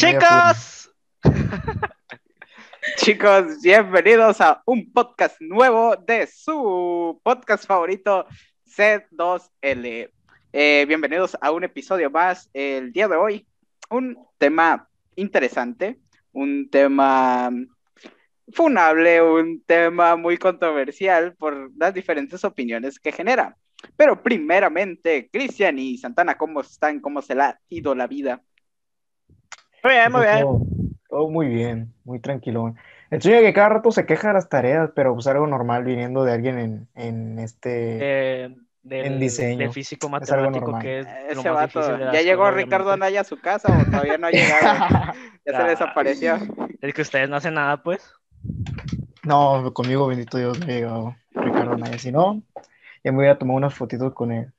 Chicos, Chicos, bienvenidos a un podcast nuevo de su podcast favorito C2L. Eh, bienvenidos a un episodio más. El día de hoy, un tema interesante, un tema funable, un tema muy controversial por las diferentes opiniones que genera. Pero primeramente, Cristian y Santana, ¿cómo están? ¿Cómo se la ha ido la vida? Muy bien, muy bien. Todo, todo muy bien, muy tranquilo. El sueño es que cada rato se queja de las tareas, pero pues algo normal viniendo de alguien en, en este... Eh, del, En diseño. del físico Es matemático que es lo Ese más vato, difícil de la ¿ya llegó Ricardo. Anaya a su casa o todavía no ha llegado? Ya se Ah. desapareció. Es que ustedes no hacen nada, pues. No, conmigo, bendito Dios, me ha llegado Ricardo Naya. Si no, ya me voy a tomar unas fotitos con él.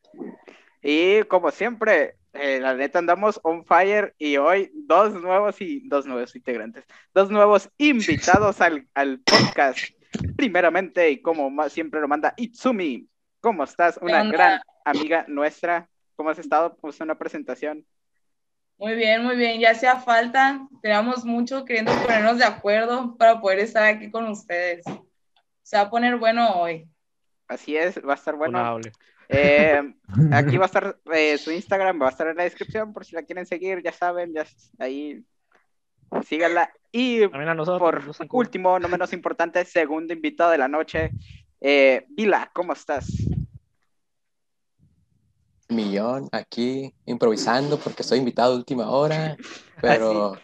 Y como siempre, eh, la neta andamos on fire y hoy dos nuevos y dos nuevos integrantes, dos nuevos invitados al, al podcast. Primeramente, y como más siempre lo manda Itsumi, ¿cómo estás? Una gran amiga nuestra. ¿Cómo has estado? Pues una presentación. Muy bien, muy bien. Ya hacía falta. Teníamos mucho queriendo ponernos de acuerdo para poder estar aquí con ustedes. Se va a poner bueno hoy. Así es, va a estar bueno. Funable. Eh, aquí va a estar eh, su Instagram, va a estar en la descripción por si la quieren seguir, ya saben, ya ahí síganla. Y También a nosotros. por último, no menos importante, segundo invitado de la noche, eh, Vila, ¿cómo estás? Millón aquí improvisando porque estoy invitado a última hora, pero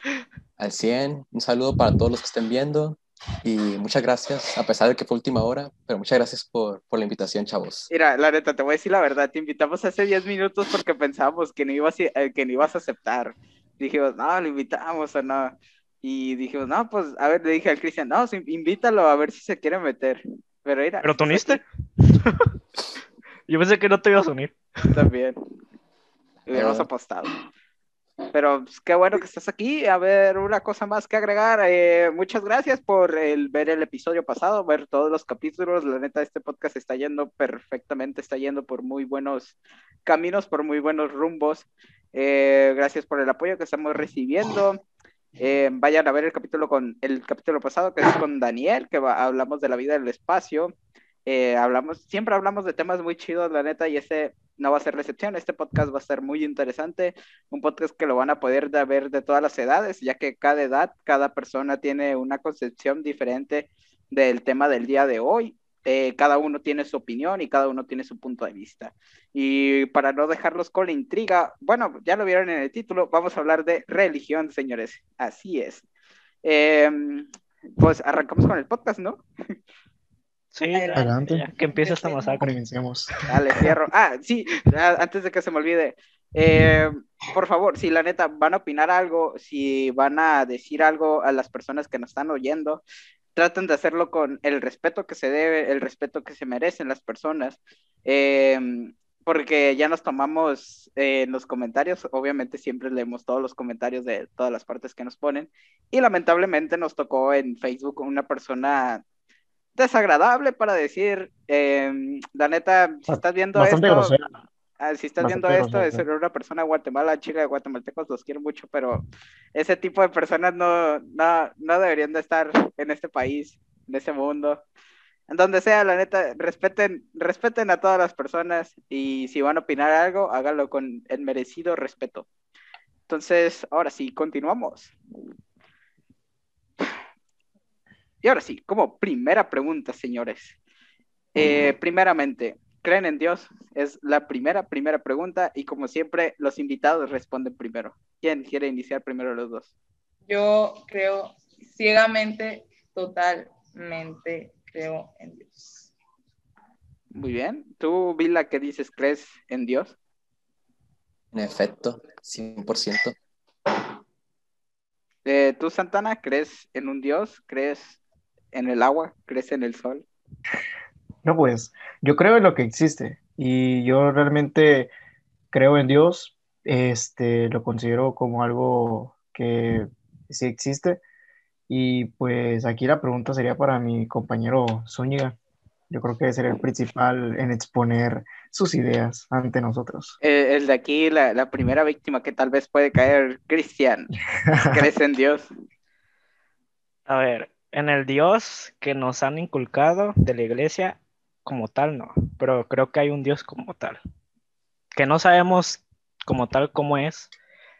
al 100, un saludo para todos los que estén viendo y muchas gracias, a pesar de que fue última hora, pero muchas gracias por, por la invitación, chavos. Mira, la neta, te voy a decir la verdad, te invitamos hace 10 minutos porque pensábamos que no ibas, a- eh, que no ibas a aceptar. Dijimos, no, lo invitamos o no. Y dijimos, no, pues, a ver, le dije al Cristian, no, invítalo a ver si se quiere meter. Pero mira, ¿Pero tú uniste? Yo pensé que no te ibas a unir. También. Hubiéramos apostado. Pero pues, qué bueno que estás aquí. A ver, una cosa más que agregar. Eh, muchas gracias por el, ver el episodio pasado, ver todos los capítulos. La neta, este podcast está yendo perfectamente, está yendo por muy buenos caminos, por muy buenos rumbos. Eh, gracias por el apoyo que estamos recibiendo. Eh, vayan a ver el capítulo con el capítulo pasado que es con Daniel, que va- hablamos de la vida del espacio. Eh, hablamos, siempre hablamos de temas muy chidos, la neta, y este no va a ser la excepción. Este podcast va a ser muy interesante, un podcast que lo van a poder de- ver de todas las edades, ya que cada edad, cada persona tiene una concepción diferente del tema del día de hoy. Eh, cada uno tiene su opinión y cada uno tiene su punto de vista. Y para no dejarlos con la intriga, bueno, ya lo vieron en el título, vamos a hablar de religión, señores. Así es. Eh, pues arrancamos con el podcast, ¿no? Sí, Adelante. ya, que empiece esta masacre. Comencemos. Dale, fierro. Ah, sí, antes de que se me olvide. eh, por favor, si la neta van a opinar algo, si van a decir algo a las personas que nos están oyendo, traten de hacerlo con el respeto que se debe, el respeto que se merecen las personas. eh, porque ya nos tomamos eh, en los comentarios, obviamente siempre leemos todos los comentarios de todas las partes que nos ponen, y lamentablemente nos tocó en Facebook una persona desagradable para decir, eh, la neta, si estás viendo Bastante esto, grosera. ah, si estás bastante viendo esto, grosera, es una persona de Guatemala, chica de guatemaltecos, los quiero mucho, pero ese tipo de personas no, no, no deberían de estar en este país, en este mundo. En donde sea, la neta, respeten, respeten a todas las personas y si van a opinar algo, háganlo con el merecido respeto. Entonces, ahora sí, continuamos. Y ahora sí, como primera pregunta, señores. Eh, primeramente, ¿creen en Dios? Es la primera, primera pregunta y como siempre, los invitados responden primero. ¿Quién quiere iniciar primero los dos? Yo creo ciegamente, totalmente creo en Dios. Muy bien. ¿Tú, Vila, qué dices? ¿Crees en Dios? En efecto, 100%. Eh, ¿Tú, Santana, crees en un Dios? ¿Crees en el agua? ¿Crees en el sol? No, pues, yo creo en lo que existe y yo realmente creo en Dios, este, lo considero como algo que sí existe y pues aquí la pregunta sería para mi compañero Zúñiga. Yo creo que debe ser el principal en exponer sus ideas ante nosotros. Eh, el de aquí, la, la primera víctima que tal vez puede caer, Cristian. ¿Crees en Dios? A ver, en el Dios que nos han inculcado de la iglesia, como tal, no. Pero creo que hay un Dios como tal. Que no sabemos como tal cómo es,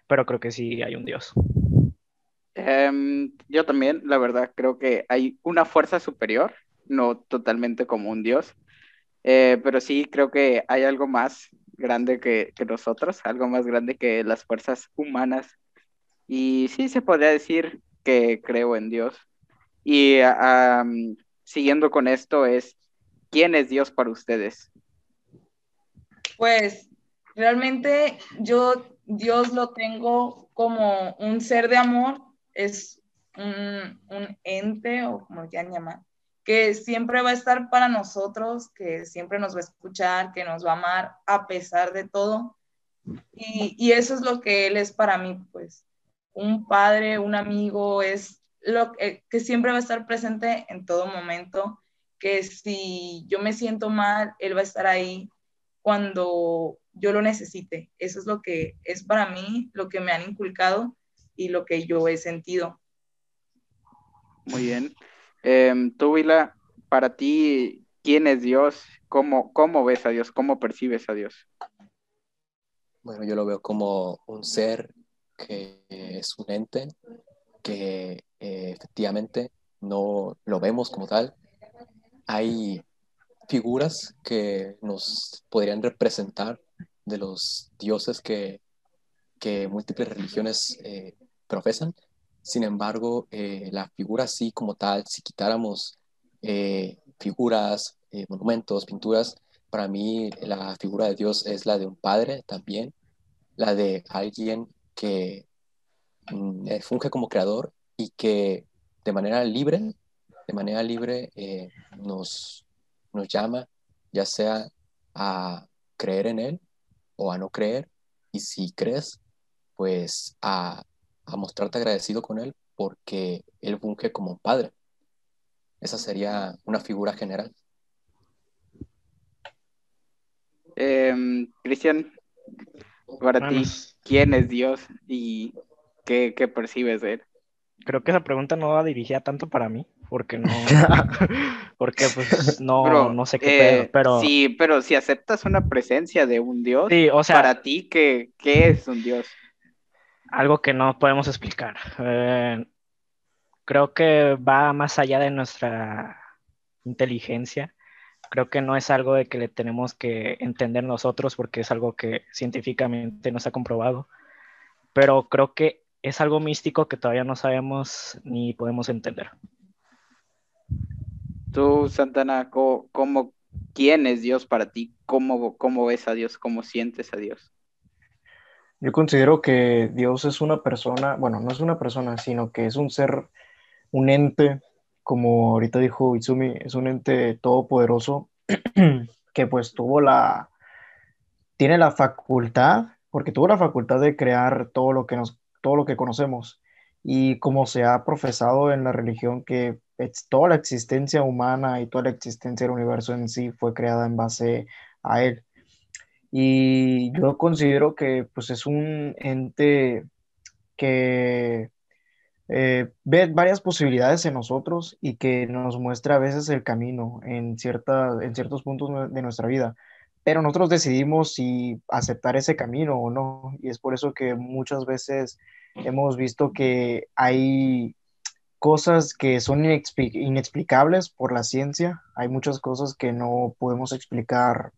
pero creo que sí hay un Dios. Em, yo también, la verdad, creo que hay una fuerza superior, no totalmente como un Dios, eh, pero sí creo que hay algo más grande que, que nosotros, algo más grande que las fuerzas humanas. Y sí se podría decir que creo en Dios. Y am, siguiendo con esto es, ¿quién es Dios para ustedes? Pues realmente yo Dios lo tengo como un ser de amor, es un, un ente o como lo quieran llamar, que siempre va a estar para nosotros, que siempre nos va a escuchar, que nos va a amar a pesar de todo. Y, y eso es lo que Él es para mí, pues un padre, un amigo, es lo que, que siempre va a estar presente en todo momento, que si yo me siento mal, Él va a estar ahí cuando yo lo necesite. Eso es lo que es para mí, lo que me han inculcado y lo que yo he sentido. Muy bien. Em, tú, Vila, para ti, ¿quién es Dios? ¿Cómo, ¿Cómo ves a Dios? ¿Cómo percibes a Dios? Bueno, yo lo veo como un ser que es un ente que eh, efectivamente no lo vemos como tal. Hay figuras que nos podrían representar de los dioses que, que múltiples religiones eh, profesan. Sin embargo, eh, la figura así como tal, si quitáramos figuras, monumentos, pinturas, para mí la figura de Dios es la de un padre también, la de alguien que eh, funge como creador y que de manera libre, de manera libre eh, nos, nos llama ya sea a creer en Él o a no creer, y si crees, pues a, a mostrarte agradecido con Él porque Él funge como un padre. Esa sería una figura general. Em, Cristian, para Bueno, ti, ¿quién es Dios y qué, qué percibes de él? creo que esa pregunta no va dirigida tanto para mí, porque no, porque pues no, Bro, no sé qué eh, pedo, pero Sí, pero si aceptas una presencia de un Dios, sí, o sea, para ti, ¿qué, qué es un Dios? algo que no podemos explicar. Eh, creo que va más allá de nuestra inteligencia. Creo que no es algo de que le tenemos que entender nosotros porque es algo que científicamente no se ha comprobado. Pero creo que es algo místico que todavía no sabemos ni podemos entender. Tú, Santana, ¿cómo, quién es Dios para ti? ¿Cómo, ¿Cómo ves a Dios? ¿Cómo sientes a Dios? Yo considero que Dios es una persona, bueno, no es una persona, sino que es un ser, un ente, como ahorita dijo Izumi, es un ente todopoderoso que pues tuvo la, tiene la facultad, porque tuvo la facultad de crear todo lo que nos, todo lo que conocemos. Y como se ha profesado en la religión que ex- toda la existencia humana y toda la existencia del universo en sí fue creada en base a él. Y yo considero que pues es un ente que eh, ve varias posibilidades en nosotros y que nos muestra a veces el camino en cierta, en ciertos puntos de nuestra vida. Pero nosotros decidimos si aceptar ese camino o no. Y es por eso que muchas veces hemos visto que hay cosas que son inexpli- inexplicables por la ciencia. Hay muchas cosas que no podemos explicar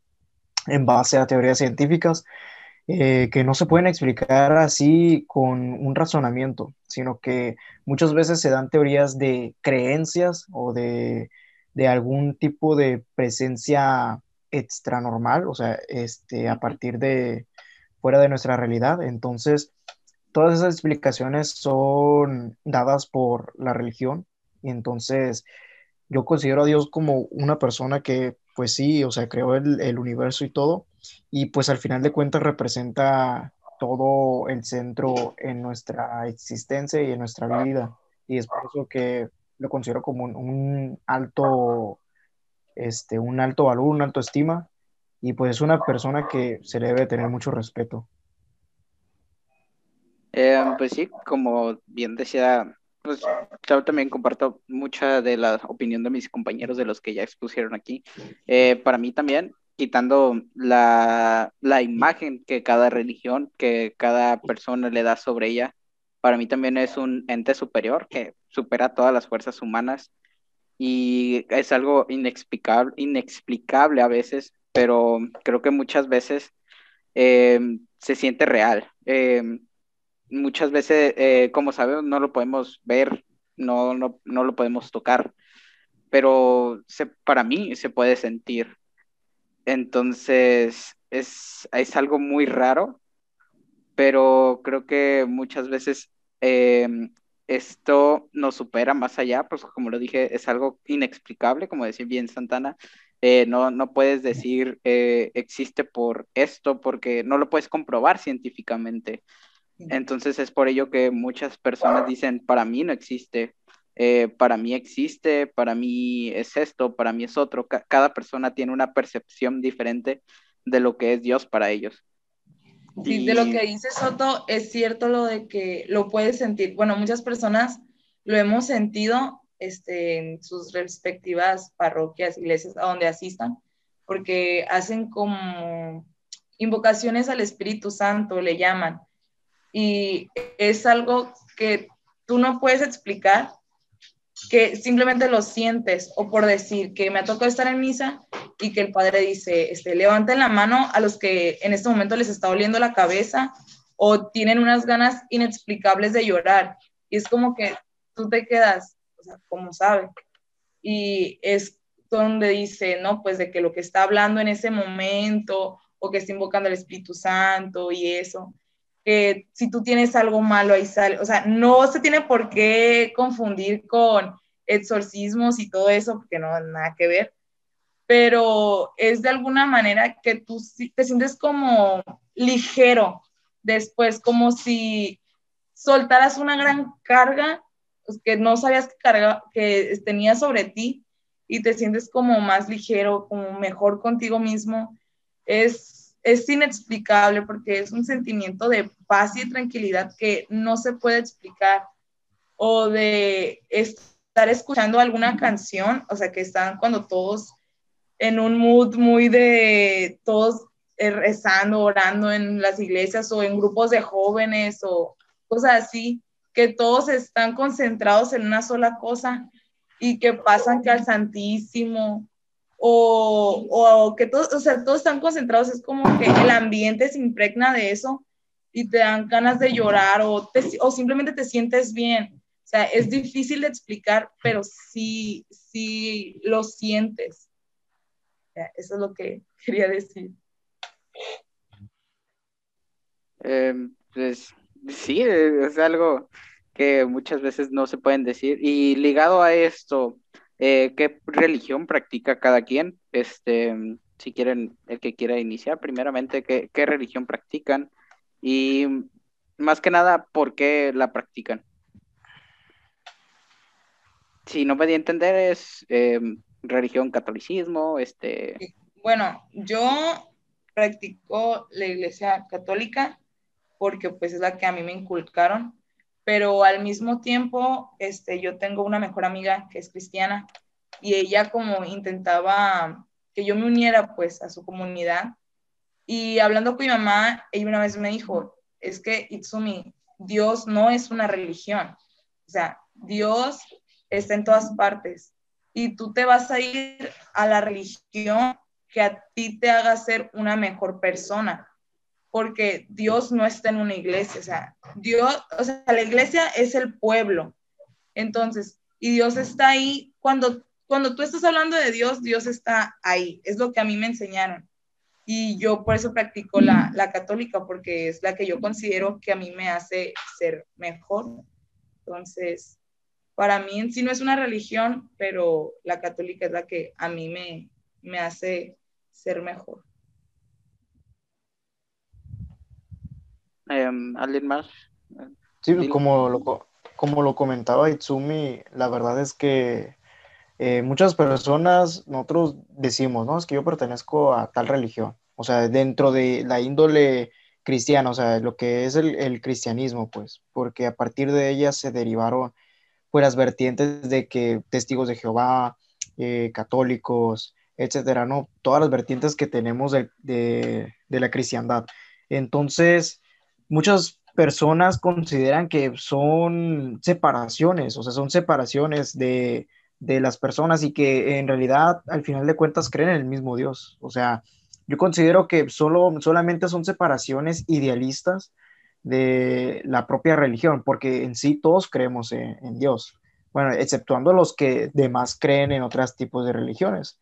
en base a teorías científicas eh, que no se pueden explicar así con un razonamiento, sino que muchas veces se dan teorías de creencias o de, de algún tipo de presencia extranormal, o sea, este, a partir de fuera de nuestra realidad. Entonces, todas esas explicaciones son dadas por la religión y entonces yo considero a Dios como una persona que, pues sí, o sea, creó el, el universo y todo, y pues al final de cuentas representa todo el centro en nuestra existencia y en nuestra vida. Y es por eso que lo considero como un, un alto este, un alto valor, una alta estima, y pues es una persona que se le debe tener mucho respeto. Eh, pues sí, como bien decía, pues yo también comparto mucha de la opinión de mis compañeros, de los que ya expusieron aquí. Eh, para mí también, quitando la, la imagen que cada religión, que cada persona le da sobre ella, para mí también es un ente superior que supera todas las fuerzas humanas y es algo inexplicable, inexplicable a veces, pero creo que muchas veces eh, se siente real. Eh, muchas veces, eh, como sabemos, no lo podemos ver, no, no, no lo podemos tocar, pero se, para mí se puede sentir. Entonces, es, es algo muy raro, pero creo que muchas veces esto nos supera más allá, pues como lo dije, es algo inexplicable, como decía bien Santana, eh, no, no puedes decir eh, existe por esto porque no lo puedes comprobar científicamente. Entonces es por ello que muchas personas dicen, para mí no existe, eh, para mí existe, para mí es esto, para mí es otro. cada persona tiene una percepción diferente de lo que es Dios para ellos. De lo que dice Soto, es cierto lo de que lo puedes sentir. Bueno, muchas personas lo hemos sentido este, en sus respectivas parroquias, iglesias, a donde asistan, porque hacen como invocaciones al Espíritu Santo, le llaman. Y es algo que tú no puedes explicar, que simplemente lo sientes, o por decir que me ha tocado estar en misa y que el padre dice, este, levanten la mano a los que en este momento les está oliendo la cabeza o tienen unas ganas inexplicables de llorar. Y es como que tú te quedas, o sea, como sabe. Y es donde dice, ¿no? Pues de que lo que está hablando en ese momento o que está invocando al Espíritu Santo y eso, que si tú tienes algo malo ahí sale, o sea, no se tiene por qué confundir con exorcismos y todo eso, porque no, nada que ver, pero es de alguna manera que tú te sientes como ligero después, como si soltaras una gran carga pues, que no sabías que, carga, que tenía sobre ti y te sientes como más ligero, como mejor contigo mismo. Es, es inexplicable porque es un sentimiento de paz y tranquilidad que no se puede explicar. O de estar escuchando alguna canción, o sea, que están cuando todos en un mood muy de todos eh, rezando, orando en las iglesias o en grupos de jóvenes o cosas así, que todos están concentrados en una sola cosa y que pasan que al Santísimo o, o que todos, o sea, todos están concentrados, es como que el ambiente se impregna de eso y te dan ganas de llorar o, o simplemente te sientes bien. O sea, es difícil de explicar, pero sí, sí lo sientes. Eso es lo que quería decir. Em, pues sí, es algo que muchas veces no se pueden decir. Y ligado a esto, eh, ¿qué religión practica cada quien? Este, si quieren, el que quiera iniciar, primeramente, ¿qué, qué religión practican? Y más que nada, ¿por qué la practican? Si no me di a entender, es em, religión catolicismo, este... Bueno, yo practico la iglesia católica porque pues es la que a mí me inculcaron, pero al mismo tiempo, este, yo tengo una mejor amiga que es cristiana y ella como intentaba que yo me uniera pues a su comunidad. Y hablando con mi mamá, ella una vez me dijo, es que Itsumi, Dios no es una religión, o sea, Dios está en todas partes. Y tú te vas a ir a la religión que a ti te haga ser una mejor persona, porque Dios no está en una iglesia, o sea, Dios, o sea, la iglesia es el pueblo. Entonces, y Dios está ahí cuando cuando tú estás hablando de Dios, Dios está ahí. Es lo que a mí me enseñaron. Y yo por eso practico la, la católica, porque es la que yo considero que a mí me hace ser mejor. Entonces, para mí en sí no es una religión, pero la católica es la que a mí me, me hace ser mejor. Em, ¿Alguien más? Sí, como lo, como lo comentaba Itsumi, la verdad es que eh, muchas personas, nosotros decimos, ¿no? Es que yo pertenezco a tal religión, o sea, dentro de la índole cristiana, o sea, lo que es el, cristianismo, pues, porque a partir de ella se derivaron, pues, las vertientes de que testigos de Jehová, eh, católicos, etcétera, ¿no? Todas las vertientes que tenemos de, de, de la cristiandad. Entonces, muchas personas consideran que son separaciones, o sea, son separaciones de, de las personas y que en realidad al final de cuentas creen en el mismo Dios. O sea, yo considero que solo, solamente son separaciones idealistas de la propia religión, porque en sí todos creemos en, Dios. Bueno, exceptuando los que demás creen en otros tipos de religiones.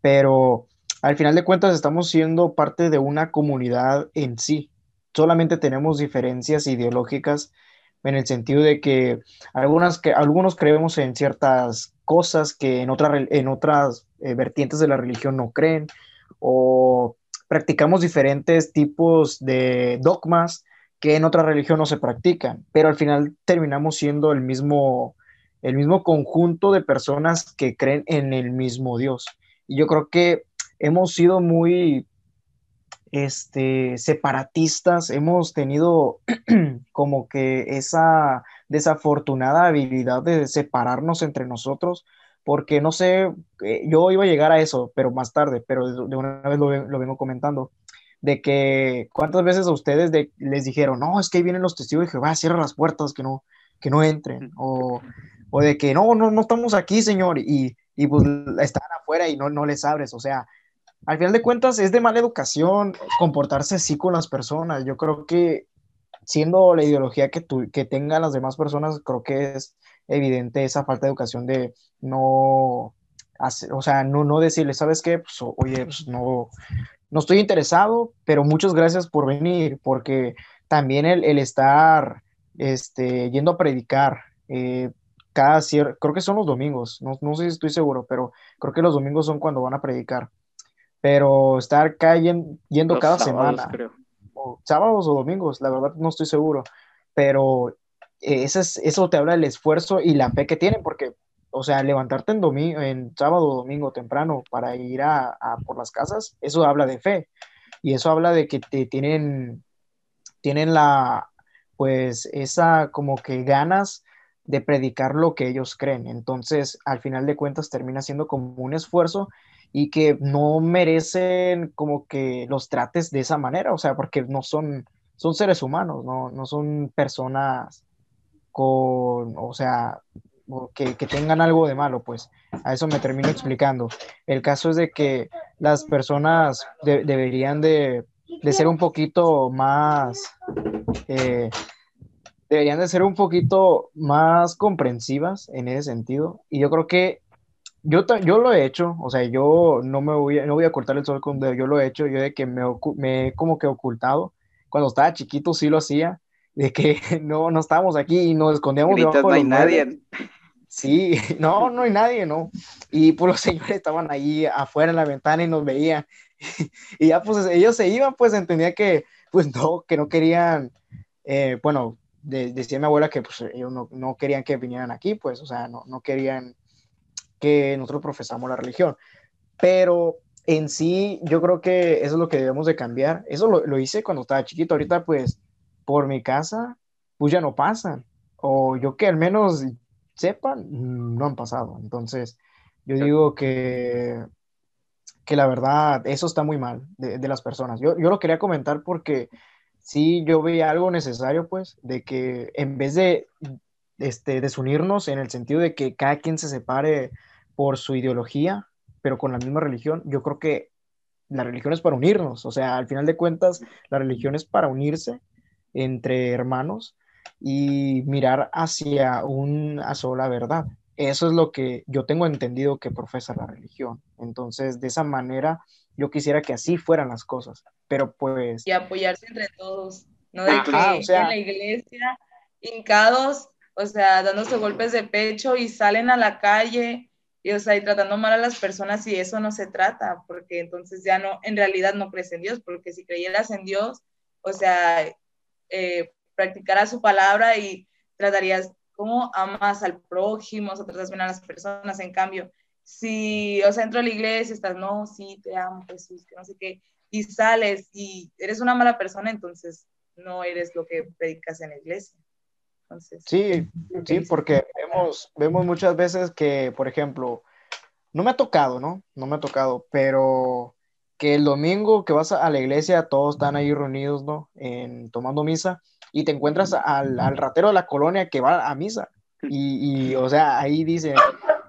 Pero al final de cuentas estamos siendo parte de una comunidad en sí. Solamente tenemos diferencias ideológicas en el sentido de que, algunas que algunos creemos en ciertas cosas que en, en otras eh, vertientes de la religión no creen, o practicamos diferentes tipos de dogmas que en otra religión no se practican, pero al final terminamos siendo el mismo, el mismo conjunto de personas que creen en el mismo Dios. Y yo creo que hemos sido muy este, separatistas, hemos tenido como que esa desafortunada habilidad de separarnos entre nosotros, porque no sé, eh, yo iba a llegar a eso, pero más tarde, pero de, una vez lo, lo, vengo comentando, de que cuántas veces a ustedes les dijeron, no, es que ahí vienen los testigos de Jehová, cierra las puertas, que no, que no entren, o, o de que no, no, no estamos aquí, Señor, y, y pues están afuera y no, no les abres, o sea, al final de cuentas es de mala educación comportarse así con las personas. Yo creo que siendo la ideología que, tu, que tengan las demás personas, creo que es evidente esa falta de educación de no, hacer, o sea, no, no decirle, ¿sabes qué? Pues, oye, pues no, no estoy interesado, pero muchas gracias por venir, porque también el, el estar este, yendo a predicar, eh, cada creo que son los domingos, no, no sé si estoy seguro, pero creo que los domingos son cuando van a predicar pero estar cayendo, yendo cada semana, O sábados o domingos, la verdad no estoy seguro, pero eh, eso, es, eso te habla del esfuerzo y la fe que tienen, porque, o sea, levantarte en, domingo, en sábado o domingo temprano para ir a, por las casas, eso habla de fe, y eso habla de que te tienen, tienen la, pues, esa como que ganas de predicar lo que ellos creen. Entonces, al final de cuentas, termina siendo como un esfuerzo y que no merecen como que los trates de esa manera, o sea, porque no son, son seres humanos, no, no son personas con, o sea, que, que, tengan algo de malo, pues a eso me termino explicando. El caso es de que las personas deberían de, de, ser un poquito más, eh, deberían de ser un poquito más comprensivas en ese sentido, y yo creo que yo, yo lo he hecho, o sea, yo no me voy no voy a cortar el sol con dedo, yo lo he hecho, yo de que me, me he como que ocultado, cuando estaba chiquito sí lo hacía, de que no, no estábamos aquí y nos escondíamos Gritas, no hay nadie. Sí, no, no hay nadie, ¿no? Y pues los señores estaban ahí afuera en la ventana y nos veían. Y ya pues ellos se iban, pues entendía que, pues no, que no querían, eh, bueno, decía mi abuela que pues ellos no, no, querían que vinieran aquí, pues, o sea, no, no querían que nosotros profesamos la religión. Pero en sí, yo creo que eso es lo que debemos de cambiar. Eso lo, lo hice cuando estaba chiquito. Ahorita, pues, por mi casa, pues ya no pasan. O yo que al menos sepan, no han pasado. Entonces, yo digo que, que la verdad, eso está muy mal de, de las personas. Yo, yo lo quería comentar porque sí, yo veía algo necesario, pues, de que en vez de este, desunirnos en el sentido de que cada quien se separe por su ideología, pero con la misma religión, yo creo que la religión es para unirnos, o sea, al final de cuentas, la religión es para unirse entre hermanos y mirar hacia una sola verdad. Eso es lo que yo tengo entendido que profesa la religión. Entonces, de esa manera, yo quisiera que así fueran las cosas, pero pues... Y apoyarse entre todos, no de que en la iglesia, hincados, o sea, dándose golpes de pecho y salen a la calle y, o sea, y tratando mal a las personas y eso no se trata, porque entonces ya no, en realidad no crees en Dios, porque si creyeras en Dios, o sea, eh, practicarás su palabra y tratarías como amas al prójimo, o tratas bien a las personas, en cambio, si, o sea, entro a la iglesia, estás, no, sí, te amo, Jesús, que no sé qué, y sales y eres una mala persona, entonces no eres lo que predicas en la iglesia. Entonces, sí, sí, porque vemos, vemos muchas veces que, por ejemplo, no me ha tocado, ¿no? No me ha tocado, pero que el domingo que vas a la iglesia, todos están ahí reunidos, ¿no? En, tomando misa, y te encuentras al, al ratero de la colonia que va a misa. Y, y o sea, ahí dice,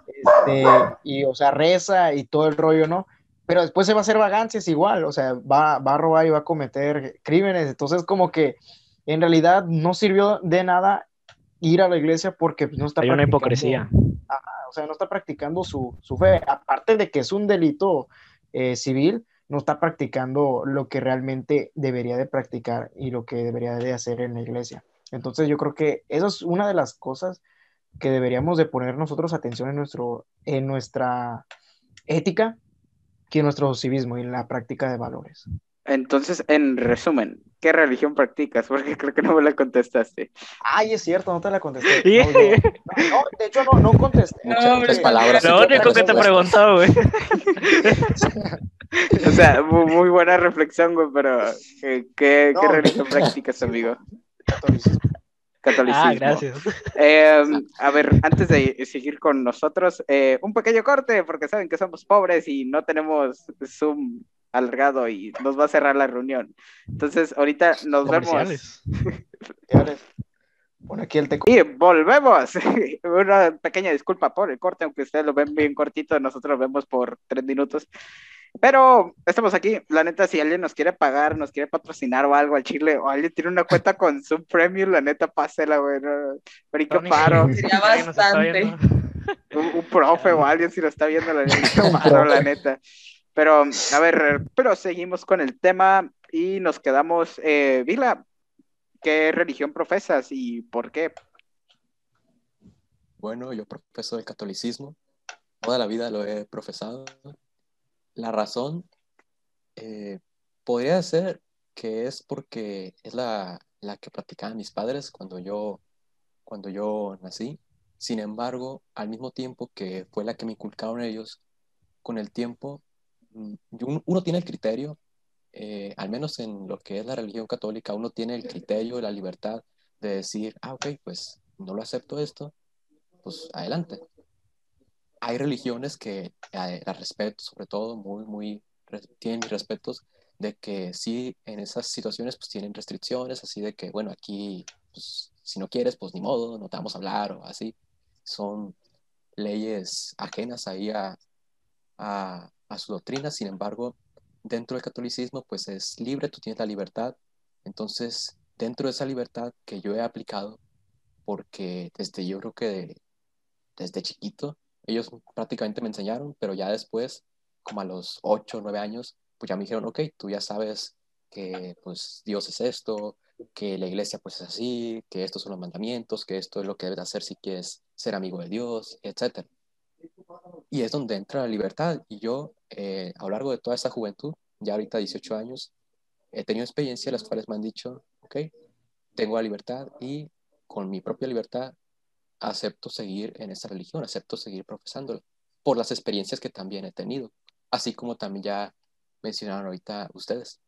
este, y, o sea, reza y todo el rollo, ¿no? Pero después se va a hacer vagancias igual, o sea, va, va a robar y va a cometer crímenes. Entonces, como que en realidad no sirvió de nada ir a la iglesia porque no está Hay una hipocresía. o sea, no está practicando su, su, fe. Aparte de que es un delito eh, civil, no está practicando lo que realmente debería de practicar y lo que debería de hacer en la iglesia. Entonces yo creo que eso es una de las cosas que deberíamos de poner nosotros atención en, nuestro, en nuestra ética y en nuestro civismo y en la práctica de valores. Entonces, en resumen, ¿qué religión practicas? Porque creo que no me la contestaste. Ay, es cierto, no te la contesté. No, no, de hecho, no, no contesté. Muchas palabras. Lo único que te preguntó, güey. o sea, muy buena reflexión, güey, pero ¿qué, qué, ¿qué religión practicas, amigo? Catolicismo. Catolicismo. Ah, gracias. Eh, a ver, antes de seguir con nosotros, eh, un pequeño corte, porque saben que somos pobres y no tenemos Zoom alargado y nos va a cerrar la reunión. Entonces, ahorita nos vemos. Bueno, aquí el teco. Y volvemos. Una pequeña disculpa por el corte, aunque ustedes lo ven bien cortito, nosotros lo vemos por tres minutos. Pero estamos aquí. La neta, si alguien nos quiere pagar, nos quiere patrocinar o algo al Chile, o alguien tiene una cuenta con Zoom Premium, la neta, pásela, güey. Brinco paro. Sería bastante. Un, un, profe o alguien si lo está viendo, la neta, paro, la neta. Pero, a ver, pero seguimos con el tema y nos quedamos. Eh, Vila, ¿qué religión profesas y por qué? Bueno, yo profeso el catolicismo. Toda la vida lo he profesado. La razón eh, podría ser que es porque es la, la, que practicaban mis padres cuando yo, cuando yo nací. Sin embargo, al mismo tiempo que fue la que me inculcaron ellos, con el tiempo uno tiene el criterio, eh, al menos en lo que es la religión católica, uno tiene el criterio, la libertad de decir, ah, ok, pues no lo acepto esto, pues adelante. Hay religiones que eh, las respeto, sobre todo, muy, muy, tienen respetos, de que sí, en esas situaciones, pues tienen restricciones, así de que, bueno, aquí, pues, si no quieres, pues ni modo, no te vamos a hablar o así. Son leyes ajenas ahí a, a, su doctrina, sin embargo, dentro del catolicismo pues es libre, tú tienes la libertad, entonces dentro de esa libertad que yo he aplicado, porque desde yo creo que desde chiquito, ellos prácticamente me enseñaron, pero ya después, como a los 8 o 9 años, pues ya me dijeron, ok, tú ya sabes que pues Dios es esto, que la iglesia pues es así, que estos son los mandamientos, que esto es lo que debes hacer si quieres ser amigo de Dios, etc. Y es donde entra la libertad. Y yo eh, a lo largo de toda esta juventud, ya ahorita 18 años, he tenido experiencias las cuales me han dicho, ok, tengo la libertad y con mi propia libertad acepto seguir en esta religión, acepto seguir profesándola, por las experiencias que también he tenido, así como también ya mencionaron ahorita ustedes.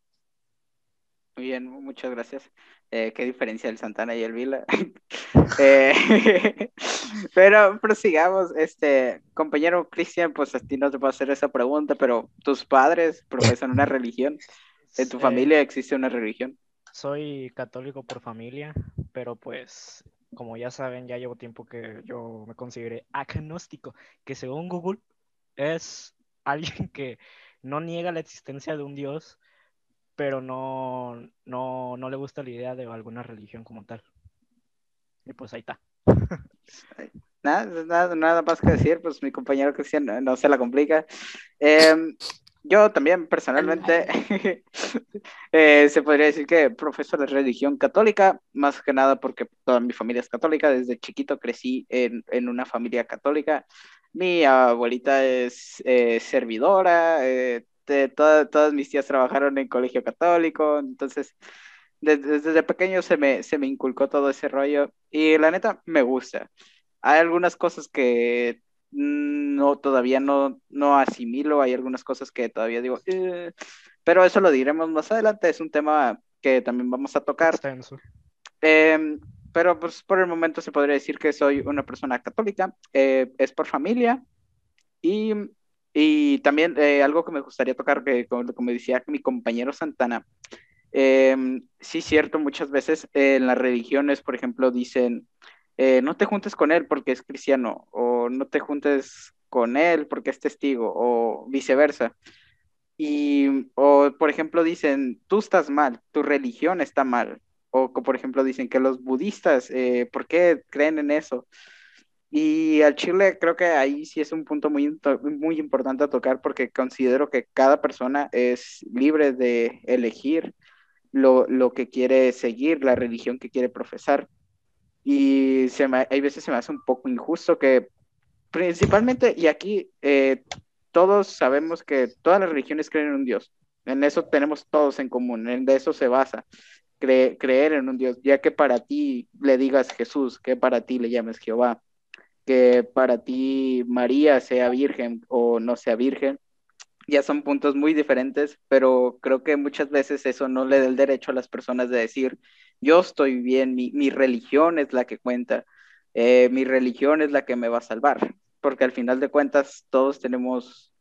Muy bien, muchas gracias. Eh, qué diferencia el Santana y el Vila. eh, pero prosigamos, este compañero Cristian, pues a ti no te puedo hacer esa pregunta, pero tus padres profesan una religión. ¿En tu familia existe una religión? Soy católico por familia, pero pues como ya saben, ya llevo tiempo que yo me consideré agnóstico, que según Google es alguien que no niega la existencia de un Dios, pero no, no, no le gusta la idea de alguna religión como tal. Y pues ahí está. Nada, nada, nada más que decir, pues mi compañero Cristian no, se la complica. Eh, yo también personalmente eh, se podría decir que profeso la religión católica, más que nada porque toda mi familia es católica, desde chiquito crecí en, en una familia católica. Mi abuelita es eh, servidora, eh, este, todas mis tías trabajaron en colegio católico, entonces desde, desde, pequeño se me, se me inculcó todo ese rollo y la neta me gusta. Hay algunas cosas que no, todavía no, no asimilo, hay algunas cosas que todavía digo, "Eh", pero eso lo diremos más adelante, es un tema que también vamos a tocar. Em, pero pues por el momento se podría decir que soy una persona católica, eh, es por familia y, y también eh, algo que me gustaría tocar, que como, como decía mi compañero Santana, em, sí cierto, muchas veces en las religiones, por ejemplo, dicen, eh, no te juntes con él porque es cristiano, o no te juntes con él porque es testigo, o viceversa. Y, o por ejemplo, dicen, tú estás mal, tu religión está mal. O por ejemplo, dicen que los budistas, eh, ¿por qué creen en eso? Y al Chile creo que ahí sí es un punto muy, muy importante a tocar porque considero que cada persona es libre de elegir lo, lo que quiere seguir, la religión que quiere profesar. Y se me, hay veces se me hace un poco injusto que principalmente, y aquí eh, todos sabemos que todas las religiones creen en un Dios. En eso tenemos todos en común, en de eso se basa, cre- creer en un Dios, ya que para ti le digas Jesús, que para ti le llames Jehová, que para ti María sea virgen o no sea virgen, ya son puntos muy diferentes, pero creo que muchas veces eso no le da el derecho a las personas de decir, yo estoy bien, mi, mi religión es la que cuenta, eh, mi religión es la que me va a salvar, porque al final de cuentas todos tenemos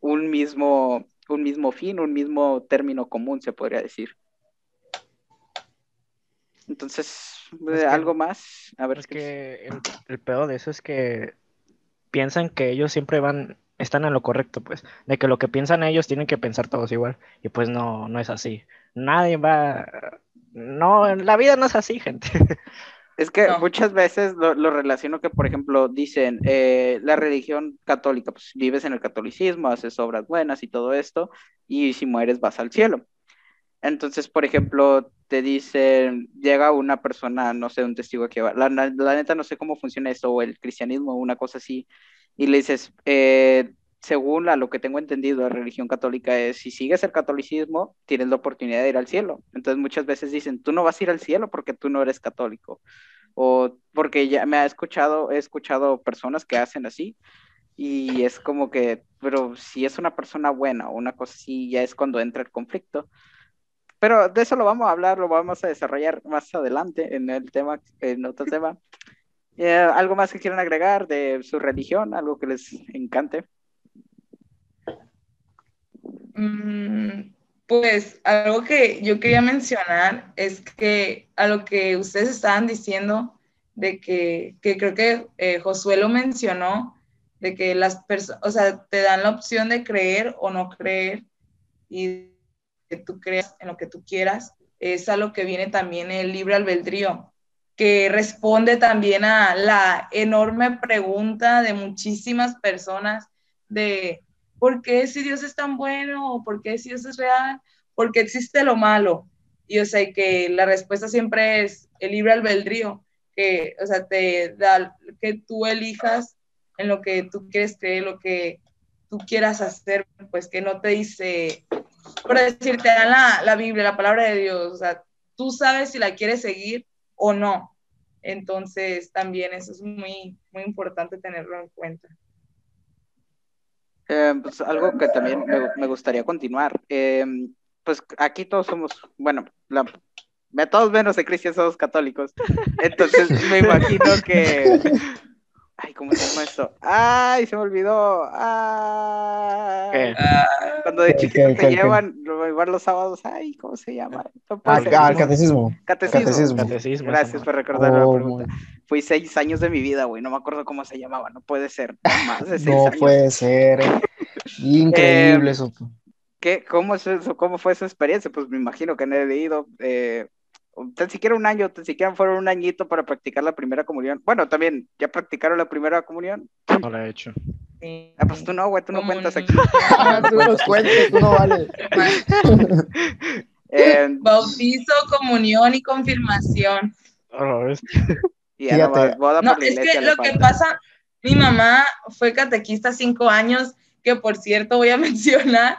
un mismo, un mismo fin, un mismo término común, se podría decir. Entonces, Es que- algo más, a ver Es que el, el peor de eso es que piensan que ellos siempre van, están en lo correcto, pues, de que lo que piensan ellos tienen que pensar todos igual, y pues no, no es así. Nadie va, no, la vida no es así, gente. Es que No. muchas veces lo, lo relaciono que, por ejemplo, dicen eh, la religión católica, pues vives en el catolicismo, haces obras buenas y todo esto, y si mueres vas al cielo. Entonces, por ejemplo, te dicen, llega una persona, no sé, un testigo que va, la, la- la neta no sé cómo funciona eso, o el cristianismo, o una cosa así, y le dices, eh, según a lo que tengo entendido, la religión católica es, si sigues el catolicismo, tienes la oportunidad de ir al cielo. Entonces, muchas veces dicen, tú no vas a ir al cielo porque tú no eres católico o porque ya me ha escuchado, he escuchado personas que hacen así y es como que, pero si es una persona buena o una cosa así, ya es cuando entra el conflicto. Pero de eso lo vamos a hablar, lo vamos a desarrollar más adelante en el tema, en otro tema. Eh, ¿Algo más que quieran agregar de su religión? ¿Algo que les encante? Mm, Pues algo que yo quería mencionar es que a lo que ustedes estaban diciendo, de que, que creo que eh, Josué lo mencionó, de que las personas, o sea, te dan la opción de creer o no creer y que tú creas en lo que tú quieras, es a lo que viene también el libre albedrío, que responde también a la enorme pregunta de muchísimas personas de ¿por qué si Dios es tan bueno? ¿O por qué si Dios es real? ¿Por qué existe lo malo? Y o sea, que la respuesta siempre es el libre albedrío, que, o sea, te da que tú elijas en lo que tú quieres creer, lo que tú quieras hacer, pues que no te dice, por decir, te dan la, la Biblia, la palabra de Dios, o sea, tú sabes si la quieres seguir o no. Entonces, también eso es muy, muy importante tenerlo en cuenta. Eh, pues algo que también me, me gustaría continuar. Eh, pues aquí todos somos, bueno, la, todos menos de Cristian somos católicos. Entonces me imagino que. Ay, ¿cómo se llama esto? ¡Ay, se me olvidó! ¡Ay! ¿Qué? Cuando de ¿Qué, chiquito qué, te qué, llevan, lo llevan los sábados, ay, ¿cómo se llama? No puede Ah, ser. ah, el catecismo. Catecismo. catecismo. Catecismo, Gracias por recordarme la Oh, pregunta. Fui seis años de mi vida, güey, no me acuerdo cómo se llamaba, no puede ser. Más de seis No años. puede ser. Increíble Eh, eso. ¿Qué, cómo, es eso, ¿Cómo fue esa experiencia? Pues me imagino que no he leído eh, tan siquiera un año, tan siquiera fueron un añito para practicar la primera comunión. Bueno, también, ¿ya practicaron la primera comunión? No lo he hecho. Sí. Ah, pues tú no, güey, tú no cuentas aquí. Ah, tú nos cuentas, tú no vale. Eh, Bautizo, comunión y confirmación. Oh, es- y ya no boda No, por la es que lo que pasa, mi mamá fue catequista cinco años, que por cierto voy a mencionar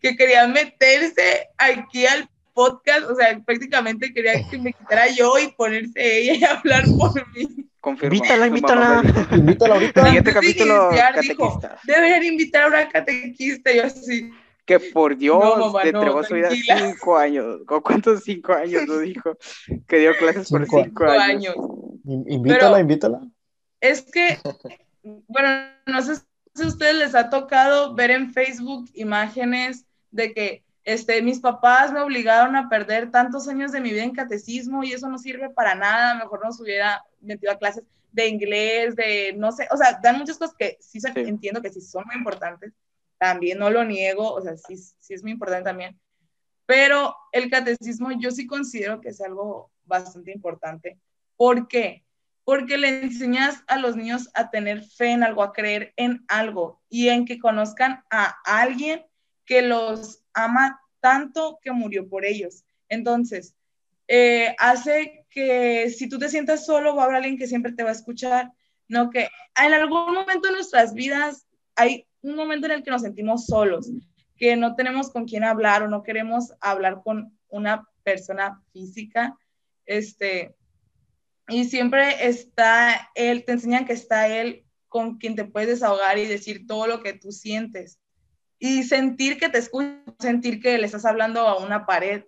que quería meterse aquí al podcast, o sea, prácticamente quería que me quitara yo y ponerse ella y hablar por mí. Confirmo. Invítala, invítala. Invítala ahorita. Siguiente capítulo, iniciar, dijo. Deberían invitar a una catequista. Yo así, Que por Dios, No, mamá, te no, entregó su vida tranquila. cinco años. ¿Con cuántos cinco años lo dijo? Que dio clases por Cinco años. años. In- Invítala, Pero- invítala. Es que, bueno, no sé si a ustedes les ha tocado ver en Facebook imágenes de que este, mis papás me obligaron a perder tantos años de mi vida en catecismo y eso no sirve para nada, mejor nos hubiera metido a clases de inglés, de no sé, o sea, dan muchas cosas que sí, Sí. entiendo que sí son muy importantes, también no lo niego, o sea, sí, sí es muy importante también, pero el catecismo yo sí considero que es algo bastante importante. ¿Por qué? Porque le enseñas a los niños a tener fe en algo, a creer en algo y en que conozcan a alguien que los ama tanto que murió por ellos. Entonces, eh, hace que si tú te sientas solo, va a haber alguien que siempre te va a escuchar, no que en algún momento de nuestras vidas hay un momento en el que nos sentimos solos, que no tenemos con quién hablar o no queremos hablar con una persona física, este, y siempre está él, te enseñan que está él con quien te puedes desahogar y decir todo lo que tú sientes y sentir que te escucha, sentir que le estás hablando a una pared.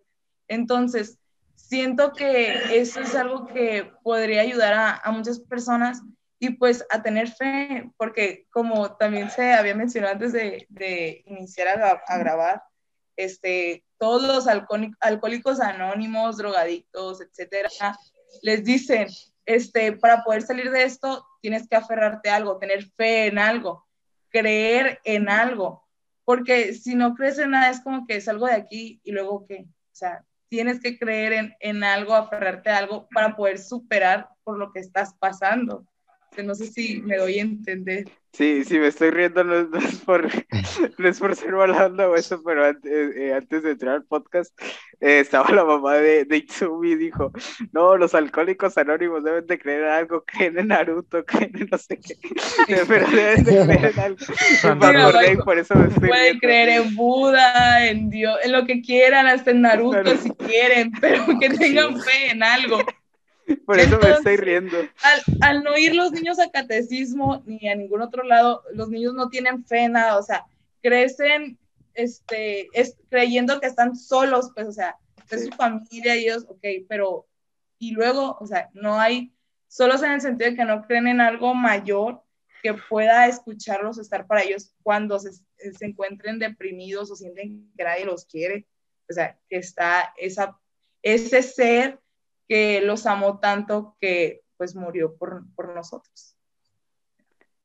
Entonces, siento que eso es algo que podría ayudar a, a muchas personas y pues a tener fe, porque como también se había mencionado antes de, de iniciar a, a grabar, este, todos los alcohóli- alcohólicos anónimos, drogadictos, etcétera, les dicen, este, para poder salir de esto, tienes que aferrarte a algo, tener fe en algo, creer en algo, porque si no crees en nada es como que salgo de aquí y luego qué, o sea, tienes que creer en, en algo, aferrarte a algo para poder superar por lo que estás pasando. No sé si me doy a entender. Sí, sí, me estoy riendo, no, es- no es por, no es por ser mala onda o eso, pero antes, eh, antes de entrar al podcast, eh, estaba la mamá de, de Itsumi y dijo, no, los alcohólicos anónimos deben de creer en algo, creen en Naruto, creen en no sé qué, pero deben de creer en algo. Acordé por eso me estoy Pueden riendo. creer en Buda, en Dios, en lo que quieran, hasta en Naruto Naruto. si quieren, pero que tengan fe en algo. Por eso me estoy Entonces- riendo. Al, al no ir los niños a catecismo ni a ningún otro lado, los niños no tienen fe en nada, o sea, crecen este, es, creyendo que están solos, pues, o sea, es Sí. su familia y ellos, ok, pero, y luego, o sea, no hay, solos en el sentido de que no creen en algo mayor que pueda escucharlos, estar para ellos cuando se, se encuentren deprimidos o sienten que nadie los quiere, o sea, que está esa, ese ser que los amó tanto que pues murió por, por nosotros.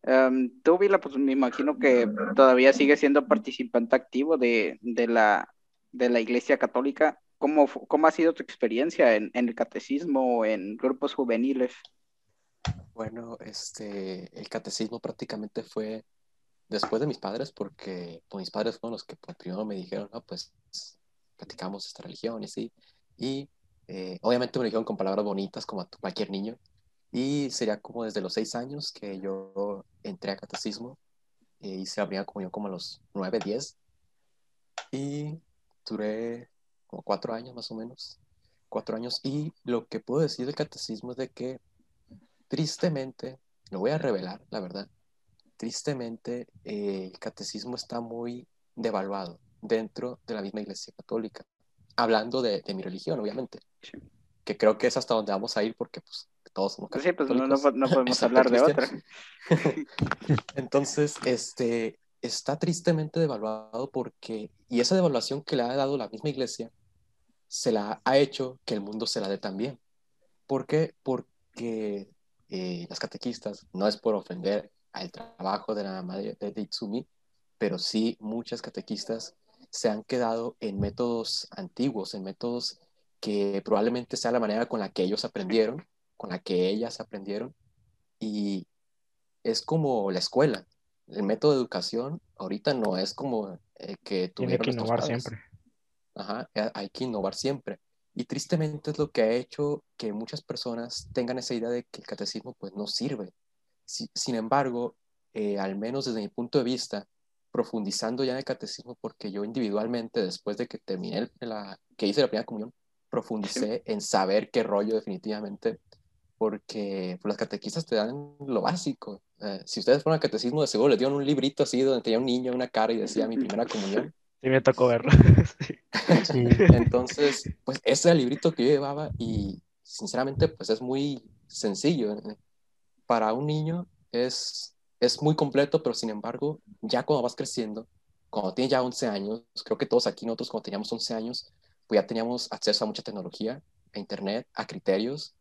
Um, tú, Vila, pues me imagino que todavía sigue siendo participante activo de, de la, de la Iglesia Católica. ¿Cómo, cómo ha sido tu experiencia en, en el catecismo o en grupos juveniles? Bueno, este, el catecismo prácticamente fue después de mis padres, porque pues, mis padres fueron los que pues, primero me dijeron, no, pues platicamos esta religión y así. Y eh, obviamente me lo dijeron con palabras bonitas, como a cualquier niño. Y sería como desde los seis años que yo entré a catecismo e hice la primera comunión como a los nueve, diez. Y duré como cuatro años más o menos. Cuatro años. Y lo que puedo decir del catecismo es de que tristemente, lo voy a revelar, la verdad, tristemente eh, el catecismo está muy devaluado dentro de la misma iglesia católica, hablando de, de mi religión, obviamente, Sí. que creo que es hasta donde vamos a ir porque pues todos somos Sí, pues no, no, no podemos hablar de otra. Entonces, este, está tristemente devaluado porque, y esa devaluación que le ha dado la misma iglesia, se la ha hecho que el mundo se la dé también. ¿Por qué? Porque eh, las catequistas, no es por ofender al trabajo de la madre de Itsumi, pero sí muchas catequistas se han quedado en métodos antiguos, en métodos que probablemente sea la manera con la que ellos aprendieron, con la que ellas aprendieron, y es como la escuela. El método de educación ahorita no es como el que Tiene tuvieron que innovar padres. siempre. Ajá, eh, hay que innovar siempre. Y tristemente es lo que ha hecho que muchas personas tengan esa idea de que el catecismo pues no sirve. Si- sin embargo, eh, al menos desde mi punto de vista, profundizando ya en el catecismo, porque yo individualmente, después de que terminé la, que hice la primera comunión, profundicé en saber qué rollo definitivamente, porque pues, las catequistas te dan lo básico. Eh, si ustedes fueron al catecismo, de seguro les dieron un librito así donde tenía un niño, una cara y decía mi primera comunión. Sí, me tocó verlo. Sí. Entonces, pues ese era el librito que yo llevaba y sinceramente pues es muy sencillo. Para un niño es, es muy completo, pero sin embargo, ya cuando vas creciendo, cuando tienes ya 11 años, creo que todos aquí nosotros cuando teníamos 11 años, pues ya teníamos acceso a mucha tecnología, a internet, a criterios,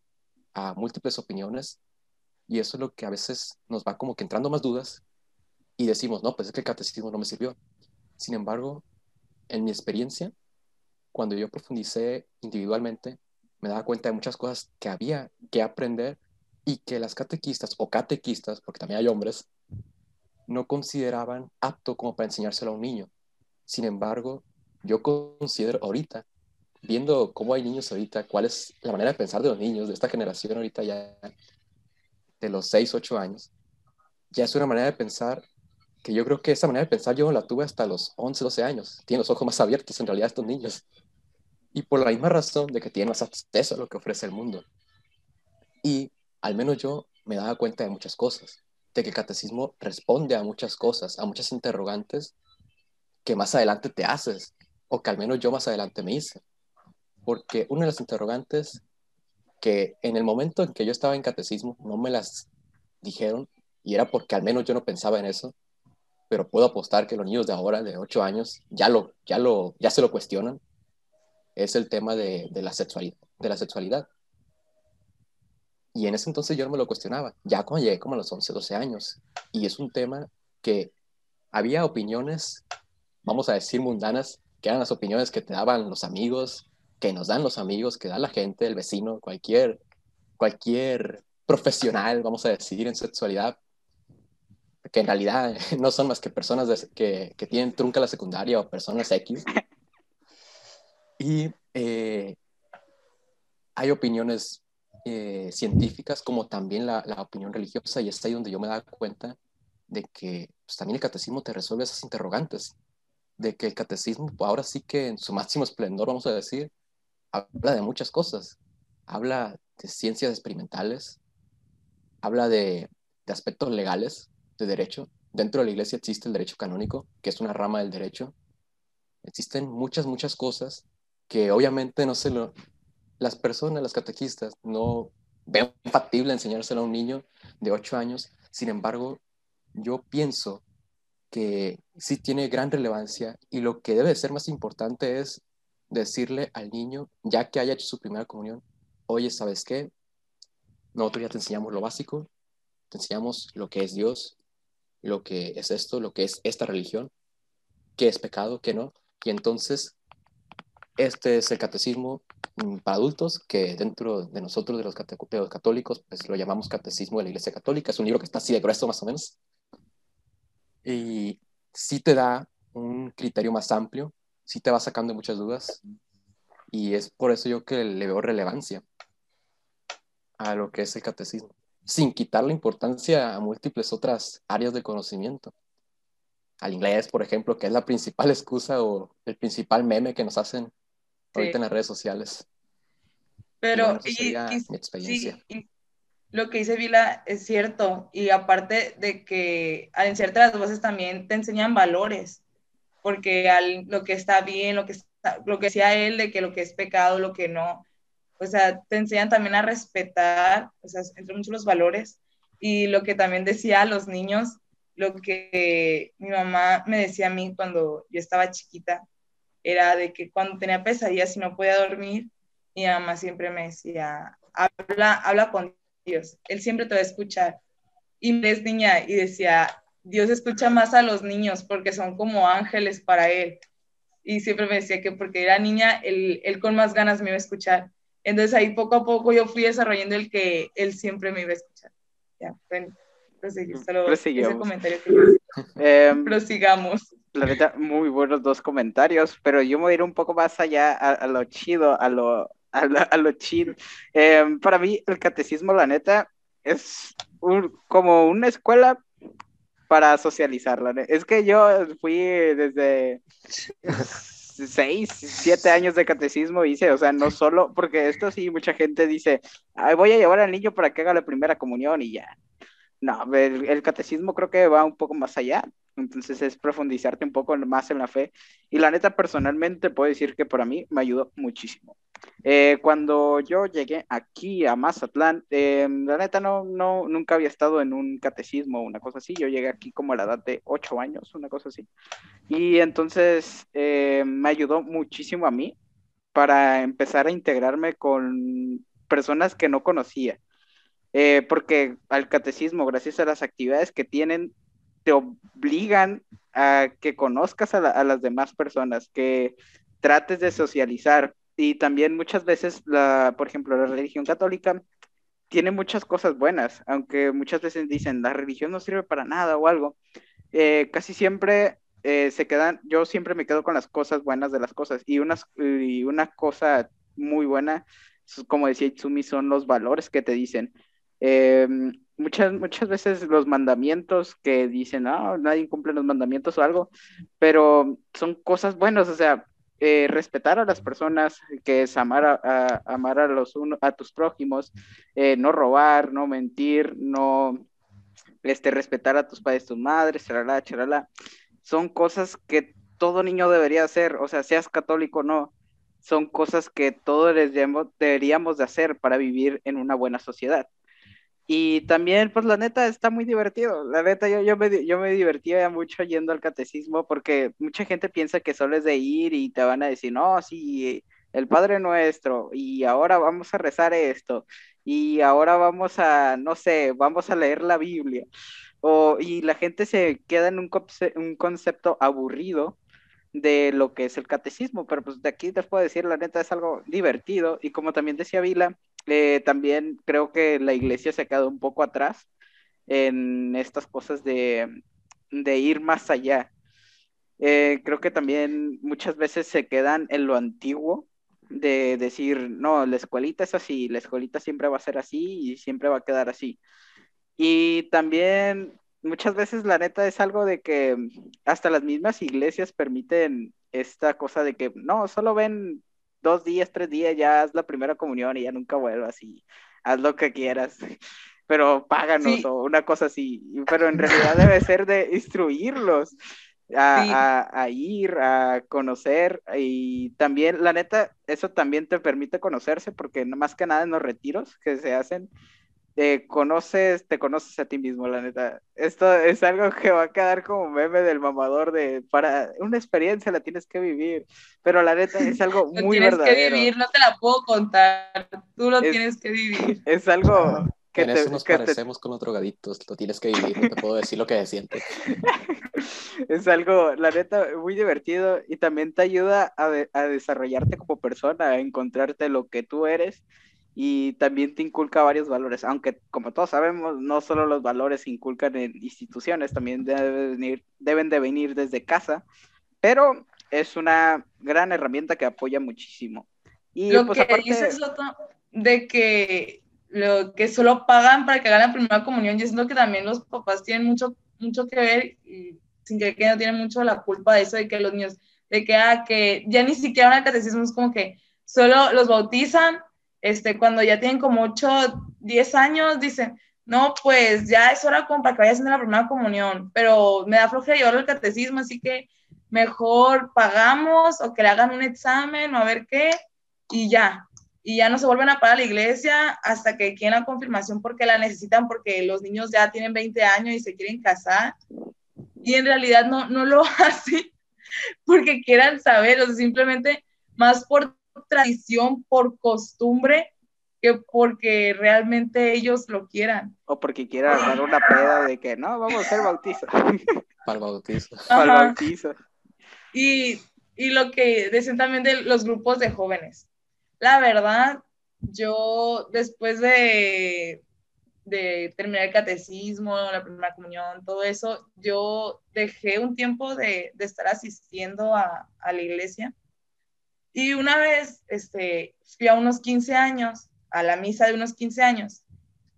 a múltiples opiniones y eso es lo que a veces nos va como que entrando más dudas y decimos, no, pues es que el catecismo no me sirvió. Sin embargo, en mi experiencia, cuando yo profundicé individualmente, me daba cuenta de muchas cosas que había que aprender y que las catequistas o catequistas, porque también hay hombres, no consideraban apto como para enseñárselo a un niño. Sin embargo, yo considero ahorita viendo cómo hay niños ahorita, cuál es la manera de pensar de los niños de esta generación ahorita ya, de los 6, 8 años, ya es una manera de pensar que yo creo que esa manera de pensar yo la tuve hasta los 11, 12 años. Tienen los ojos más abiertos en realidad estos niños. Y por la misma razón de que tienen más acceso a lo que ofrece el mundo. Y al menos yo me daba cuenta de muchas cosas, de que el catecismo responde a muchas cosas, a muchas interrogantes que más adelante te haces, o que al menos yo más adelante me hice porque una de las interrogantes que en el momento en que yo estaba en catecismo no me las dijeron y era porque al menos yo no pensaba en eso, pero puedo apostar que los niños de ahora, de 8 años, ya, lo, ya, lo, ya se lo cuestionan, es el tema de, la sexualidad, de la sexualidad. Y en ese entonces yo no me lo cuestionaba, ya cuando llegué como a los 11, 12 años. Y es un tema que había opiniones, vamos a decir, mundanas, que eran las opiniones que te daban los amigos, que nos dan los amigos, que da la gente, el vecino, cualquier, cualquier profesional, vamos a decir, en sexualidad, que en realidad no son más que personas que, que, tienen trunca la secundaria o personas X. Y eh, hay opiniones eh, científicas como también la, opinión religiosa y es ahí donde yo me da cuenta de que pues, también el catecismo te resuelve esas interrogantes, de que el catecismo ahora sí que en su máximo esplendor, vamos a decir, habla de muchas cosas. Habla de ciencias experimentales, habla de, de, aspectos legales de derecho. Dentro de la iglesia existe el derecho canónico, que es una rama del derecho. Existen muchas, muchas cosas que obviamente no se lo... Las personas, las catequistas, no ven factible enseñárselo a un niño de 8 años. Sin embargo, yo pienso que sí tiene gran relevancia y lo que debe ser más importante es decirle al niño, ya que haya hecho su primera comunión, oye, ¿sabes qué? Nosotros ya te enseñamos lo básico, te enseñamos lo que es Dios, lo que es esto, lo que es esta religión, qué es pecado, qué no. Y entonces, este es el catecismo para adultos, que dentro de nosotros, de los, católicos, pues lo llamamos Catecismo de la Iglesia Católica. Es un libro que está así de grueso, más o menos. Y sí te da un criterio más amplio sí te va sacando muchas dudas y es por eso yo que le veo relevancia a lo que es el catecismo, sin quitar la importancia a múltiples otras áreas de conocimiento. Al inglés, por ejemplo, que es la principal excusa o el principal meme que nos hacen. Ahorita en las redes sociales. Pero y, bueno, y, mi experiencia. Sí, lo que dice Vila es cierto, y aparte de que al enseñarte las voces también te enseñan valores porque al, lo que está bien, lo que, está, lo que decía él de que lo que es pecado, lo que no, o sea, te enseñan también a respetar, o sea, entre muchos los valores, y lo que también decía a los niños, lo que mi mamá me decía a mí cuando yo estaba chiquita, era de que cuando tenía pesadillas y no podía dormir, mi mamá siempre me decía, habla, habla con Dios, Él siempre te va a escuchar. Y me es niña y decía, Dios escucha más a los niños porque son como ángeles para Él. Y siempre me decía que porque era niña, él, él con más ganas me iba a escuchar. Entonces ahí poco a poco yo fui desarrollando el que Él siempre me iba a escuchar. Ya, bueno, solo ese comentario que eh, prosigamos. La neta, muy buenos dos comentarios, pero yo me voy a ir un poco más allá a, a lo chido, a lo, a lo, a lo chido. Eh, para mí, el catecismo, la neta, es un, como una escuela para socializarla. Es que yo fui desde seis, siete años de catecismo hice, o sea, no solo, porque esto sí, mucha gente dice, Ay, voy a llevar al niño para que haga la primera comunión y ya. No, el, el, catecismo creo que va un poco más allá, entonces es profundizarte un poco más en la fe. Y la neta, personalmente puedo decir que para mí me ayudó muchísimo. Eh, cuando yo llegué aquí a Mazatlán, eh, la neta no, no, nunca había estado en un catecismo o una cosa así. Yo llegué aquí como a la edad de ocho años, una cosa así. Y entonces eh, me ayudó muchísimo a mí para empezar a integrarme con personas que no conocía. Eh, porque al catecismo, gracias a las actividades que tienen, te obligan a que conozcas a, las demás personas, que trates de socializar. Y también muchas veces, la, por ejemplo, la religión católica tiene muchas cosas buenas, aunque muchas veces dicen, la religión no sirve para nada o algo. Eh, casi siempre eh, se quedan, yo siempre me quedo con las cosas buenas de las cosas. Y, unas, y una cosa muy buena, como decía Itsumi, son los valores que te dicen eh, muchas, muchas veces los mandamientos que dicen, no, nadie cumple los mandamientos o algo, pero son cosas buenas, o sea, eh, respetar a las personas, que es amar a, amar a los uno, a tus prójimos, eh, no robar, no mentir, no este, respetar a tus padres, tus madres, charala, charala. Son cosas que todo niño debería hacer, o sea, seas católico o no, son cosas que todos deberíamos de hacer para vivir en una buena sociedad. Y también, pues la neta, está muy divertido. La neta, yo, yo, me, yo me divertía mucho yendo al catecismo porque mucha gente piensa que solo es de ir y te van a decir, no, sí, el Padre Nuestro, y ahora vamos a rezar esto, y ahora vamos a, no sé, vamos a leer la Biblia. O, y la gente se queda en un, un concepto aburrido de lo que es el catecismo, pero pues de aquí te puedo decir, la neta es algo divertido y como también decía Vila, eh, también creo que la iglesia se ha quedado un poco atrás en estas cosas de, ir más allá. Eh, creo que también muchas veces se quedan en lo antiguo de decir, no, la escuelita es así, la escuelita siempre va a ser así y siempre va a quedar así. Y también muchas veces la neta es algo de que hasta las mismas iglesias permiten esta cosa de que no, solo ven dos días, tres días, ya haz la primera comunión y ya nunca vuelvas y haz lo que quieras, pero páganos o una cosa así, pero en realidad debe ser de instruirlos. A, a, ir, a conocer y también, la neta, eso también te permite conocerse porque más que nada en los retiros que se hacen, te conoces, te conoces a ti mismo, la neta. Esto es algo que va a quedar como meme del mamador de para una experiencia la tienes que vivir, pero la neta es algo muy verdadero. Tienes que vivir, no te la puedo contar, tú lo tienes que vivir. Es algo que en eso nos parecemos con los drogaditos, lo tienes que vivir, no te puedo decir lo que sientes. es algo, la neta, muy divertido y también te ayuda a, a desarrollarte como persona, a encontrarte lo que tú eres y también te inculca varios valores, aunque como todos sabemos, no solo los valores se inculcan en instituciones, también deben, venir, deben de venir desde casa, pero es una gran herramienta que apoya muchísimo. Y lo pues, que aparte... dices, de que lo que solo pagan para que hagan la primera comunión, yo siento que también los papás tienen mucho, mucho que ver, y sin que, no tienen mucho la culpa de eso, de que los niños, de que, ah, que ya ni siquiera una catecismo es como que solo los bautizan este, cuando ya tienen como 8, 10 años, dicen, no, pues ya es hora como para que vaya haciendo la primera comunión, pero me da flojera llevarlo al catecismo, así que mejor pagamos o que le hagan un examen o a ver qué, y ya. Y ya no se vuelven a parar a la iglesia hasta que quieran la confirmación porque la necesitan, porque los niños ya tienen 20 años y se quieren casar. Y en realidad no, no lo hacen porque quieran saber, o sea, simplemente más por tradición, por costumbre, que porque realmente ellos lo quieran. O porque quieran dar una peda de que no, vamos a hacer bautizo. Para el bautizo. Para el bautizo. Y, y lo que decían también de los grupos de jóvenes. La verdad, yo después de, de terminar el catecismo, la primera comunión, todo eso, yo dejé un tiempo de, de estar asistiendo a, a la iglesia y una vez este, fui a unos 15 años, a la misa de unos 15 años,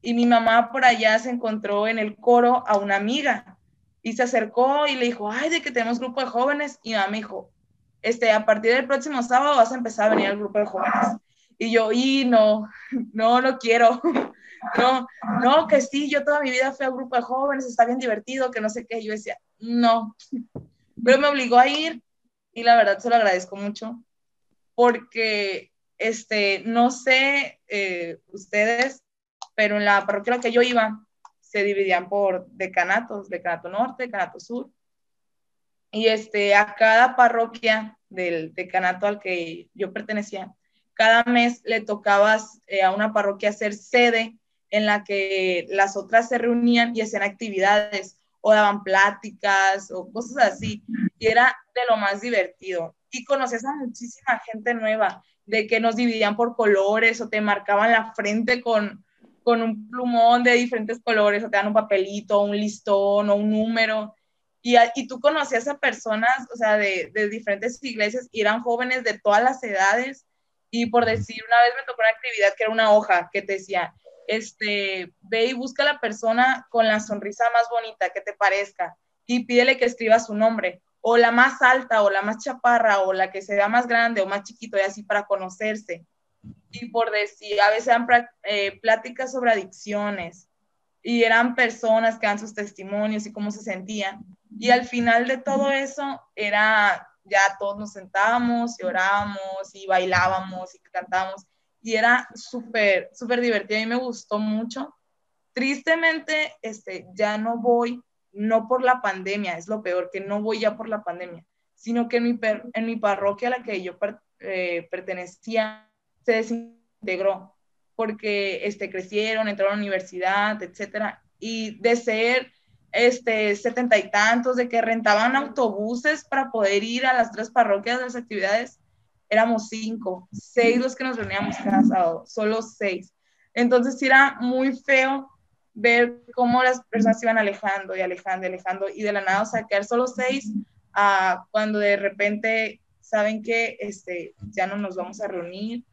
y mi mamá por allá se encontró en el coro a una amiga y se acercó y le dijo, ay, de que tenemos grupo de jóvenes. Y mi mamá me dijo, este, a partir del próximo sábado vas a empezar a venir al grupo de jóvenes. Y yo, y no, no, no quiero. No, no, que sí, yo toda mi vida fui al grupo de jóvenes, está bien divertido, que no sé qué. Yo decía, no. Pero me obligó a ir y la verdad se lo agradezco mucho porque, este, no sé eh, ustedes, pero en la parroquia a la que yo iba, se dividían por decanatos, decanato norte, decanato sur. Y este, a cada parroquia del decanato al que yo pertenecía, cada mes le tocaba eh, a una parroquia ser sede en la que las otras se reunían y hacían actividades o daban pláticas o cosas así. Y era de lo más divertido. Y conocías a muchísima gente nueva, de que nos dividían por colores o te marcaban la frente con, con un plumón de diferentes colores, o te dan un papelito, un listón o un número. Y, y tú conocías a personas, o sea, de, de, diferentes iglesias, y eran jóvenes de todas las edades. Y por decir, una vez me tocó una actividad que era una hoja que te decía, este, ve y busca a la persona con la sonrisa más bonita que te parezca y pídele que escriba su nombre, o la más alta, o la más chaparra, o la que se vea más grande o más chiquito, y así para conocerse y por decir, a veces eran eh, pláticas sobre adicciones y eran personas que dan sus testimonios y cómo se sentían. Y al final de todo eso era, ya todos nos sentábamos y orábamos y bailábamos y cantábamos y era súper, súper divertido y me gustó mucho. Tristemente, este, ya no voy, no por la pandemia, es lo peor, que no voy ya por la pandemia, sino que en mi, en mi parroquia a la que yo eh, pertenecía, se desintegró porque este, crecieron, entraron a la universidad, etcétera, y de ser este, setenta y tantos, de que rentaban autobuses para poder ir a las tres parroquias de las actividades, éramos cinco, seis los que nos reuníamos cada sábado, solo seis. Entonces era muy feo ver cómo las personas se iban alejando y alejando y alejando, y de la nada, o sea, quedar solo seis, a cuando de repente saben que este, ya no nos vamos a reunir,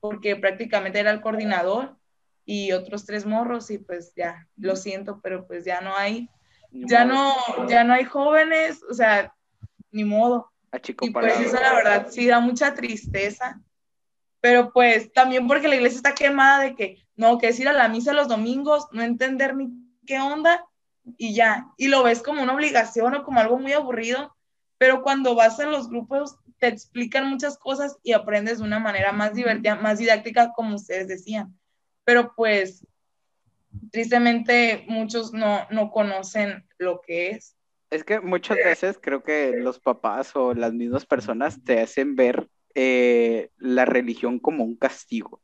porque prácticamente era el coordinador y otros tres morros y pues ya, lo siento, pero pues ya no hay, ya no, ya no hay jóvenes, o sea, ni modo. y pues eso la verdad sí da mucha tristeza, pero pues también porque la iglesia está quemada de que no, que es ir a la misa los domingos, no entender ni qué onda y ya, y lo ves como una obligación o como algo muy aburrido, pero cuando vas a los grupos te explican muchas cosas y aprendes de una manera más divertida, más didáctica, como ustedes decían. Pero pues, tristemente, muchos no, no conocen lo que es. Es que muchas veces creo que los papás o las mismas personas te hacen ver eh, la religión como un castigo.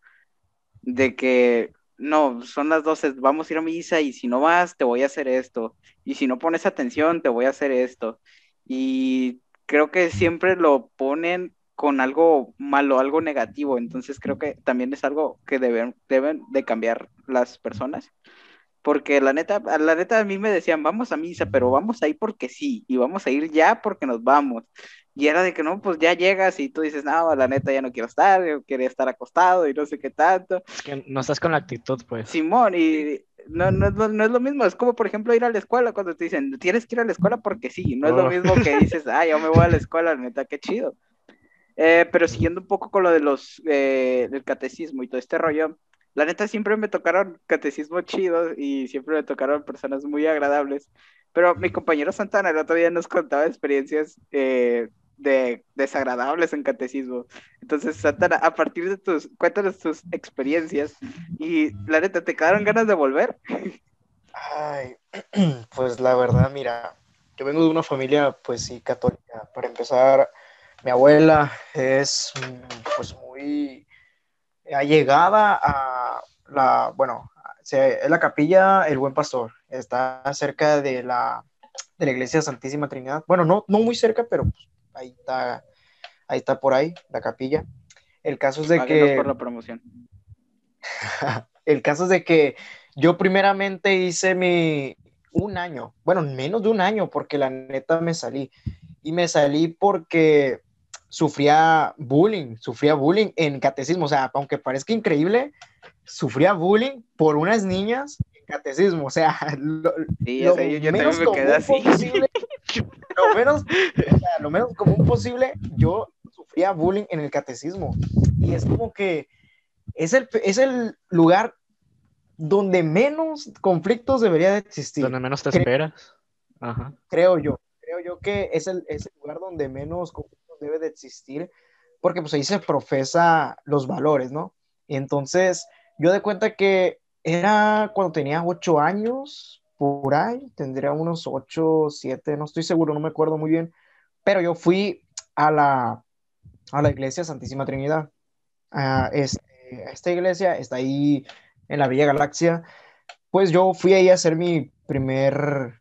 De que no, son las 12, vamos a ir a misa y si no vas, te voy a hacer esto. Y si no pones atención, te voy a hacer esto. Y creo que siempre lo ponen con algo malo, algo negativo, entonces creo que también es algo que deben, deben de cambiar las personas, porque la neta, la neta a mí me decían, vamos a misa, pero vamos a ir porque sí, y vamos a ir ya porque nos vamos, y era de que no, pues ya llegas y tú dices, no, la neta ya no quiero estar, yo quería estar acostado y no sé qué tanto. Es que no estás con la actitud, pues. Simón, y no, no, no, es lo mismo, es como por ejemplo ir a la escuela cuando te dicen, tienes que ir a la escuela porque sí, no es lo mismo que dices, ah, yo me voy a la escuela, neta, qué chido. Eh, pero siguiendo un poco con lo de los, eh, del catecismo y todo este rollo, la neta siempre me tocaron catecismo chidos y siempre me tocaron personas muy agradables, pero mi compañero Santana el otro día nos contaba experiencias eh, de desagradables en catecismo. Entonces, Santana, a partir de tus, cuéntanos tus experiencias y la neta, ¿te quedaron ganas de volver? Ay, pues la verdad, mira, yo vengo de una familia, pues sí, católica. Para empezar, mi abuela es, pues, muy allegada a la, bueno, es la capilla El Buen Pastor. Está cerca de la, de la iglesia Santísima Trinidad. Bueno, no, no muy cerca, pero pues, ahí está, ahí está por ahí, la capilla. El caso es de que... por la promoción. el caso es de que yo primeramente hice mi un año, bueno, menos de un año, porque la neta me salí. Y me salí porque sufría bullying, sufría bullying en catecismo. O sea, aunque parezca increíble, sufría bullying por unas niñas en catecismo. O sea, lo, sí, yo, yo, también me quedé así. lo menos, o sea, lo menos común posible, yo sufría bullying en el catecismo. Y es como que es el, es el lugar donde menos conflictos debería de existir. Donde menos te esperas. Ajá. creo yo. Creo yo que es el, es el lugar donde menos conflictos debe de existir, porque pues ahí se profesa los valores, ¿no? Entonces yo de cuenta que era cuando tenía ocho años, por ahí, tendría unos ocho, siete, no estoy seguro, no me acuerdo muy bien, pero yo fui a la, a la iglesia Santísima Trinidad. A este- a esta iglesia está ahí en la Villa Galaxia. Pues yo fui ahí a hacer mi primer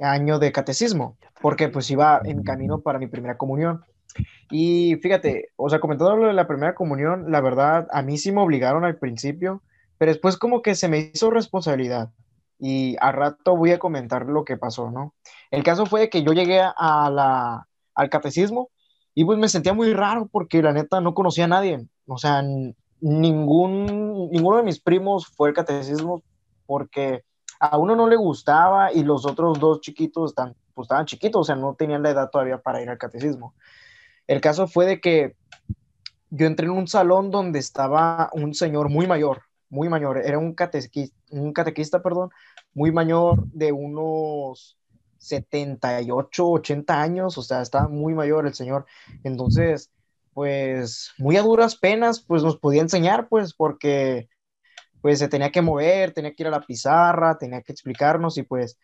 año de catecismo, porque pues iba en camino para mi primera comunión. Y fíjate, o sea, comentando lo de la primera comunión, la verdad, a mí sí me obligaron al principio, pero después como que se me hizo responsabilidad. Y al rato voy a comentar lo que pasó, ¿no? El caso fue que yo llegué a la, al catecismo y pues me sentía muy raro porque la neta no conocía a nadie. O sea, ningún, ninguno de mis primos fue al catecismo porque a uno no le gustaba y los otros dos chiquitos están, pues, estaban chiquitos, o sea, no tenían la edad todavía para ir al catecismo. El caso fue de que yo entré en un salón donde estaba un señor muy mayor, muy mayor, era un, catequista, un catequista, perdón, muy mayor de unos 78, 80 años, o sea, estaba muy mayor el señor. Entonces, pues muy a duras penas, pues nos podía enseñar, pues porque pues se tenía que mover, tenía que ir a la pizarra, tenía que explicarnos y pues,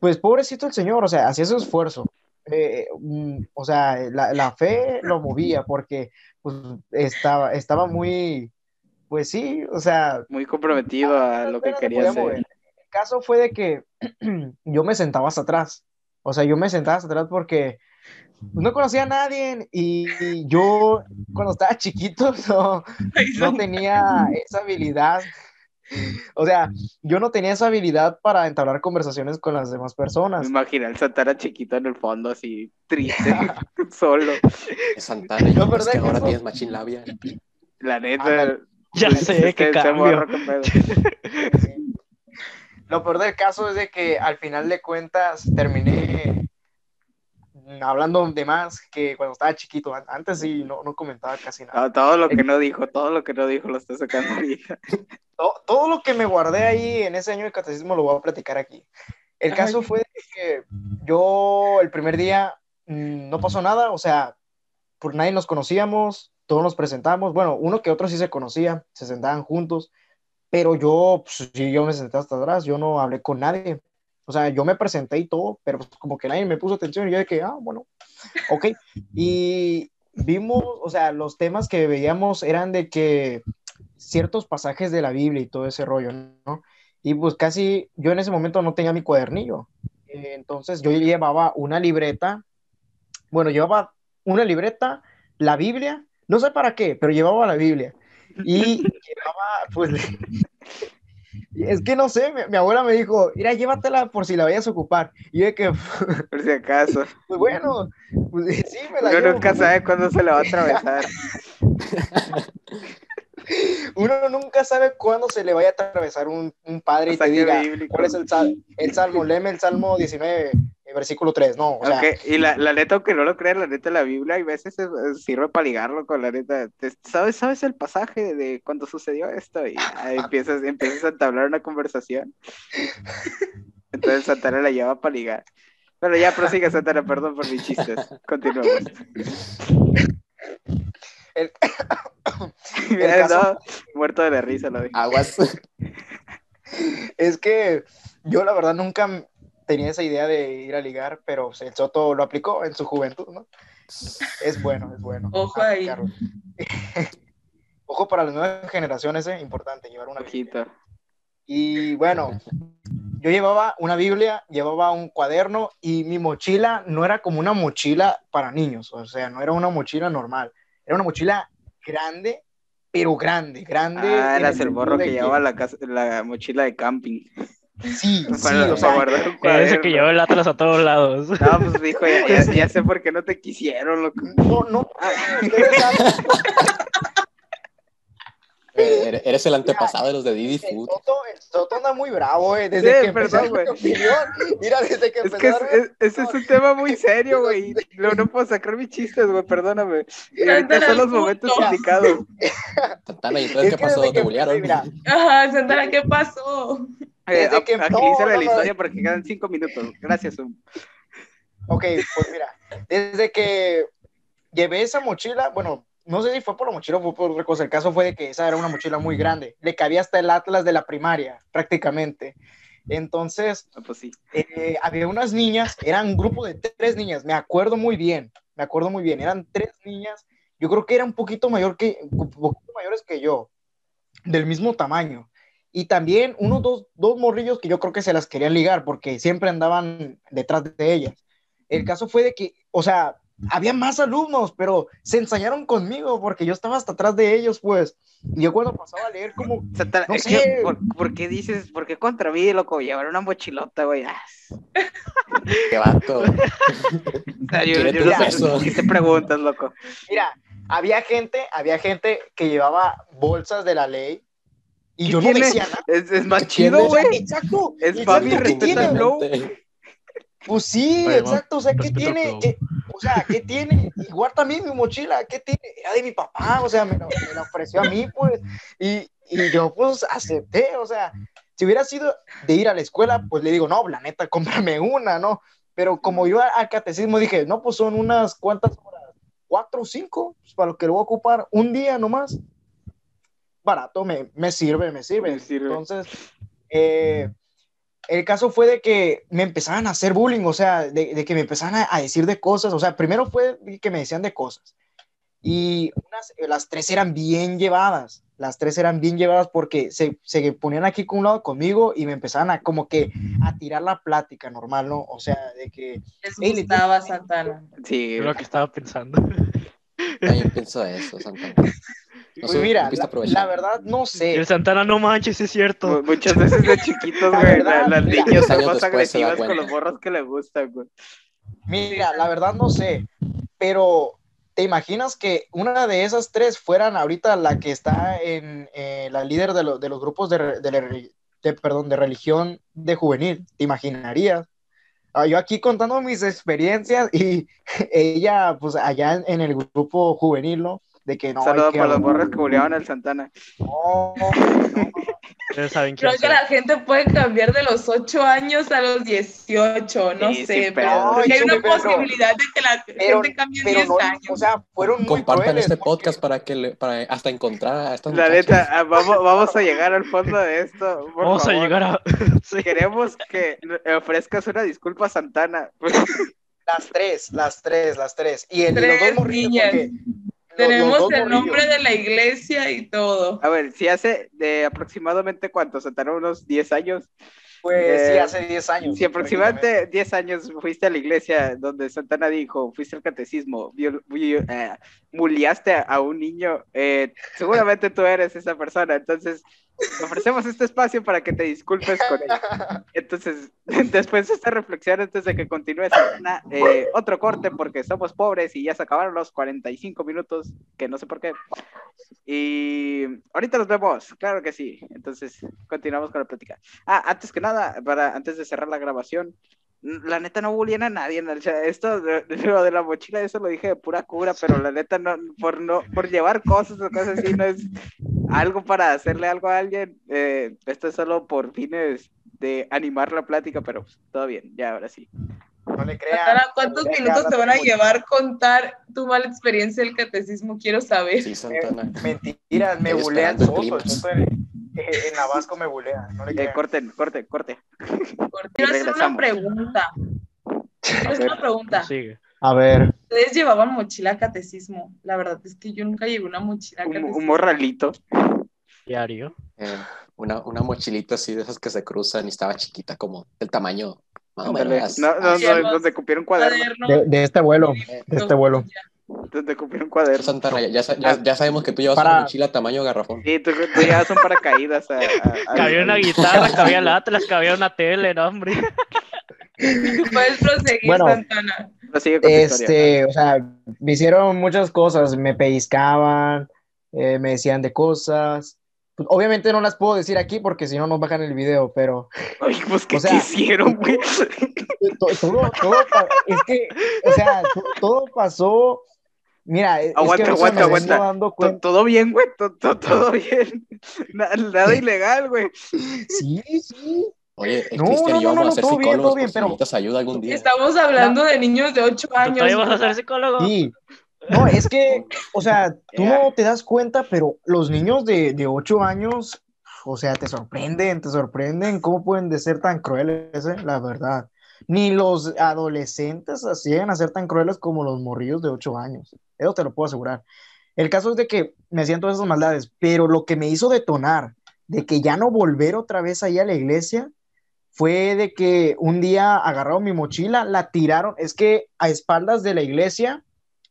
pues pobrecito el señor, o sea, hacía su esfuerzo. Eh, mm, o sea, la, la fe lo movía porque pues estaba, estaba muy, pues sí, o sea, Muy comprometido a lo que quería hacer. mover. El caso fue de que yo me sentaba hasta atrás. O sea, yo me sentaba hasta atrás porque no conocía a nadie y, y yo cuando estaba chiquito no, no tenía esa habilidad. O sea, yo no tenía esa habilidad para entablar conversaciones con las demás Me personas. imagino el Santana chiquito en el fondo, así triste, solo. Santana, No, ¿verdad que ahora eso? tienes machín labia. La neta. Ya sé, este, qué ese cambio. Lo peor del caso es de que al final de cuentas terminé hablando de más que cuando estaba chiquito. An- Antes sí no, no comentaba casi nada. No, todo lo que no dijo, todo lo que no dijo lo está sacando ahorita. To- todo lo que me guardé ahí en ese año de catecismo lo voy a platicar aquí. El Ay. caso fue que yo el primer día mm, no pasó nada, o sea, por nadie nos conocíamos, todos nos presentamos, bueno, uno que otro sí se conocía, se sentaban juntos, pero yo, pues, sí, yo me senté hasta atrás, yo no hablé con nadie. O sea, yo me presenté y todo, pero pues, como que nadie me puso atención y yo de que, ah, bueno, ok. Y vimos, o sea, los temas que veíamos eran de que ciertos pasajes de la Biblia y todo ese rollo, ¿no? Y pues casi yo en ese momento no tenía mi cuadernillo. Entonces yo llevaba una libreta, bueno, llevaba una libreta, la Biblia, no sé para qué, pero llevaba la Biblia. Y llevaba, pues, es que no sé, mi, mi abuela me dijo, mira, llévatela por si la vayas a ocupar. Y yo de que, Por si acaso. pues bueno, pues sí, me la Uno llevo, nunca pues, sabe cuándo se le va a atravesar. Uno nunca sabe cuándo se le vaya a atravesar un, un padre y te diga, bíblico. ¿cuál es el, sal- el salmo? Léeme el salmo 19, eh, versículo 3. No, o sea, Ok, Y la, la neta, aunque no lo crean, la neta, la Biblia, hay veces eh, sirve para ligarlo con la neta. ¿Sabes, ¿Sabes el pasaje de cuando sucedió esto? Y ahí empiezas, empiezas a entablar una conversación. Entonces Santana la lleva para ligar. Pero ya prosigue, Santana, perdón por mis chistes. Continuamos. el- Mira, caso- no, muerto de la risa lo dije. Aguas. es que yo la verdad nunca tenía esa idea de ir a ligar, pero el Soto lo aplicó en su juventud, ¿no? Es bueno, es bueno. Ojo ahí. aplicarlo. Ojo para las nuevas generaciones, es importante llevar una Biblia. Ojito. Y bueno, yo llevaba una Biblia, llevaba un cuaderno y mi mochila no era como una mochila para niños, o sea, no era una mochila normal, era una mochila grande, pero grande, grande. Ah, eras el morro de que llevaba la, casa- la mochila de camping. Sí, sí, Para, o sea, para guardar un Ese cuaderno. que lleva el Atlas a todos lados. No, pues dijo, ya, ya- ya sé por qué no te quisieron, loco. no, no, saben- Eh, Eres el antepasado de los de Didi El Food. Soto, el Soto anda muy bravo, eh. Desde Sí, que perdón, empezó güey. opinión. Mira, desde que Es empezó que es- mi es- ese es un tema muy serio, güey. No, no puedo sacar mis chistes, güey, perdóname. Y ahorita son los momentos punto. indicados. Santana, ¿y entonces Es qué que pasó? ¿Te que- bullearon? mira, Ajá, Santana, ¿qué pasó? Eh, Desde que- agilízale no, la historia porque quedan cinco minutos. Gracias, Zoom. Ok, pues mira, desde que llevé esa mochila, bueno, no sé si fue por la mochila o fue por otra cosa, el caso fue de que esa era una mochila muy grande, le cabía hasta el Atlas de la primaria, prácticamente. Entonces, Ah, Pues sí. eh, había unas niñas, eran un grupo de tres niñas, me acuerdo muy bien, me acuerdo muy bien, eran tres niñas, yo creo que eran un poquito mayor que, un poquito mayores que yo, del mismo tamaño. Y también unos dos, dos morrillos que yo creo que se las querían ligar porque siempre andaban detrás de ellas. El caso fue de que, o sea, había más alumnos, pero se ensañaron conmigo porque yo estaba hasta atrás de ellos, pues. Y yo cuando pasaba a leer como, No sé. ¿por, por qué dices, por qué contra mí, loco? Llevar una mochilota, güey. Ah, Qué vato. o sea, yo, Quiere yo tu no sé peso. qué te preguntas, loco. mira, había gente, había gente que llevaba bolsas de la ley y ¿Qué yo no decía nada. Es, es más ¿Qué chido, güey. Exacto. Es exacto, flow. Pues sí, Oye, exacto, o sea, ¿qué tiene? ¿Qué- o sea, ¿qué tiene? Igual también mi mochila, ¿qué tiene? Era de mi papá, o sea, me lo, me lo ofreció a mí, pues, y, y yo, pues, acepté, o sea, si hubiera sido de ir a la escuela, pues le digo, no, la neta, cómprame una, ¿no? Pero como yo al catecismo dije, no, pues son unas cuantas horas, cuatro o cinco, pues, para lo que lo voy a ocupar, un día nomás, barato, me, me sirve, me sirve. Me sirve. Entonces, eh, el caso fue de que me empezaban a hacer bullying, o sea, de, de que me empezaban a, a decir de cosas, o sea, primero fue que me decían de cosas. Y unas, las tres eran bien llevadas, las tres eran bien llevadas porque se, se ponían aquí con un lado conmigo y me empezaban a como que a tirar la plática normal, ¿no? O sea, de que, Les Ey, le gustaba tienes- Santana. Sí. Es lo que estaba pensando. También pienso eso, Santana. No pues mira, la, la verdad no sé. el Santana, no manches, es cierto. Mu- Muchas veces de chiquitos, La güey, verdad, la- las mira, niñas son más agresivas con los morros que le gustan, güey. Mira, la verdad no sé, pero ¿te imaginas que una de esas tres fueran ahorita la que está en eh, la líder de, lo- de los grupos de, de de, perdón, de religión de juvenil? ¿Te imaginarías? Ah, yo aquí contando mis experiencias y ella, pues allá en, en el grupo juvenil, ¿no? De que no, Saludos para los morros que buleaban al Santana. No, no, saben Creo que la gente puede cambiar de los 8 años a los 18, no Sí, sé, sí, pero hay una pero- posibilidad de que la pero, gente cambie pero 10 no, años. o sea, fueron muy Compartan crueles, este porque- podcast para que le, para hasta encontrar a estas La neta, ah, vamos, vamos a llegar al fondo de esto. por Vamos a llegar a. sí. Queremos que ofrezcas una disculpa a Santana. Las tres, las tres, las tres. Y, el, y los Tres dos morrillos, porque Tenemos el nombre de la iglesia y todo. A ver, si hace de aproximadamente cuánto, Santana, unos 10 años. Pues sí, Eh, hace 10 años. Si aproximadamente 10 años fuiste a la iglesia donde Santana dijo, fuiste al catecismo, viol- viol- eh, muliaste a, un niño, eh, seguramente tú eres esa persona. Entonces, ofrecemos este espacio para que te disculpes con ella. Entonces, después de esta reflexión, antes de que continúe Santana, eh, otro corte porque somos pobres y ya se acabaron los 45 minutos, que no sé por qué. Y ahorita nos vemos, claro que sí. Entonces, continuamos con la plática. Ah, antes que nada, para antes de cerrar la grabación, la neta no bullying a nadie. ¿no? O sea, esto lo de la mochila, eso lo dije de pura cura, pero la neta no, por no, por llevar cosas o cosas así, no es algo para hacerle algo a alguien. eh, esto es solo por fines de animar la plática, pero pues, todo bien, ya ahora sí. No le crean. ¿cuántos que minutos te van a llevar contar tu mala experiencia del catecismo? Quiero saber. Sí, Santana. Mentiras, me bulean esperando En, eh, en Navasco me bulea. No le Eh, corten, corte, corte. Quiero hacer una pregunta. Quiero hacer una pregunta. Sigue. A ver. Ustedes llevaban mochila a catecismo. La verdad es que yo nunca llevé una mochila a Un, catecismo. un morralito. Diario. Eh, una, una mochilita así de esas que se cruzan y estaba chiquita, como el tamaño más o menos. Ándale. as- No, no, no, donde cupieron De, de este vuelo. De este vuelo. Donde cupieron un cuaderno. Santana, ya, ya, sa- ya- ya sabemos que tú llevas Para- una mochila tamaño garrafón. Sí, tú, tú llevas un paracaídas a, a- a- Cabía una guitarra, cabía el Atlas, cabía una tele, no, hombre. Puedes proseguir, Bueno. Santana. Prosigue con tu historia. Este, o sea, me hicieron muchas cosas. Me pellizcaban, eh, me decían de cosas. pues, obviamente no las puedo decir aquí porque si no nos bajan el video, pero Ay, pues, ¿qué O sea, quisieron, güey? to- todo, todo, pa- es que, o sea, to- todo pasó. Mira, es Aguanta, aguanta, aguanta. dando To- cuenta. Todo bien, güey. to- to- Todo bien. Na- Nada ilegal, güey. Sí, sí. Oye, eh, No, Cristian no, y yo no, vamos no, a ser todo bien, psicólogos todo bien, si pero- necesitas ayuda algún día. Estamos hablando de niños de 8 ¿Tú años. todavía vas a ser psicólogo? Sí. No, es que, o sea, tú Ya. no te das cuenta, pero los niños de, de 8 años, o sea, te sorprenden, te sorprenden cómo pueden de ser tan crueles, eh, la verdad. Ni los adolescentes llegan a ser tan crueles como los morrillos de 8 años. Eso te lo puedo asegurar. El caso es de que me todas esas maldades, pero lo que me hizo detonar de que ya no volver otra vez ahí a la iglesia fue de que un día agarraron mi mochila, la tiraron, es que a espaldas de la iglesia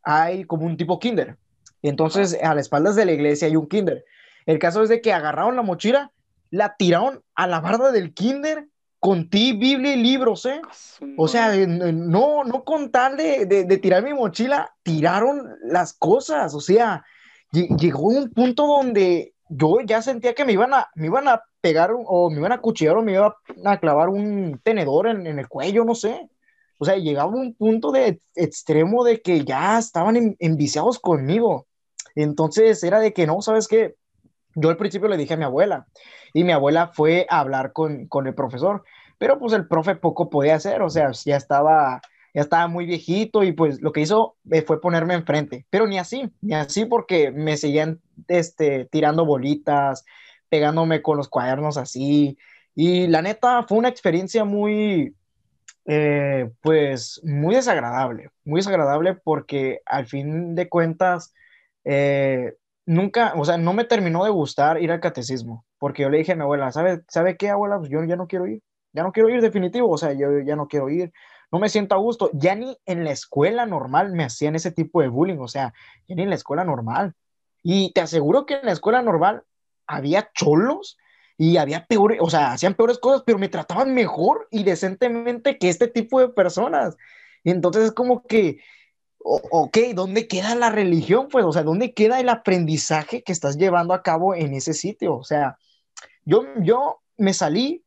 hay como un tipo kinder. Entonces a las espaldas de la iglesia hay un kinder. El caso es de que agarraron la mochila, la tiraron a la barda del kinder con ti, Biblia y libros, ¿eh? O sea, no, no con tal de, de- de tirar mi mochila, tiraron las cosas. O sea, lle- llegó un punto donde yo ya sentía que me iban a, me iban a pegar o me iban a cuchillar o me iban a clavar un tenedor en, en el cuello, no sé. O sea, llegaba un punto de extremo de que ya estaban en- enviciados conmigo. Entonces era de que no, ¿sabes qué? Yo al principio le dije a mi abuela y mi abuela fue a hablar con, con el profesor, pero pues el profe poco podía hacer, o sea, ya estaba, ya estaba muy viejito y pues lo que hizo eh, fue ponerme enfrente, pero ni así, ni así porque me seguían este, tirando bolitas, pegándome con los cuadernos así, y la neta fue una experiencia muy, eh, pues muy desagradable, muy desagradable porque al fin de cuentas, eh, nunca, o sea, no me terminó de gustar ir al catecismo, porque yo le dije a mi abuela, ¿sabe, ¿sabe qué, abuela? Pues yo ya no quiero ir, ya no quiero ir definitivo, o sea, yo ya no quiero ir, no me siento a gusto, ya ni en la escuela normal me hacían ese tipo de bullying, o sea, ya ni en la escuela normal. Y te aseguro que en la escuela normal había cholos y había peores, o sea, hacían peores cosas, pero me trataban mejor y decentemente que este tipo de personas. Entonces es como que, ok, ¿dónde queda la religión? Pues, o sea, ¿dónde queda el aprendizaje que estás llevando a cabo en ese sitio? O sea, yo, yo me salí,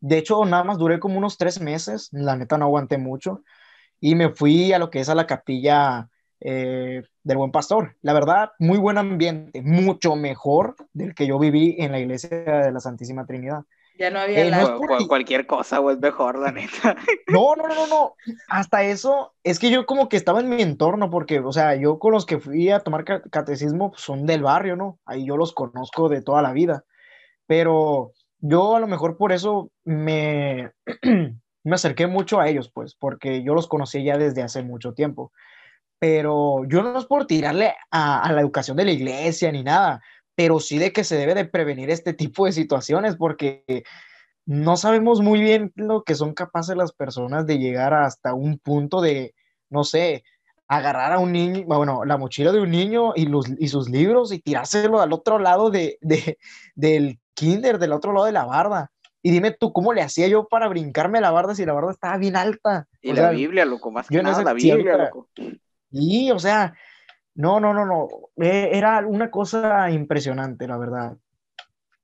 de hecho, nada más duré como unos tres meses, la neta no aguanté mucho, y me fui a lo que es a la capilla eh, del Buen Pastor. La verdad, muy buen ambiente, mucho mejor del que yo viví en la iglesia de la Santísima Trinidad. Ya no había Eh, la... no por cualquier cosa, güey, es mejor, la neta. No, no, no, no. Hasta eso, es que yo como que estaba en mi entorno, porque, o sea, yo con los que fui a tomar ca- catecismo pues, son del barrio, ¿no? Ahí yo los conozco de toda la vida. Pero yo a lo mejor por eso me, me acerqué mucho a ellos, pues, porque yo los conocí ya desde hace mucho tiempo. Pero yo no es por tirarle a, a la educación de la iglesia ni nada, pero sí de que se debe de prevenir este tipo de situaciones, porque no sabemos muy bien lo que son capaces las personas de llegar hasta un punto de, no sé, agarrar a un niño, bueno, la mochila de un niño y, los, y sus libros y tirárselo al otro lado de, de- del kinder, del otro lado de la barda. Y dime tú, ¿cómo le hacía yo para brincarme la barda si la barda estaba bien alta? Y O la sea, Biblia, loco, más que yo nada, ese la Biblia, loco. y, o sea, no, no, no, no. eh, era una cosa impresionante, la verdad.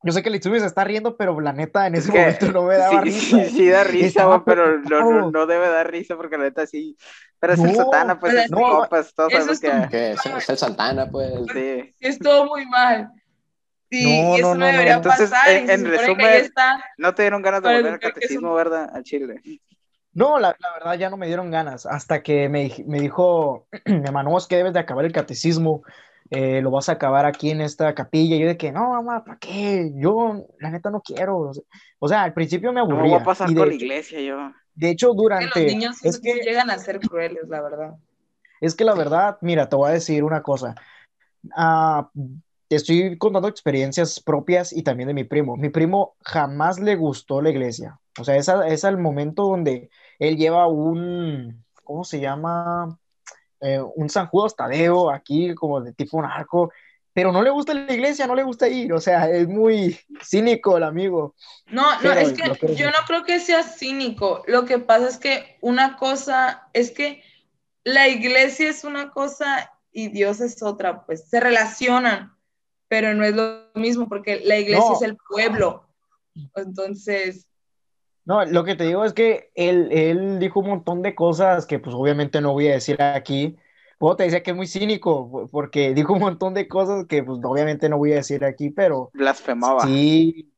Yo sé que el Itsumi se está riendo, pero la neta en Es ese que momento no me daba sí, risa. Sí, sí da risa, Estaba güey, pero no, no, no debe dar risa porque la neta sí. Pero es el No, Satana, pues, pero es compas, todos eso es que... Que es, es el Santana, pues. Sí. Sí, estuvo muy mal. Sí, No, y eso no, no, no, no. debería Entonces, pasar. en- en resumen. No te dieron ganas de volver al es catecismo, ¿verdad? Al Chile. No, la, la verdad ya no me dieron ganas. Hasta que me, me dijo, mi hermano, es que debes de acabar el catecismo. eh, lo vas a acabar aquí en esta capilla. Y yo de que, no, mamá, ¿para qué? Yo, la neta, no quiero. O sea, al principio me No me aburría. voy a pasar de con la iglesia yo. De hecho, Que durante... los niños es que, llegan a ser crueles, la verdad. Es que la verdad, mira, te voy a decir una cosa. Ah, te estoy contando experiencias propias y también de mi primo. Mi primo jamás le gustó la iglesia. O sea, esa es el momento donde él lleva un, ¿cómo se llama? Eh, un San Judas Tadeo aquí, como de tipo narco, pero no le gusta la iglesia, no le gusta ir. O sea, es muy cínico el amigo. No, no, Pero es que yo no creo que sea cínico. Lo que pasa es que una cosa es que la iglesia es una cosa y Dios es otra, pues se relacionan. pero no es lo mismo porque la iglesia es el pueblo. Entonces... No, lo que te digo es que él, él dijo un montón de cosas que pues obviamente no voy a decir aquí. Puedo te decía que es muy cínico porque dijo un montón de cosas que pues obviamente no voy a decir aquí, pero... Blasfemaba. Sí,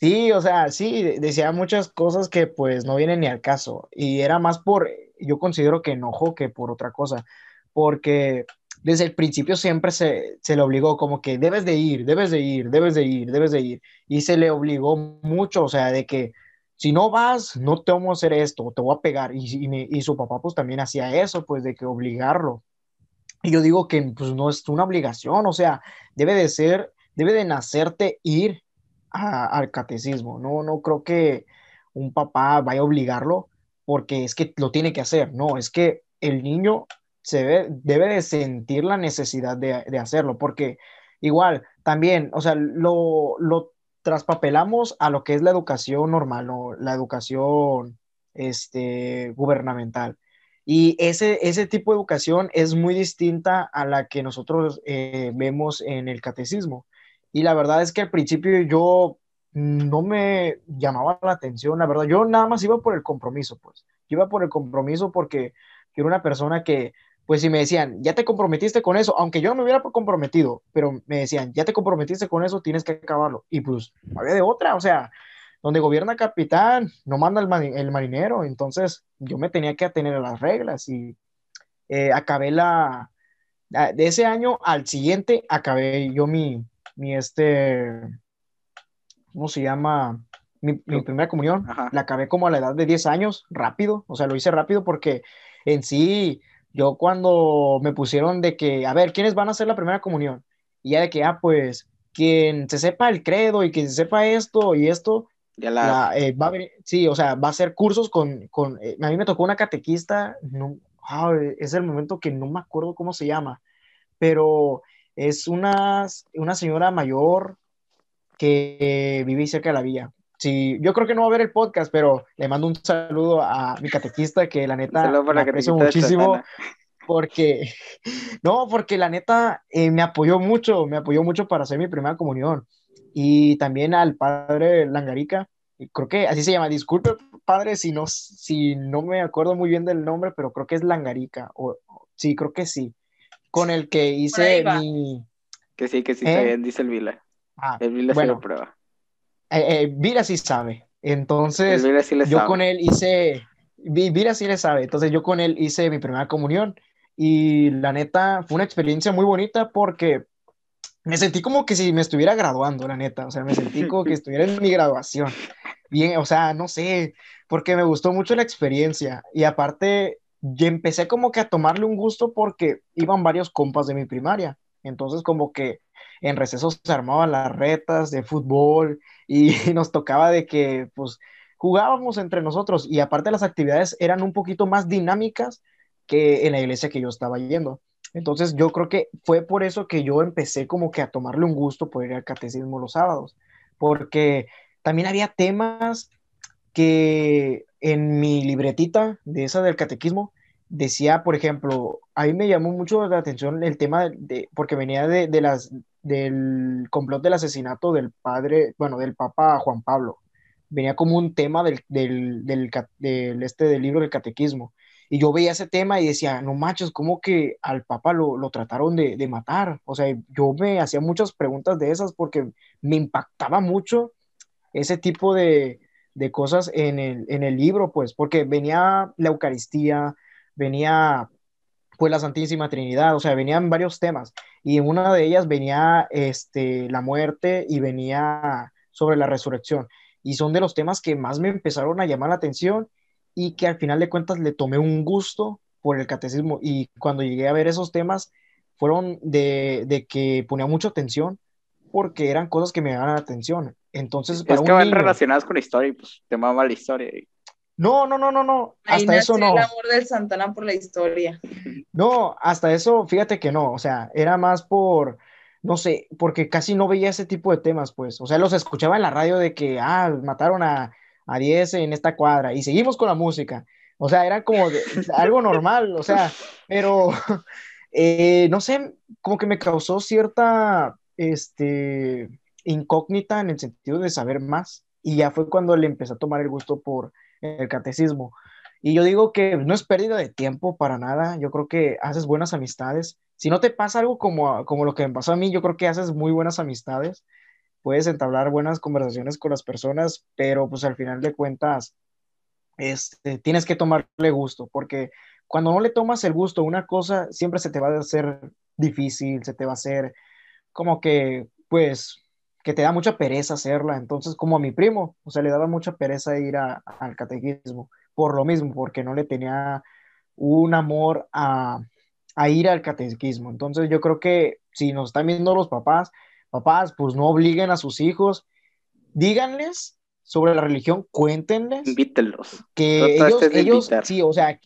sí, o sea, sí, decía muchas cosas que pues no vienen ni al caso. Y era más por, yo considero que enojo que por otra cosa, porque desde el principio siempre se, se, le obligó como que debes de ir, debes de ir, debes de ir, debes de ir. Y se le obligó mucho, o sea, de que si no vas, no te vamos a hacer esto, te voy a pegar. Y, y su papá pues también hacía eso, pues de que obligarlo. Y yo digo que pues no es una obligación, o sea, debe de ser, debe de nacerte ir al catecismo. No, no creo que un papá vaya a obligarlo porque es que lo tiene que hacer, no, es que el niño se debe, debe de sentir la necesidad de, de, hacerlo, porque igual, también, o sea, lo, lo traspapelamos a lo que es la educación normal, ¿no? la educación este, gubernamental. Y ese, ese tipo de educación es muy distinta a la que nosotros eh, vemos en el catecismo. Y la verdad es que al principio yo no me llamaba la atención, la verdad, yo nada más iba por el compromiso, pues. Iba por el compromiso porque yo era una persona que pues si me decían, ya te comprometiste con eso, aunque yo no me hubiera comprometido, pero me decían, ya te comprometiste con eso, tienes que acabarlo. Y pues, había de otra, o sea, donde gobierna capitán, no manda el, el marinero, entonces yo me tenía que atener a las reglas y eh, acabé la, de ese año al siguiente, acabé yo mi, mi este, ¿cómo se llama? Mi, mi primera comunión, Ajá. la acabé como a la edad de 10 años, rápido, o sea, lo hice rápido porque en sí yo cuando me pusieron de que, a ver, ¿quiénes van a hacer la primera comunión? Y ya de que, ah, pues, quien se sepa el credo y quien se sepa esto y esto, ya la... la eh, va a venir, sí, o sea, va a hacer cursos con, con eh, a mí me tocó una catequista, no, oh, es el momento que no me acuerdo cómo se llama, pero es una, una señora mayor que vive cerca de la villa. Sí, yo creo que no va a ver el podcast, pero le mando un saludo a mi catequista que la neta me aprecio muchísimo porque no, porque la neta eh, me apoyó mucho, me apoyó mucho para hacer mi primera comunión y también al padre Langarica, creo que así se llama, disculpe padre si no si no me acuerdo muy bien del nombre, pero creo que es Langarica o sí, creo que sí, con el que hice mi que sí, que sí, está ¿Eh? bien, dice el Vila. Ah, el Vila bueno, se lo prueba. Eh, eh, Vira sí sabe. Entonces, sí yo sabe. con él hice, Vi- Vira sí le sabe. Entonces, yo con él hice mi primera comunión. Y la neta, fue una experiencia muy bonita porque me sentí como que si me estuviera graduando, la neta. O sea, me sentí como que estuviera en mi graduación. Bien, o sea, no sé, porque me gustó mucho la experiencia. Y aparte, ya empecé como que a tomarle un gusto porque iban varios compas de mi primaria. Entonces, como que en recesos se armaban las retas de fútbol y nos tocaba de que, pues, jugábamos entre nosotros y aparte las actividades eran un poquito más dinámicas que en la iglesia que yo estaba yendo. Entonces yo creo que fue por eso que yo empecé como que a tomarle un gusto por ir al catecismo los sábados, porque también había temas que en mi libretita de esa del catequismo decía, por ejemplo, a mí me llamó mucho la atención el tema de, porque venía de, de las del complot del asesinato del padre, bueno, del Papa Juan Pablo. Venía como un tema del, del, del, del, este, del libro del catequismo. Y yo veía ese tema y decía, no machos, ¿cómo que al Papa lo, lo trataron de, de, matar? O sea, yo me hacía muchas preguntas de esas porque me impactaba mucho ese tipo de, de cosas en el, en el libro, pues, porque venía la Eucaristía, venía pues la Santísima Trinidad, o sea, venían varios temas y en una de ellas venía este, la muerte y venía sobre la resurrección y son de los temas que más me empezaron a llamar la atención y que al final de cuentas le tomé un gusto por el catecismo y cuando llegué a ver esos temas fueron de, de que ponía mucha atención porque eran cosas que me daban la atención. Entonces, es que van niño, relacionadas con la historia y pues te mama la historia. No, no, no, no, no. Ahí hasta eso no. el amor del Santana por la historia. No, hasta eso, fíjate que no. O sea, era más por, no sé, porque casi no veía ese tipo de temas, pues. O sea, los escuchaba en la radio de que, ah, mataron a, a 10 en esta cuadra y seguimos con la música. O sea, era como de, algo normal, o sea, pero eh, no sé, como que me causó cierta, este, incógnita en el sentido de saber más y ya fue cuando le empecé a tomar el gusto por el catecismo. Y yo digo que no es pérdida de tiempo para nada, yo creo que haces buenas amistades. Si no te pasa algo como, como lo que me pasó a mí, yo creo que haces muy buenas amistades, puedes entablar buenas conversaciones con las personas, pero pues al final de cuentas, este, tienes que tomarle gusto, porque cuando no le tomas el gusto a una cosa, siempre se te va a hacer difícil, se te va a hacer como que, pues, que te da mucha pereza hacerla. Entonces, como a mi primo, o sea, le daba mucha pereza ir al catequismo, por lo mismo, porque no le tenía un amor a, a ir al catequismo. Entonces, yo creo que si nos están viendo los papás, papás, pues no obliguen a sus hijos, díganles sobre la religión, cuéntenles. Invítenlos. Que ellos, ellos sí, o sea,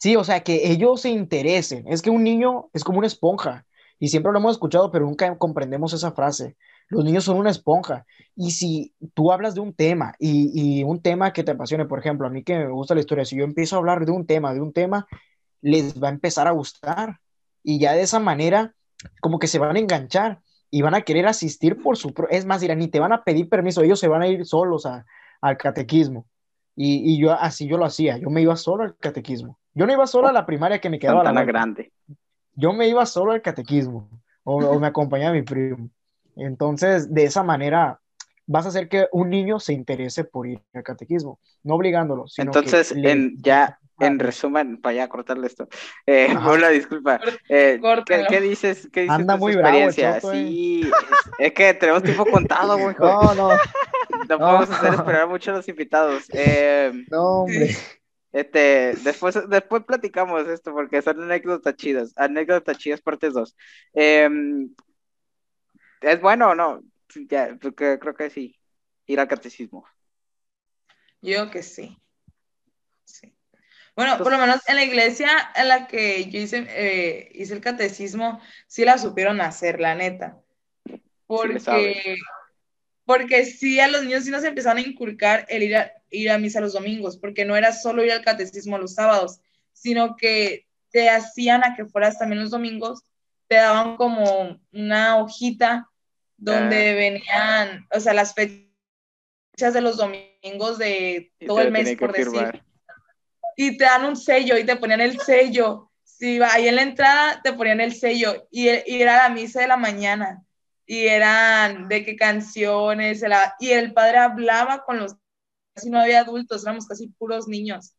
sí, o sea, que ellos se interesen. Es que un niño es como una esponja. Y siempre lo hemos escuchado, pero nunca comprendemos esa frase. Los niños son una esponja. Y si tú hablas de un tema y, y, un tema que te apasione, por ejemplo, a mí que me gusta la historia, si yo empiezo a hablar de un tema, de un tema, les va a empezar a gustar. Y ya de esa manera, como que se van a enganchar y van a querer asistir por su... Es más, dirán, ni te van a pedir permiso, ellos se van a ir solos a, al catequismo. Y, y, yo así yo lo hacía, yo me iba solo al catequismo. Yo no iba solo a la primaria que me quedaba a la grande. Yo me iba solo al catequismo o, me acompañaba mi primo. Entonces, de esa manera vas a hacer que un niño se interese por ir al catequismo, no obligándolo. Entonces, en, ya en resumen, para ya cortarle esto, eh, hola, disculpa. Eh, ¿qué, dices? ¿Qué dices Anda muy experiencia? Bravo, sí, es, que tenemos tiempo contado, güey. No, no. No podemos hacer esperar mucho a los invitados. Eh, no, hombre. Este, después, después platicamos esto porque son anécdotas chidas. Anécdotas chidas, parte 2. Em, ¿Es bueno o no? Ya, porque creo que sí. Ir al catecismo. Yo que sí. Sí. Bueno, por lo menos en la iglesia en la que yo hice, eh, hice el catecismo, sí la supieron hacer, la neta. Porque, porque sí a los niños sí nos empezaron a inculcar el ir a, ir a misa los domingos, porque no era solo ir al catecismo los sábados, sino que te hacían a que fueras también los domingos, te daban como una hojita donde ah. venían, o sea, las fechas de los domingos de todo el mes, por decir y te dan un sello y te ponían el sello. Si va ahí en la entrada, te ponían el sello y, era la misa de la mañana y eran de qué canciones, y el padre hablaba con los, casi no había adultos, éramos casi puros niños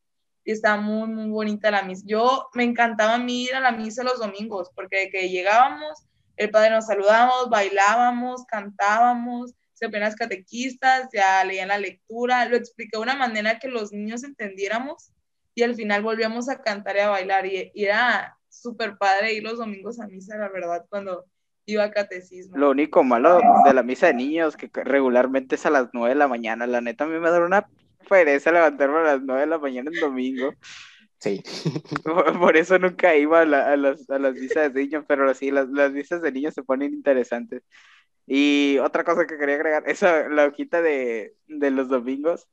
y estaba muy, muy bonita la misa. Yo me encantaba a mí ir a la misa los domingos porque de que llegábamos, el padre nos saludábamos, bailábamos, cantábamos, se las catequistas, ya leían la lectura, lo expliqué de una manera que los niños entendiéramos y al final volvíamos a cantar y a bailar y, era súper padre ir los domingos a misa, la verdad, cuando iba a catecismo. Lo único malo de la misa de niños, que regularmente es a las 9 de la mañana, la neta a mí me da una pereza levantarme a las 9 de la mañana en domingo. Sí. Por, eso nunca iba a, las, a las misas de niños, pero sí, las, las misas de niños se ponen interesantes. Y otra cosa que quería agregar, esa, la hojita de, de los domingos,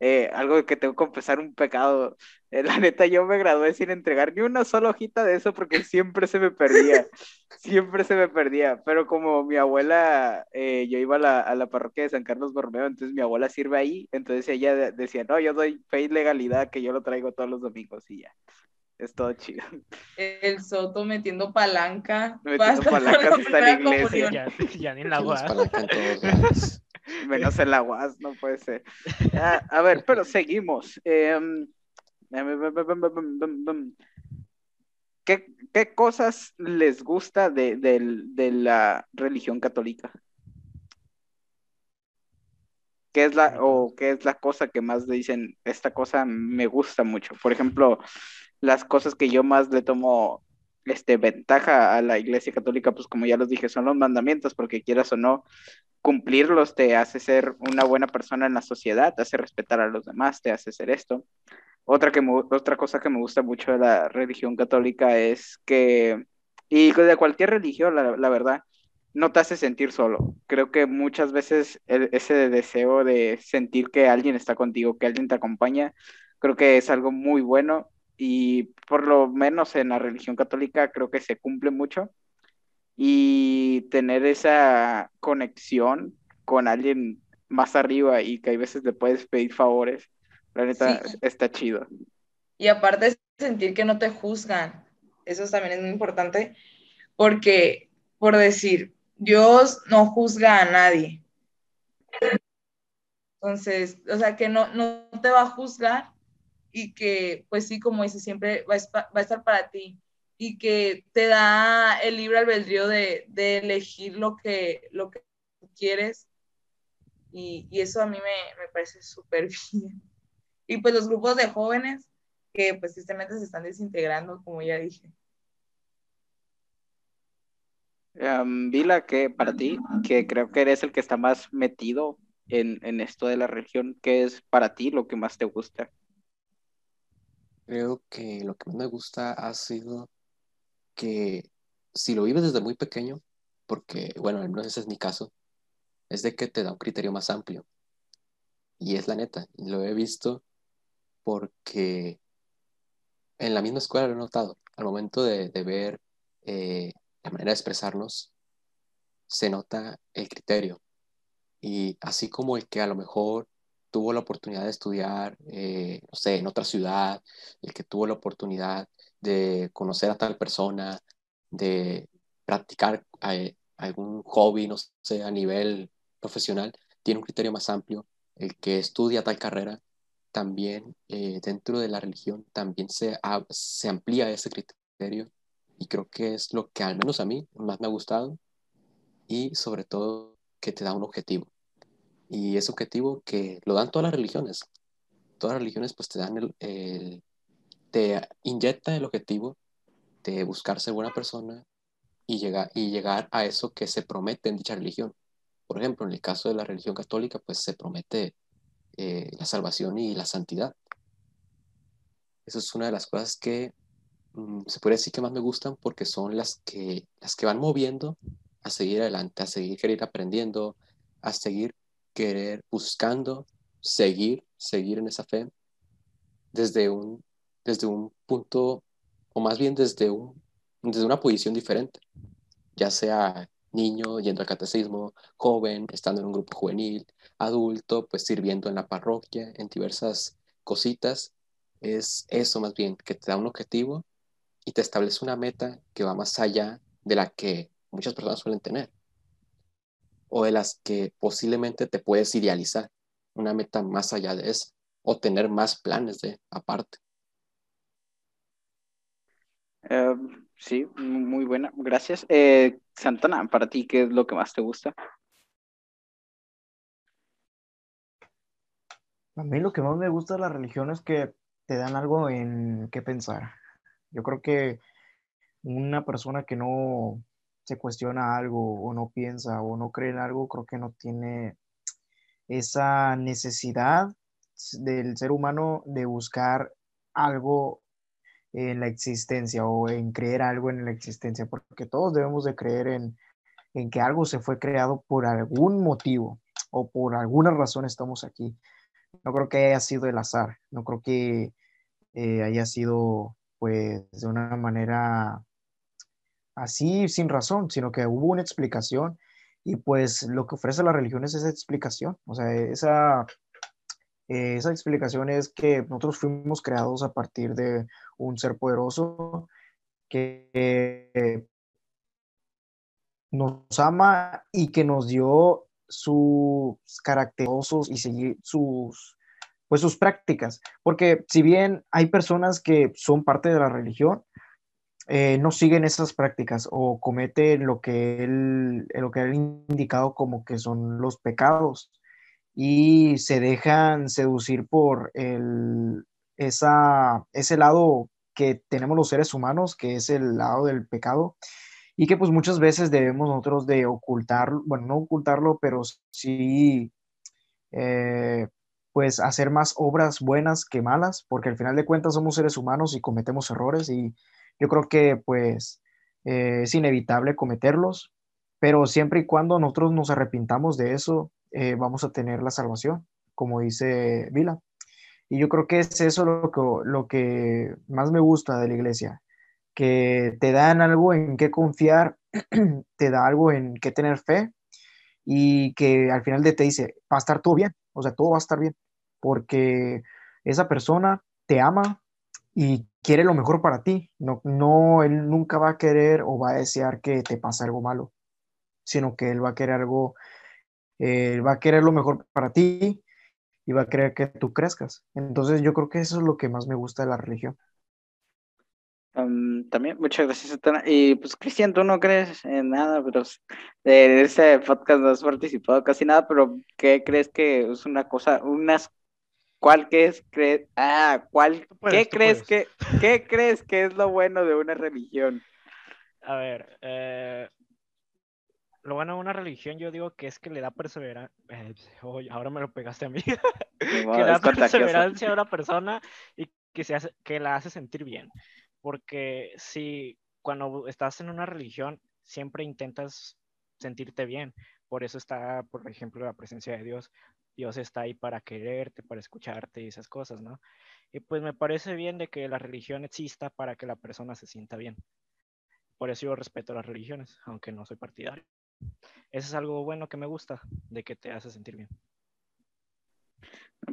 eh, algo que tengo que confesar un pecado. Eh, la neta, yo me gradué sin entregar ni una sola hojita de eso porque siempre se me perdía. siempre se me perdía. Pero como mi abuela, eh, yo iba a la, a la, parroquia de San Carlos Borromeo, entonces mi abuela sirve ahí. Entonces ella decía, no, yo doy fe y legalidad que yo lo traigo todos los domingos y ya. Es todo chido. El Soto metiendo palanca. Metiendo palancas hasta la iglesia. Ya, ya ni la Menos el agua, no puede ser. Ah, a ver, pero seguimos. Em, ¿qué, ¿Qué, cosas les gusta de, de, la religión católica? ¿Qué es la, o qué es la cosa que más dicen, esta cosa me gusta mucho? Por ejemplo, las cosas que yo más le tomo este, ventaja a la Iglesia Católica, pues como ya los dije, son los mandamientos, porque quieras o no, cumplirlos te hace ser una buena persona en la sociedad, te hace respetar a los demás, te hace ser esto. Otra, que otra cosa que me gusta mucho de la religión católica es que, y de cualquier religión, la, la verdad, no te hace sentir solo. Creo que muchas veces ese deseo de sentir que alguien está contigo, que alguien te acompaña, creo que es algo muy bueno y por lo menos en la religión católica creo que se cumple mucho. y tener esa conexión con alguien más arriba y que hay veces le puedes pedir favores, la neta está chido. Y aparte sentir que no te juzgan, eso también es muy importante, porque por decir, Dios no juzga a nadie. Entonces, o sea, que no, no te va a juzgar y que, pues sí, como dice, siempre va a, estar para ti y que te da el libre albedrío de, de elegir lo que, lo que quieres y, y, eso a mí me, me parece súper bien. Y pues los grupos de jóvenes que pues tristemente se están desintegrando, como ya dije. Vila, que para ti, que creo que eres el que está más metido en, en esto de la religión, ¿qué es para ti lo que más te gusta? Creo que lo que más me gusta ha sido que si lo vives desde muy pequeño, porque, bueno, al menos ese es mi caso, es de que te da un criterio más amplio. Y es la neta, lo he visto porque en la misma escuela lo he notado. Al momento de, de ver eh, la manera de expresarnos, se nota el criterio. Y así como el que a lo mejor tuvo la oportunidad de estudiar, eh, no sé, en otra ciudad, el que tuvo la oportunidad de conocer a tal persona, de practicar eh, algún hobby, no sé, a nivel profesional, tiene un criterio más amplio. El que estudia tal carrera, también eh, dentro de la religión, también se, se amplía ese criterio y creo que es lo que al menos a mí más me ha gustado y sobre todo que te da un objetivo. Y ese objetivo que lo dan todas las religiones. Todas las religiones pues te dan el, te inyecta el objetivo de buscar ser buena persona y llegar, y llegar a eso que se promete en dicha religión. Por ejemplo, en el caso de la religión católica, pues se promete eh, la salvación y la santidad. Eso es una de las cosas que Mm, se puede decir que más me gustan porque son las que, las que van moviendo a seguir adelante, a seguir querer aprendiendo, a seguir querer buscando, seguir, seguir en esa fe desde un, desde un punto, o más bien desde, un, desde una posición diferente, ya sea niño yendo al catecismo, joven, estando en un grupo juvenil, adulto, pues sirviendo en la parroquia, en diversas cositas. Es eso más bien, que te da un objetivo y te establece una meta que va más allá de la que muchas personas suelen tener o de las que posiblemente te puedes idealizar, una meta más allá de eso o tener más planes de aparte. Em, sí, muy buena, gracias. Eh, Santana, para ti, ¿qué es lo que más te gusta? A mí lo que más me gusta de la religión es que te dan algo en qué pensar. Yo creo que una persona que no se cuestiona algo o no piensa o no cree en algo, creo que no tiene esa necesidad del ser humano de buscar algo en la existencia o en creer algo en la existencia, porque todos debemos de creer en, que algo se fue creado por algún motivo o por alguna razón estamos aquí. No creo que haya sido el azar, no creo que eh, haya sido pues de una manera así sin razón, sino que hubo una explicación y pues lo que ofrece la religión es esa explicación, o sea, esa, esa explicación es que nosotros fuimos creados a partir de un ser poderoso que nos ama y que nos dio sus característicos y seguir sus pues sus prácticas, porque si bien hay personas que son parte de la religión, eh, no siguen esas prácticas o cometen lo que él, lo que ha indicado como que son los pecados y se dejan seducir por el, esa, ese lado que tenemos los seres humanos, que es el lado del pecado, y que pues muchas veces debemos nosotros de ocultarlo, bueno, no ocultarlo, pero sí eh, pues hacer más obras buenas que malas, porque al final de cuentas somos seres humanos y cometemos errores y yo creo que pues eh, es inevitable cometerlos, pero siempre y cuando nosotros nos arrepintamos de eso, eh, vamos a tener la salvación, como dice Vila. Y yo creo que es eso lo que, lo que más me gusta de la iglesia, que te dan algo en qué confiar, te da algo en qué tener fe y que al final de te dice, va a estar todo bien, o sea, todo va a estar bien, porque esa persona te ama y quiere lo mejor para ti. No, no, él nunca va a querer o va a desear que te pase algo malo, sino que él va a querer algo, eh, va a querer lo mejor para ti y va a querer que tú crezcas. Entonces yo creo que eso es lo que más me gusta de la religión. también, muchas gracias, Y pues, Cristian, tú no crees en nada, pero de ese podcast no has participado casi nada, pero ¿qué crees que es una cosa, unas ¿Cuál cre ah, cuál, ¿qué crees que, qué crees que es lo bueno de una religión? A ver, eh, lo bueno de una religión yo digo que es que le da perseverancia, eh, ahora me lo pegaste a mí, que le da perseverancia a una persona y que, se hace, que la hace sentir bien, porque si cuando estás en una religión siempre intentas sentirte bien, por eso está, por ejemplo, la presencia de Dios, Dios está ahí para quererte, para escucharte y esas cosas, ¿no? Y pues me parece bien de que la religión exista para que la persona se sienta bien. Por eso yo respeto las religiones, aunque no soy partidario. Eso es algo bueno que me gusta, de que te hace sentir bien.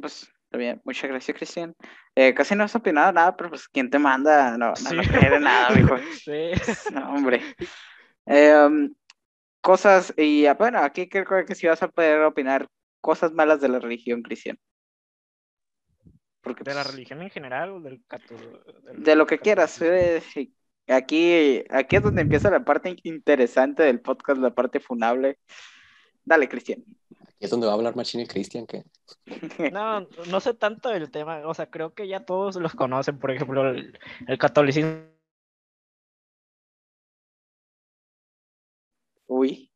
Pues bien, muchas gracias, Cristian. Eh, casi no has opinado nada, pero pues ¿quién te manda? No, no, quiere nada, mijo. Sí. No, hombre. Eh, um, cosas, y bueno, aquí creo que sí vas a poder opinar cosas malas de la religión cristiana. Porque, ¿De la pues, religión en general o del, De lo que quieras. Eh, aquí, aquí es donde empieza la parte interesante del podcast, la parte funable. Dale, Cristian. Aquí es donde va a hablar Machine y Cristian. que No, no sé tanto del tema. O sea, creo que ya todos los conocen. Por ejemplo, el, el catolicismo. Uy.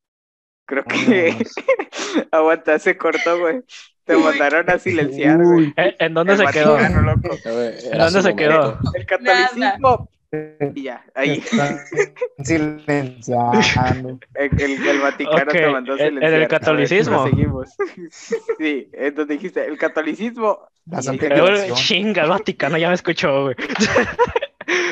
Creo que. Aguanta, se cortó, güey. Te mandaron a silenciar, güey. ¿En dónde se quedó? ¿En dónde se quedó? El catolicismo. Y ya, ahí. Silenciando. El, el, Vaticano te mandó a silenciar. ¿En el catolicismo? seguimos. Sí, entonces dijiste, el catolicismo. La Chinga, el Vaticano ya me escuchó, güey.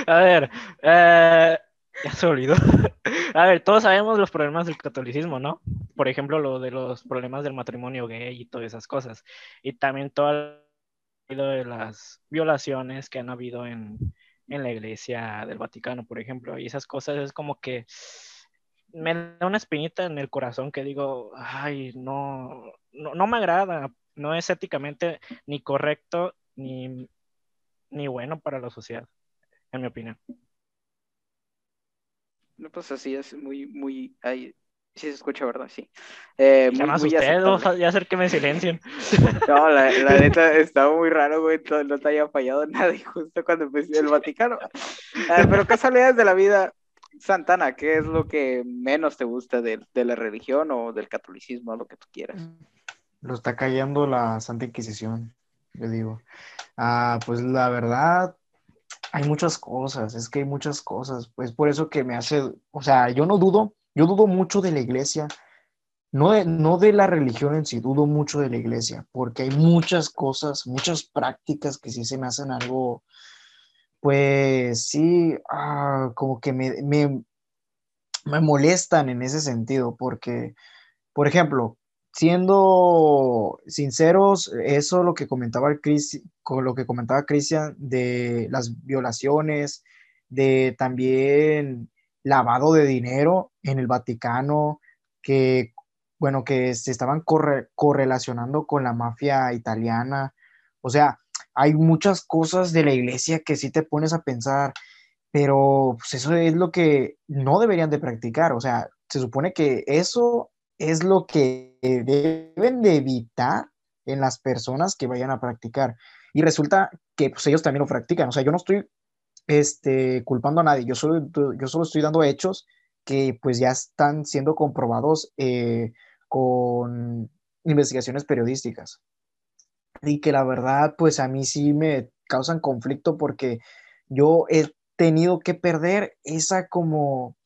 a ver, eh, ya se olvidó. A ver, todos sabemos los problemas del catolicismo, ¿no? Por ejemplo, lo de los problemas del matrimonio gay y todas esas cosas. Y también todo de las violaciones que han habido en, la iglesia del Vaticano, por ejemplo. Y esas cosas es como que me da una espinita en el corazón que digo, ay, no, no, no me agrada, no es éticamente ni correcto ni, ni bueno para la sociedad, en mi opinión. No, pues así es muy, muy, ahí, sí se escucha, ¿verdad? Sí. Eh, muy, muy ya hacer que me silencien. No, la, la neta estaba muy raro, güey, no te haya fallado nada y justo cuando empecé el Vaticano. Ah, pero casualidades de la vida, Santana, ¿qué es lo que menos te gusta de, de la religión o del catolicismo, lo que tú quieras? Lo está cayendo la Santa Inquisición, yo digo. Ah, pues la verdad, hay muchas cosas, es que hay muchas cosas, pues por eso que me hace, o sea, yo no dudo, yo dudo mucho de la iglesia, no de, no de la religión en sí, dudo mucho de la iglesia, porque hay muchas cosas, muchas prácticas que sí se me hacen algo, pues sí, ah, como que me, me, me molestan en ese sentido, porque, por ejemplo, siendo sinceros, eso lo que comentaba el lo que comentaba Cristian de las violaciones, de también lavado de dinero en el Vaticano, que bueno, que se estaban correlacionando con la mafia italiana. O sea, hay muchas cosas de la iglesia que sí te pones a pensar, pero pues, eso es lo que no deberían de practicar. O sea, se supone que eso es lo que deben de evitar en las personas que vayan a practicar. Y resulta que pues, ellos también lo practican. O sea, yo no estoy este, culpando a nadie, yo solo, yo solo estoy dando hechos que pues ya están siendo comprobados eh, con investigaciones periodísticas. Y que la verdad, pues a mí sí me causan conflicto porque yo he tenido que perder esa como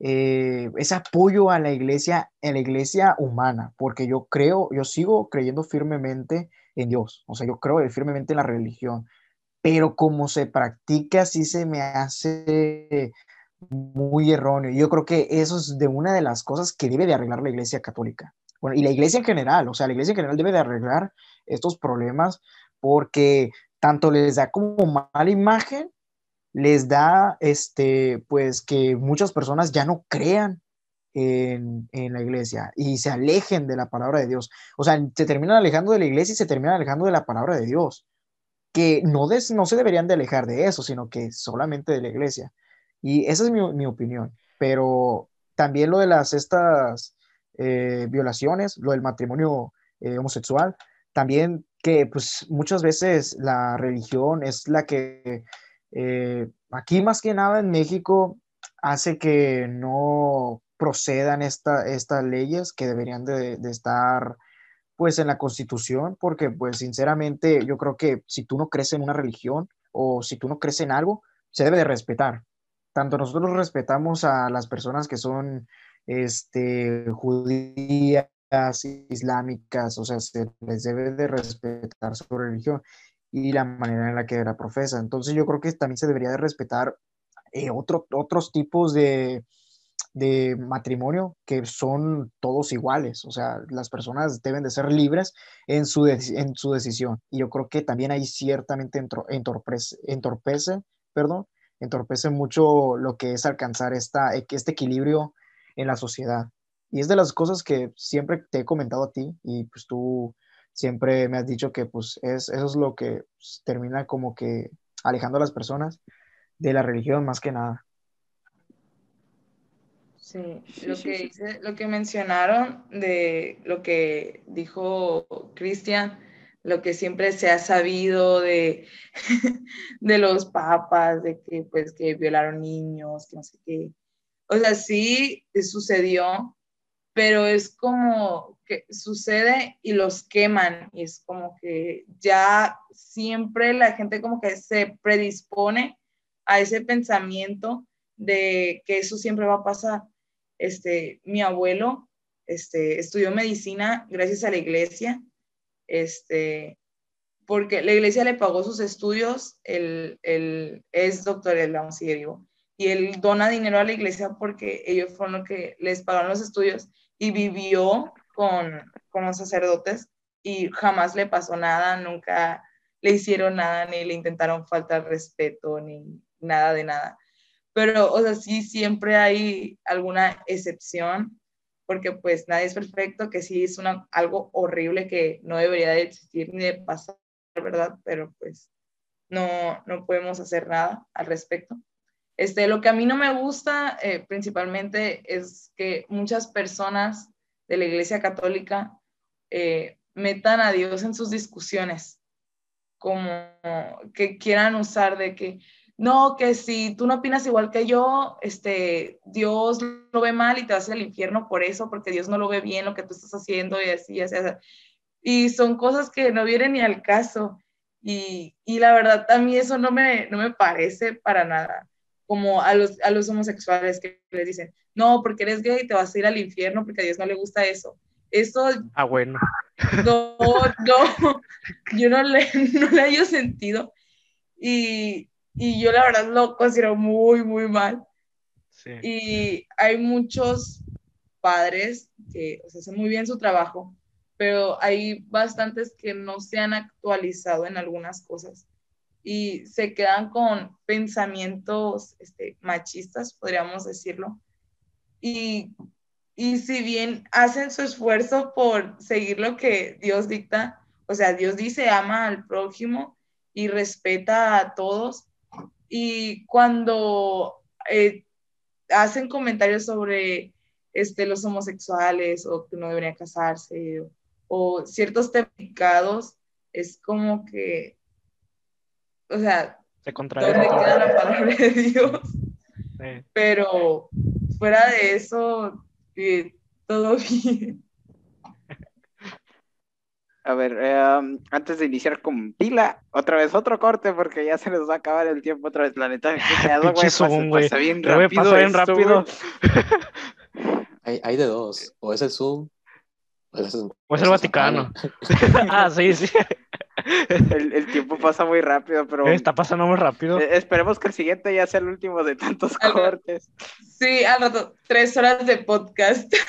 eh, ese apoyo a la iglesia, en la iglesia humana, porque yo creo, yo sigo creyendo firmemente en Dios, o sea, yo creo firmemente en la religión, pero como se practica, sí se me hace muy erróneo. Yo creo que eso es de una de las cosas que debe de arreglar la Iglesia Católica. Bueno, y la Iglesia en general, o sea, la Iglesia en general debe de arreglar estos problemas porque tanto les da como mala imagen, les da, este, pues, que muchas personas ya no crean en, en, la iglesia y se alejen de la palabra de Dios. O sea, se terminan alejando de la iglesia y se terminan alejando de la palabra de Dios, que no, des, no se deberían de alejar de eso, sino que solamente de la iglesia. Y esa es mi, mi opinión. Pero también lo de las, estas eh, violaciones, lo del matrimonio eh, homosexual, también que pues muchas veces la religión es la que eh, aquí más que nada en México hace que no procedan esta, estas leyes que deberían de, de, estar pues en la constitución, porque pues sinceramente yo creo que si tú no crees en una religión o si tú no crees en algo, se debe de respetar. Tanto nosotros respetamos a las personas que son este, judías, islámicas, o sea, se les debe de respetar su religión y la manera en la que la profesa. Entonces yo creo que también se debería de respetar eh, otro, otros tipos de, de matrimonio que son todos iguales, o sea, las personas deben de ser libres en su, en su decisión. Y yo creo que también ahí ciertamente entorpece, entorpece, perdón, entorpece mucho lo que es alcanzar esta, este equilibrio en la sociedad. Y es de las cosas que siempre te he comentado a ti y pues tú siempre me has dicho que pues es, eso es lo que pues, termina como que alejando a las personas de la religión más que nada. Sí, lo que dice, lo que mencionaron de lo que dijo Cristian, lo que siempre se ha sabido de, de los papas, de que pues que violaron niños, que no sé qué. O sea, sí sucedió, pero es como que sucede y los queman y es como que ya siempre la gente como que se predispone a ese pensamiento de que eso siempre va a pasar. Este, mi abuelo este, estudió medicina gracias a la iglesia, este, porque la iglesia le pagó sus estudios, él, es doctor, él aún sigue vivo, y él dona dinero a la iglesia porque ellos fueron los que les pagaron los estudios y vivió con, con los sacerdotes y jamás le pasó nada, nunca le hicieron nada, ni le intentaron faltar respeto, ni nada de nada pero, o sea, sí, siempre hay alguna excepción, porque pues nadie es perfecto, que sí es una, algo horrible que no debería de existir ni de pasar, ¿verdad? Pero pues no, no podemos hacer nada al respecto. Este, lo que a mí no me gusta eh, principalmente es que muchas personas de la Iglesia Católica eh, metan a Dios en sus discusiones, como que quieran usar de que, no, que si tú no opinas igual que yo, este, Dios lo ve mal y te vas al infierno por eso, porque Dios no lo ve bien lo que tú estás haciendo y así, así, así. Y son cosas que no vienen ni al caso. Y, y, la verdad, a mí eso no me, no me parece para nada. Como a los, a los homosexuales que les dicen, no, porque eres gay te vas a ir al infierno porque a Dios no le gusta eso. Eso. Ah, bueno. No, no, yo no le, no le hallo sentido. Y, y yo la verdad lo considero muy, muy mal. Sí. Y hay muchos padres que o sea, hacen muy bien su trabajo, pero hay bastantes que no se han actualizado en algunas cosas y se quedan con pensamientos este, machistas, podríamos decirlo. Y, y si bien hacen su esfuerzo por seguir lo que Dios dicta, o sea, Dios dice ama al prójimo y respeta a todos, y cuando eh, hacen comentarios sobre este, los homosexuales o que no deberían casarse o, ciertos temicados, es como que, o sea, se ¿dónde queda la palabra de Dios? Sí. Pero fuera de eso, eh, todo bien. A ver, eh, antes de iniciar con pila, otra vez otro corte porque ya se nos va a acabar el tiempo otra vez. La neta, güey, pasa, pasa, bien rápido. Pasa bien rápido. hay, hay, de dos, o es el Zoom, o es el, o es el Vaticano. ah, sí, sí. El, el tiempo pasa muy rápido, pero Está pasando muy rápido. eh, esperemos que el siguiente ya sea el último de tantos Al- cortes. Sí, al rato, tres horas de podcast.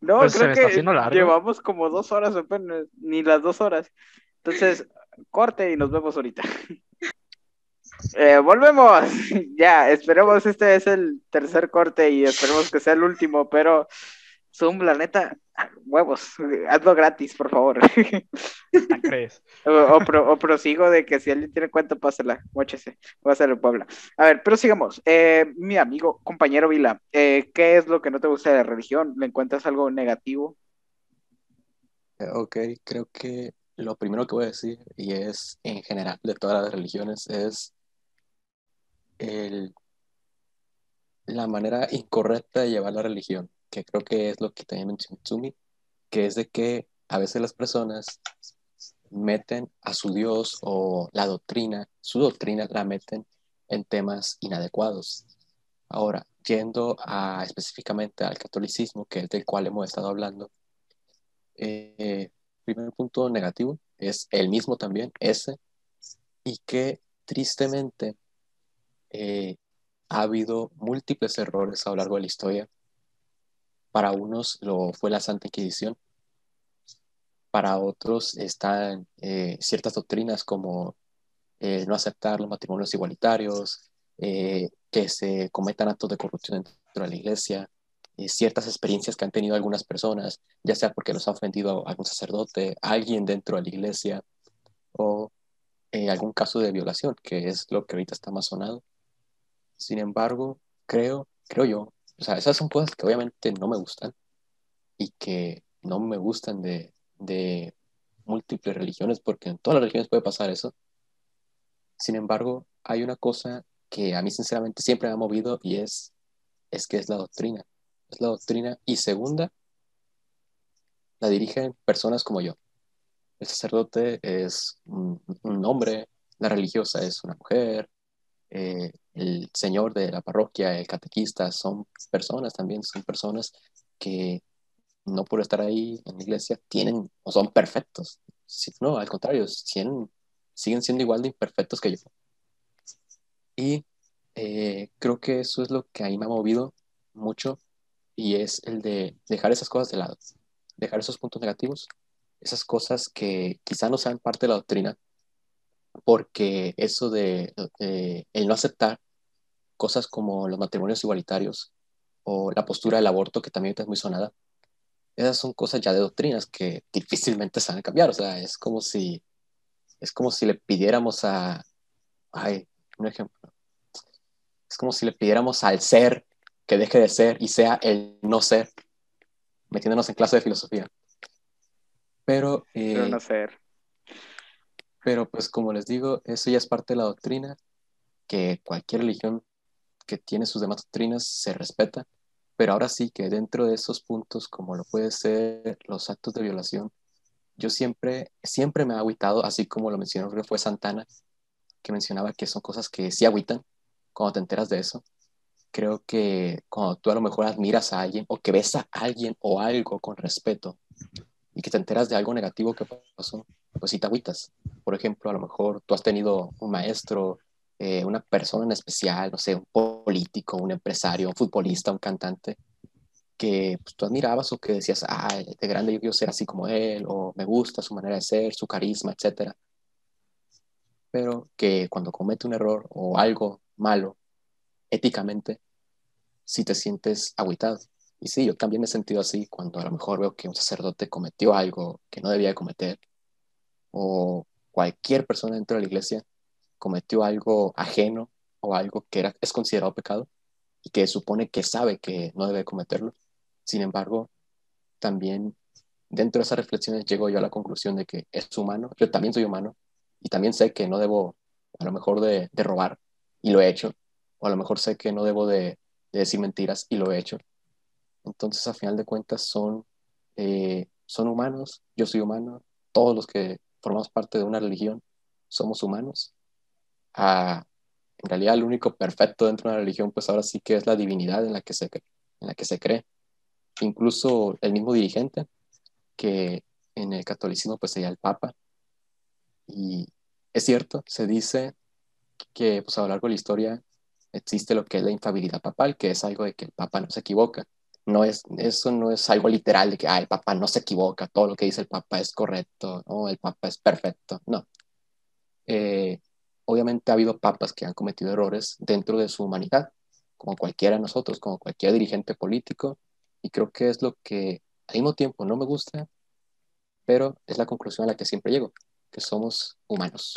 No, Pues se creo que haciendo largo. llevamos como dos horas apenas, ni las dos horas. Entonces, corte y nos vemos ahorita. Eh, volvemos. Ya, esperemos este es el tercer corte y esperemos que sea el último, pero Zoom, la neta, huevos, hazlo gratis, por favor. O, o pro- o prosigo de que si alguien tiene cuenta, pásela, mochese, voy a hacerlo en Puebla. A ver, pero sigamos. Eh, mi amigo, compañero Vila, eh, ¿qué es lo que no te gusta de la religión? ¿Le encuentras algo negativo? Eh, Ok, creo que lo primero que voy a decir, y es en general de todas las religiones, es el, la manera incorrecta de llevar la religión, que creo que es lo que también mencionó Tsumi, que es de que a veces las personas meten a su Dios o la doctrina, su doctrina la meten en temas inadecuados. Ahora, yendo a, específicamente al catolicismo, que es del cual hemos estado hablando, eh, primer punto negativo es el mismo también, ese, y que tristemente eh, ha habido múltiples errores a lo largo de la historia. Para unos lo fue la Santa Inquisición, para otros están eh, ciertas doctrinas como eh, no aceptar los matrimonios igualitarios, eh, que se cometan actos de corrupción dentro de la iglesia, ciertas experiencias que han tenido algunas personas, ya sea porque los ha ofendido algún sacerdote, alguien dentro de la iglesia, o algún caso de violación, que es lo que ahorita está más sonado. Sin embargo, creo, creo yo, o sea, esas son cosas que obviamente no me gustan y que no me gustan de, de múltiples religiones, porque en todas las religiones puede pasar eso. Sin embargo, hay una cosa que a mí sinceramente siempre me ha movido y es, es que es la doctrina. Es la doctrina. Y segunda, la dirigen personas como yo. El sacerdote es un, un hombre, la religiosa es una mujer, eh, el señor de la parroquia, el catequista, son personas también, son personas que no por estar ahí en la iglesia tienen o son perfectos. No, al contrario, siguen, siguen siendo igual de imperfectos que yo. Y eh, creo que eso es lo que a mí me ha movido mucho y es el de dejar esas cosas de lado, dejar esos puntos negativos, esas cosas que quizá no sean parte de la doctrina, porque eso de, de el no aceptar cosas como los matrimonios igualitarios o la postura del aborto, que también es muy sonada, esas son cosas ya de doctrinas que difícilmente se van a cambiar. O sea, es como si, es como si le pidiéramos a, ay, un ejemplo, es como si le pidiéramos al ser que deje de ser y sea el no ser, metiéndonos en clase de filosofía. Pero, eh, Pero no sé. Pero pues como les digo, eso ya es parte de la doctrina, que cualquier religión que tiene sus demás doctrinas se respeta, pero ahora sí que dentro de esos puntos, como lo puede ser los actos de violación, yo siempre, siempre me ha agüitado, así como lo mencionó, creo que fue Santana, que mencionaba que son cosas que sí agüitan cuando te enteras de eso. Creo que cuando tú a lo mejor admiras a alguien o que ves a alguien o algo con respeto y que te enteras de algo negativo que pasó, pues sí te agüitas. Por ejemplo, a lo mejor tú has tenido un maestro, eh, una persona en especial, no sé, un político, un empresario, un futbolista, un cantante, que pues, tú admirabas o que decías, ah, de grande yo quiero ser así como él, o me gusta su manera de ser, su carisma, etcétera. Pero que cuando comete un error o algo malo, éticamente, sí te sientes agüitado. Y sí, yo también me he sentido así cuando a lo mejor veo que un sacerdote cometió algo que no debía de cometer, o cualquier persona dentro de la iglesia cometió algo ajeno o algo que era, es considerado pecado y que supone que sabe que no debe cometerlo. Sin embargo, también dentro de esas reflexiones llego yo a la conclusión de que es humano, yo también soy humano y también sé que no debo a lo mejor de, robar y lo he hecho, o a lo mejor sé que no debo de, de decir mentiras y lo he hecho. Entonces, a final de cuentas, son, eh, son humanos, yo soy humano, todos los que formamos parte de una religión somos humanos. Ah, en realidad, el único perfecto dentro de una religión, pues ahora sí que es la divinidad en la que se, en la que se cree. Incluso el mismo dirigente, que en el catolicismo pues sería el Papa, Y es cierto, se dice que pues, a lo largo de la historia existe lo que es la infabilidad papal, que es algo de que el papa no se equivoca. No es, eso no es algo literal de que ah, el papa no se equivoca, todo lo que dice el papa es correcto, o el papa es perfecto. No. Eh, obviamente ha habido papas que han cometido errores dentro de su humanidad, como cualquiera de nosotros, como cualquier dirigente político, y creo que es lo que al mismo tiempo no me gusta, pero es la conclusión a la que siempre llego, que somos humanos.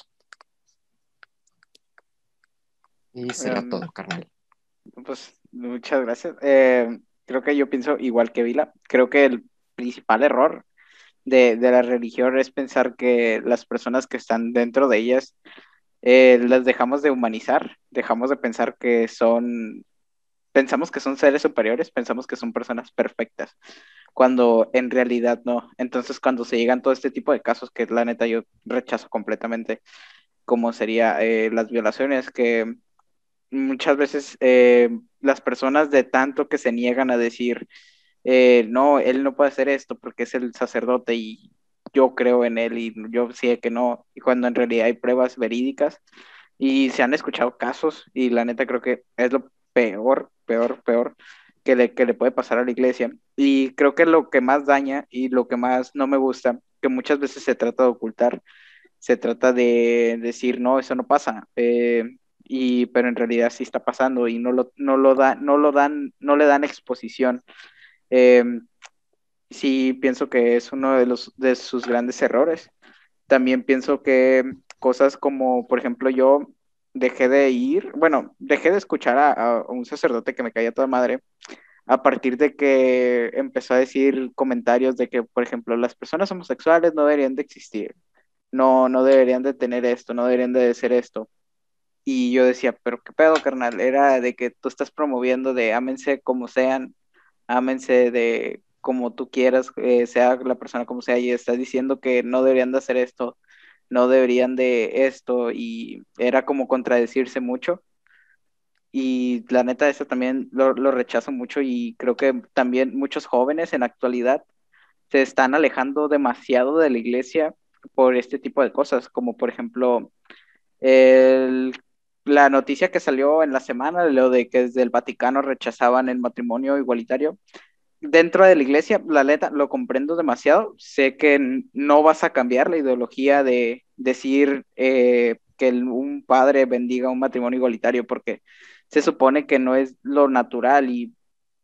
Y será Em, todo, carnal. Pues muchas gracias. Eh, creo que yo pienso igual que Vila. Creo que el principal error de, de la religión es pensar que las personas que están dentro de ellas eh, las dejamos de humanizar, dejamos de pensar que son, pensamos que son seres superiores, pensamos que son personas perfectas, cuando en realidad no. Entonces, cuando se llegan todo este tipo de casos, que la neta yo rechazo completamente, como sería eh, las violaciones, que muchas veces eh, las personas de tanto que se niegan a decir, eh, no, él no puede hacer esto porque es el sacerdote y yo creo en él y yo sé que no, y cuando en realidad hay pruebas verídicas y se han escuchado casos y la neta creo que es lo peor, peor, peor que le, que le puede pasar a la iglesia. Y creo que lo que más daña y lo que más no me gusta, que muchas veces se trata de ocultar, se trata de decir, no, eso no pasa. Eh, y, pero en realidad sí está pasando y no lo, no lo, no lo dan, no le dan exposición. Eh, sí pienso que es uno de, los, de sus grandes errores. También pienso que cosas como, por ejemplo, yo dejé de ir, bueno, dejé de escuchar a, a un sacerdote que me caía toda madre a partir de que empezó a decir comentarios de que, por ejemplo, las personas homosexuales no deberían de existir, no, no deberían de tener esto, no deberían de ser esto. Y yo decía, pero qué pedo, carnal, era de que tú estás promoviendo de ámense como sean, ámense de como tú quieras, eh, sea la persona como sea, y estás diciendo que no deberían de hacer esto, no deberían de esto, y era como contradecirse mucho. Y la neta, eso también lo, rechazo mucho y creo que también muchos jóvenes en actualidad se están alejando demasiado de la iglesia por este tipo de cosas, como por ejemplo el la noticia que salió en la semana, lo de que desde el Vaticano rechazaban el matrimonio igualitario, dentro de la iglesia, la letra lo comprendo demasiado. Sé que no vas a cambiar la ideología de decir eh, que un padre bendiga un matrimonio igualitario, porque se supone que no es lo natural y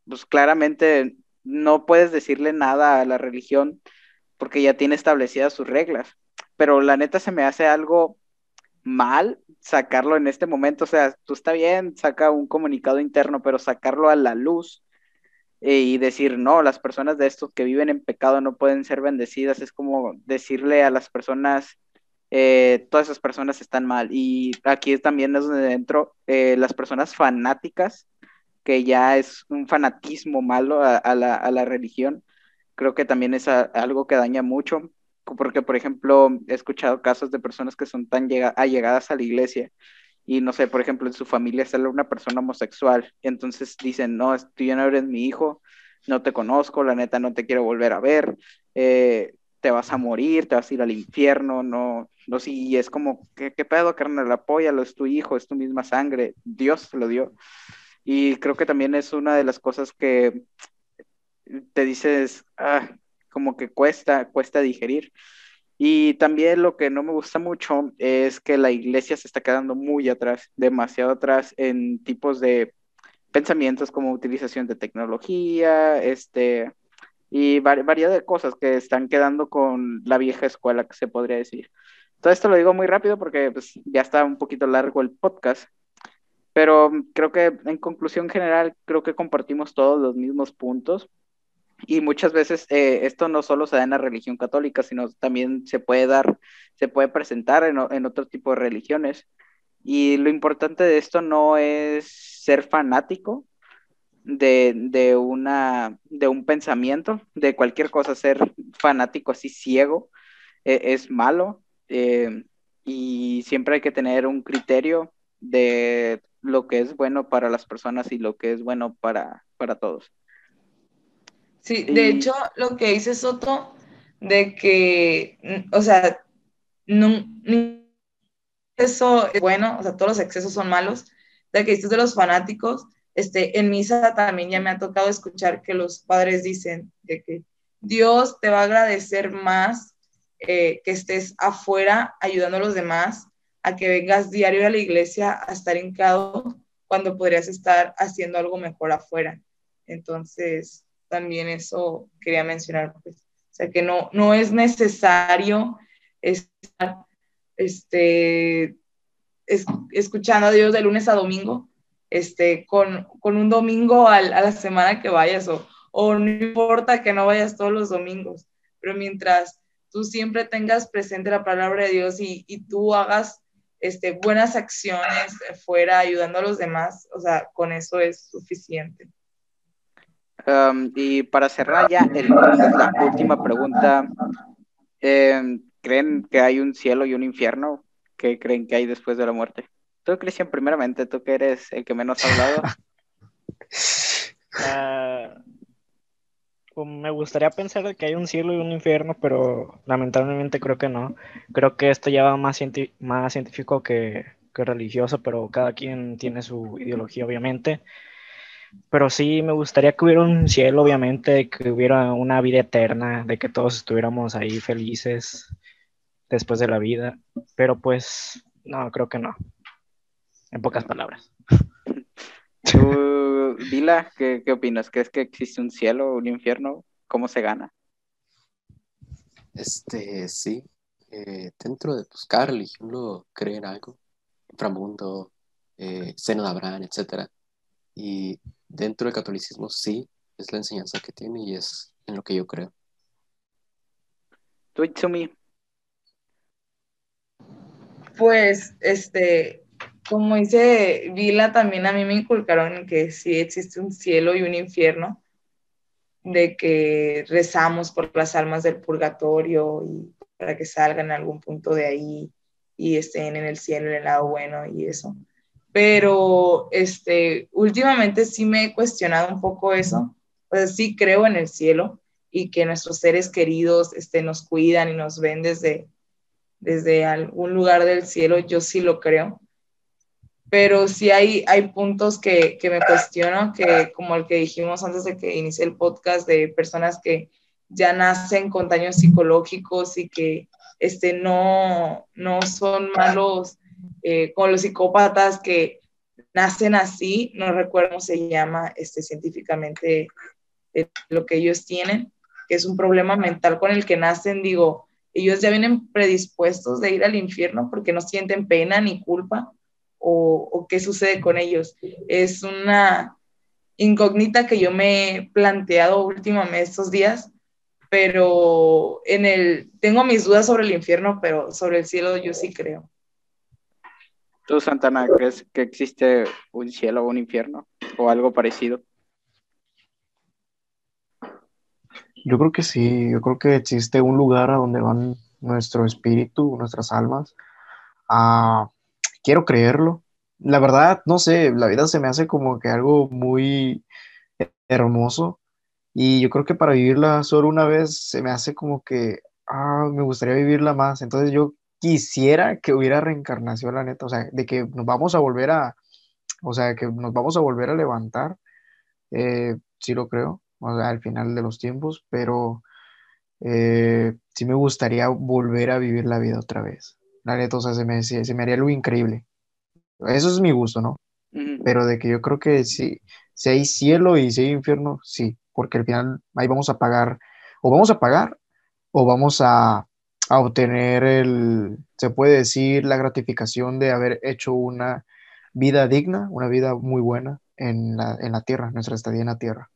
pues claramente no puedes decirle nada a la religión porque ya tiene establecidas sus reglas. Pero la neta se me hace algo mal sacarlo en este momento, o sea, tú está bien, saca un comunicado interno, pero sacarlo a la luz eh, y decir, no, las personas de estos que viven en pecado no pueden ser bendecidas, es como decirle a las personas, eh, todas esas personas están mal. Y aquí también es donde dentro eh, las personas fanáticas, que ya es un fanatismo malo a, la, a la, religión, creo que también es algo que daña mucho porque, por ejemplo, he escuchado casos de personas que son tan llega allegadas a la iglesia y, no sé, por ejemplo, en su familia sale una persona homosexual, entonces dicen, no, tú ya no eres mi hijo, no te conozco, la neta no te quiero volver a ver, eh, te vas a morir, te vas a ir al infierno, no, no, sí, y es como, ¿qué, qué pedo, carnal? Apóyalo, es tu hijo, es tu misma sangre, Dios te lo dio. Y creo que también es una de las cosas que te dices, ah, como que cuesta, cuesta digerir. Y también lo que no me gusta mucho es que la iglesia se está quedando muy atrás, demasiado atrás en tipos de pensamientos como utilización de tecnología, este, y variedad de cosas que están quedando con la vieja escuela, se podría decir. Todo esto lo digo muy rápido porque pues, ya está un poquito largo el podcast, pero creo que en conclusión general, creo que compartimos todos los mismos puntos y muchas veces eh, esto no solo se da en la religión católica, sino también se puede dar, se puede presentar en, en otro tipo de religiones. Y lo importante de esto no es ser fanático de, de, una, de un pensamiento, de cualquier cosa, ser fanático así ciego eh, es malo. Eh, y siempre hay que tener un criterio de lo que es bueno para las personas y lo que es bueno para, para todos. Sí, de hecho, lo que dice Soto, de que, o sea, no, eso es bueno, o sea, todos los excesos son malos, de que dices de los fanáticos, este, en misa también ya me ha tocado escuchar que los padres dicen de que Dios te va a agradecer más eh, que estés afuera ayudando a los demás, a que vengas diario a la iglesia a estar hincado cuando podrías estar haciendo algo mejor afuera. Entonces, también eso quería mencionar, pues, o sea, que no, no es necesario estar este, escuchando a Dios de lunes a domingo, este, con, con un domingo a la semana que vayas o, o no importa que no vayas todos los domingos, pero mientras tú siempre tengas presente la palabra de Dios y, y tú hagas este, buenas acciones fuera ayudando a los demás, o sea, con eso es suficiente. Um, y para cerrar ya la última pregunta, eh, ¿creen que hay un cielo y un infierno? ¿Qué creen que hay después de la muerte? Tú, Cristian, primeramente, tú que eres el que menos ha hablado. uh, me gustaría pensar que hay un cielo y un infierno, pero lamentablemente creo que no. Creo que esto ya va más, más científico que, que religioso, pero cada quien tiene su ideología, obviamente. Pero sí me gustaría que hubiera un cielo, obviamente, que hubiera una vida eterna, de que todos estuviéramos ahí felices después de la vida. Pero pues, no, creo que no. En pocas palabras. Tú, Vila, ¿qué, ¿qué, opinas? ¿Crees que existe un cielo o un infierno? ¿Cómo se gana? Este, sí. Eh, dentro de pues, cada religión lo creen algo. Inframundo, eh, seno de Abraham, etc. Y dentro del catolicismo sí, es la enseñanza que tiene y es en lo que yo creo. ¿Tú, Itsumi? Pues, este, como dice Vila, también a mí me inculcaron que sí existe un cielo y un infierno, de que rezamos por las almas del purgatorio y para que salgan en algún punto de ahí y estén en el cielo, en el lado bueno y eso. Pero este, últimamente sí me he cuestionado un poco eso. Pues sí creo en el cielo y que nuestros seres queridos este, nos cuidan y nos ven desde, desde algún lugar del cielo, yo sí lo creo pero sí hay, hay puntos que, que, me cuestiono, que como el que dijimos antes de que inicié el podcast, de personas que ya nacen con daños psicológicos y que este, no, no son malos, eh, como los psicópatas que nacen así, no recuerdo cómo se llama este, científicamente eh, lo que ellos tienen, que es un problema mental con el que nacen, digo, ellos ya vienen predispuestos de ir al infierno porque no sienten pena ni culpa o, qué sucede con ellos. Es una incógnita que yo me he planteado últimamente estos días, pero en el, tengo mis dudas sobre el infierno, pero sobre el cielo yo sí creo. ¿Tú, Santana, crees que existe un cielo o un infierno o algo parecido? Yo creo que sí, yo creo que existe un lugar a donde van nuestro espíritu, nuestras almas, a quiero creerlo. La verdad, no sé, la vida se me hace como que algo muy hermoso y yo creo que para vivirla solo una vez se me hace como que, ah, me gustaría vivirla más. Entonces yo quisiera que hubiera reencarnación, la neta, o sea, de que nos vamos a volver a, o sea, que nos vamos a volver a levantar, eh, sí lo creo, o sea, al final de los tiempos, pero eh, sí me gustaría volver a vivir la vida otra vez. La neta, o sea, se me, se, me haría algo increíble. Eso es mi gusto, ¿no? Pero de que yo creo que sí, si hay cielo y si hay infierno, sí, porque al final ahí vamos a pagar, o vamos a pagar, o vamos a, a obtener el, se puede decir, la gratificación de haber hecho una vida digna, una vida muy buena en la, en la tierra, nuestra estadía en la tierra.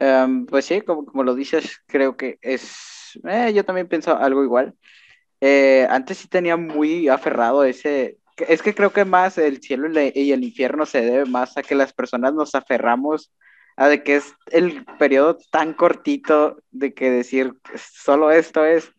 Um, pues sí, como, como, lo dices, creo que es, eh, yo también pienso algo igual. Eh, antes sí tenía muy aferrado ese, es que creo que más el cielo y el infierno se debe más a que las personas nos aferramos a de que es el periodo tan cortito de que decir solo esto es,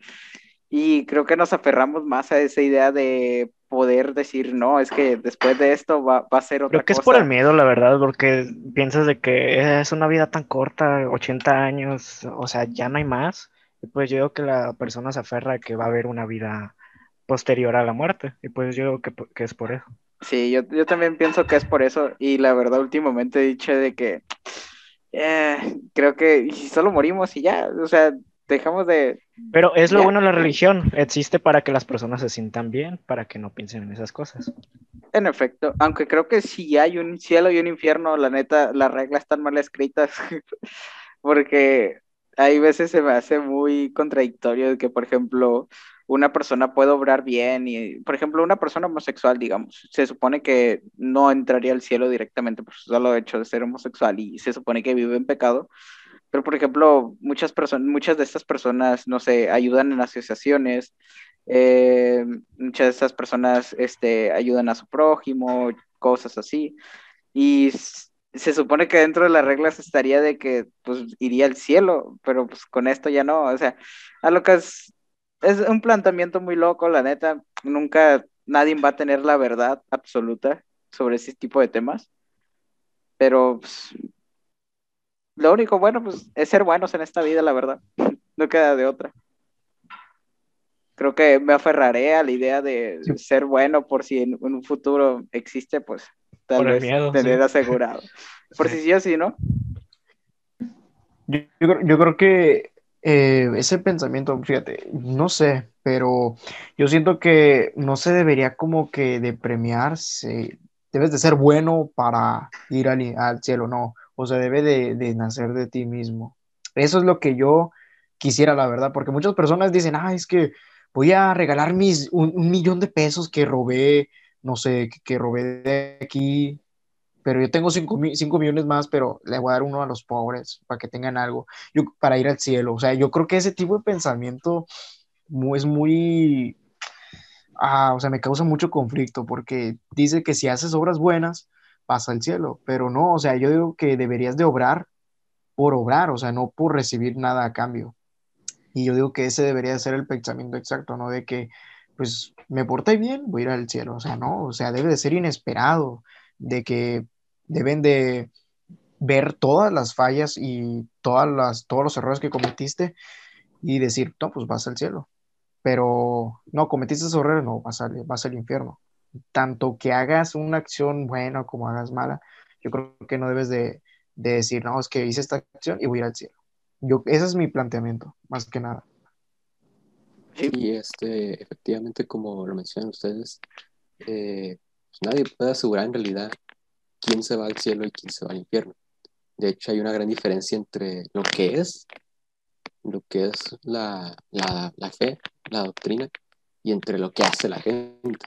y creo que nos aferramos más a esa idea de poder decir, no, es que después de esto va, va a ser otra Creo que es por el miedo, la verdad, porque piensas de que es una vida tan corta, 80 años, o sea, ya no hay más pues yo creo que la persona se aferra a que va a haber una vida posterior a la muerte. Y pues yo creo que, es por eso. Sí, yo, yo, también pienso que es por eso. Y la verdad, últimamente he dicho de que eh, creo que si solo morimos y ya, o sea, dejamos de... Pero es lo bueno de la religión, existe para que las personas se sientan bien, para que no piensen en esas cosas. En efecto, aunque creo que si hay un cielo y un infierno, la neta, las reglas están mal escritas, porque hay veces se me hace muy contradictorio de que, por ejemplo, una persona puede obrar bien y, por ejemplo, una persona homosexual, digamos, se supone que no entraría al cielo directamente por su solo hecho de ser homosexual y se supone que vive en pecado, pero, por ejemplo, muchas personas, muchas de estas personas, no sé, ayudan en asociaciones, eh, muchas de estas personas este, ayudan a su prójimo, cosas así. Y se supone que dentro de las reglas estaría de que pues iría al cielo, pero pues con esto ya no, o sea, a lo que es, es un planteamiento muy loco, la neta, nunca nadie va a tener la verdad absoluta sobre ese tipo de temas, pero pues, lo único bueno, pues, es ser buenos en esta vida, la verdad. No queda de otra. Creo que me aferraré a la idea de ser bueno por si en, un futuro existe, pues tal vez tener asegurado. Por si sí o sí, ¿no? Yo, yo, creo que eh, ese pensamiento, fíjate, no sé, pero yo siento que no se debería como que de premiarse, debes de ser bueno para ir al, al cielo, no o sea, debe de, nacer de ti mismo. Eso es lo que yo quisiera, la verdad, porque muchas personas dicen, ah, es que voy a regalar mis, un, millón de pesos que robé, no sé, que, robé de aquí, pero yo tengo cinco, millones más, pero le voy a dar uno a los pobres para que tengan algo, yo, para ir al cielo. O sea, yo creo que ese tipo de pensamiento es muy, ah, o sea, me causa mucho conflicto porque dice que si haces obras buenas, pasa al cielo, pero no, o sea, yo digo que deberías de obrar por obrar, o sea, no por recibir nada a cambio. Y yo digo que ese debería ser el pensamiento exacto, ¿no? De que, pues, me porté bien, voy a ir al cielo, o sea, no, o sea, debe de ser inesperado, de que deben de ver todas las fallas y todas las, todos los errores que cometiste y decir, no, pues vas al cielo. Pero no, cometiste esos errores, no, vas al, infierno tanto que hagas una acción buena como hagas mala, yo creo que no debes de, decir, no, es que hice esta acción y voy a ir al cielo. Yo, ese es mi planteamiento, más que nada. Y este, efectivamente, como lo mencionan ustedes, eh, pues nadie puede asegurar en realidad quién se va al cielo y quién se va al infierno. De hecho, hay una gran diferencia entre lo que es, lo que es la, la, la fe, la doctrina, y entre lo que hace la gente.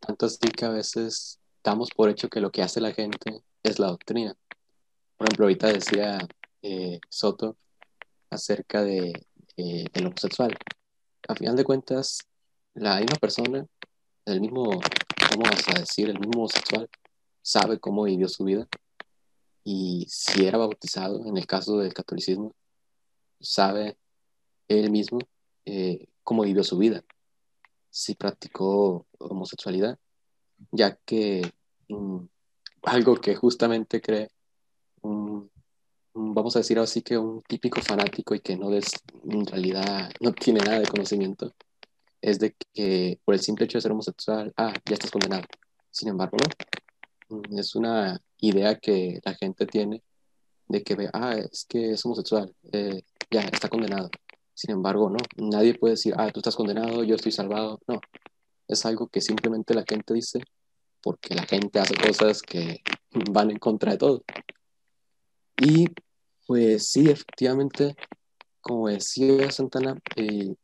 Tanto así que a veces damos por hecho que lo que hace la gente es la doctrina. Por ejemplo, ahorita decía eh, Soto acerca de, eh, del homosexual. A final de cuentas, la misma persona, el mismo, vamos a decir, el mismo homosexual, sabe cómo vivió su vida. Y si era bautizado, en el caso del catolicismo, sabe él mismo eh, cómo vivió su vida si practicó homosexualidad, ya que mm, algo que justamente cree vamos a decir así que un típico fanático y que no es, en realidad no tiene nada de conocimiento, es de que por el simple hecho de ser homosexual, ah, ya estás condenado. Sin embargo, no. Es una idea que la gente tiene de que, ah, es que es homosexual, eh, ya está condenado. Sin embargo, no, nadie puede decir, ah, tú estás condenado, yo estoy salvado. No, es algo que simplemente la gente dice porque la gente hace cosas que van en contra de todo. Y pues sí, efectivamente, como decía Santana, eh,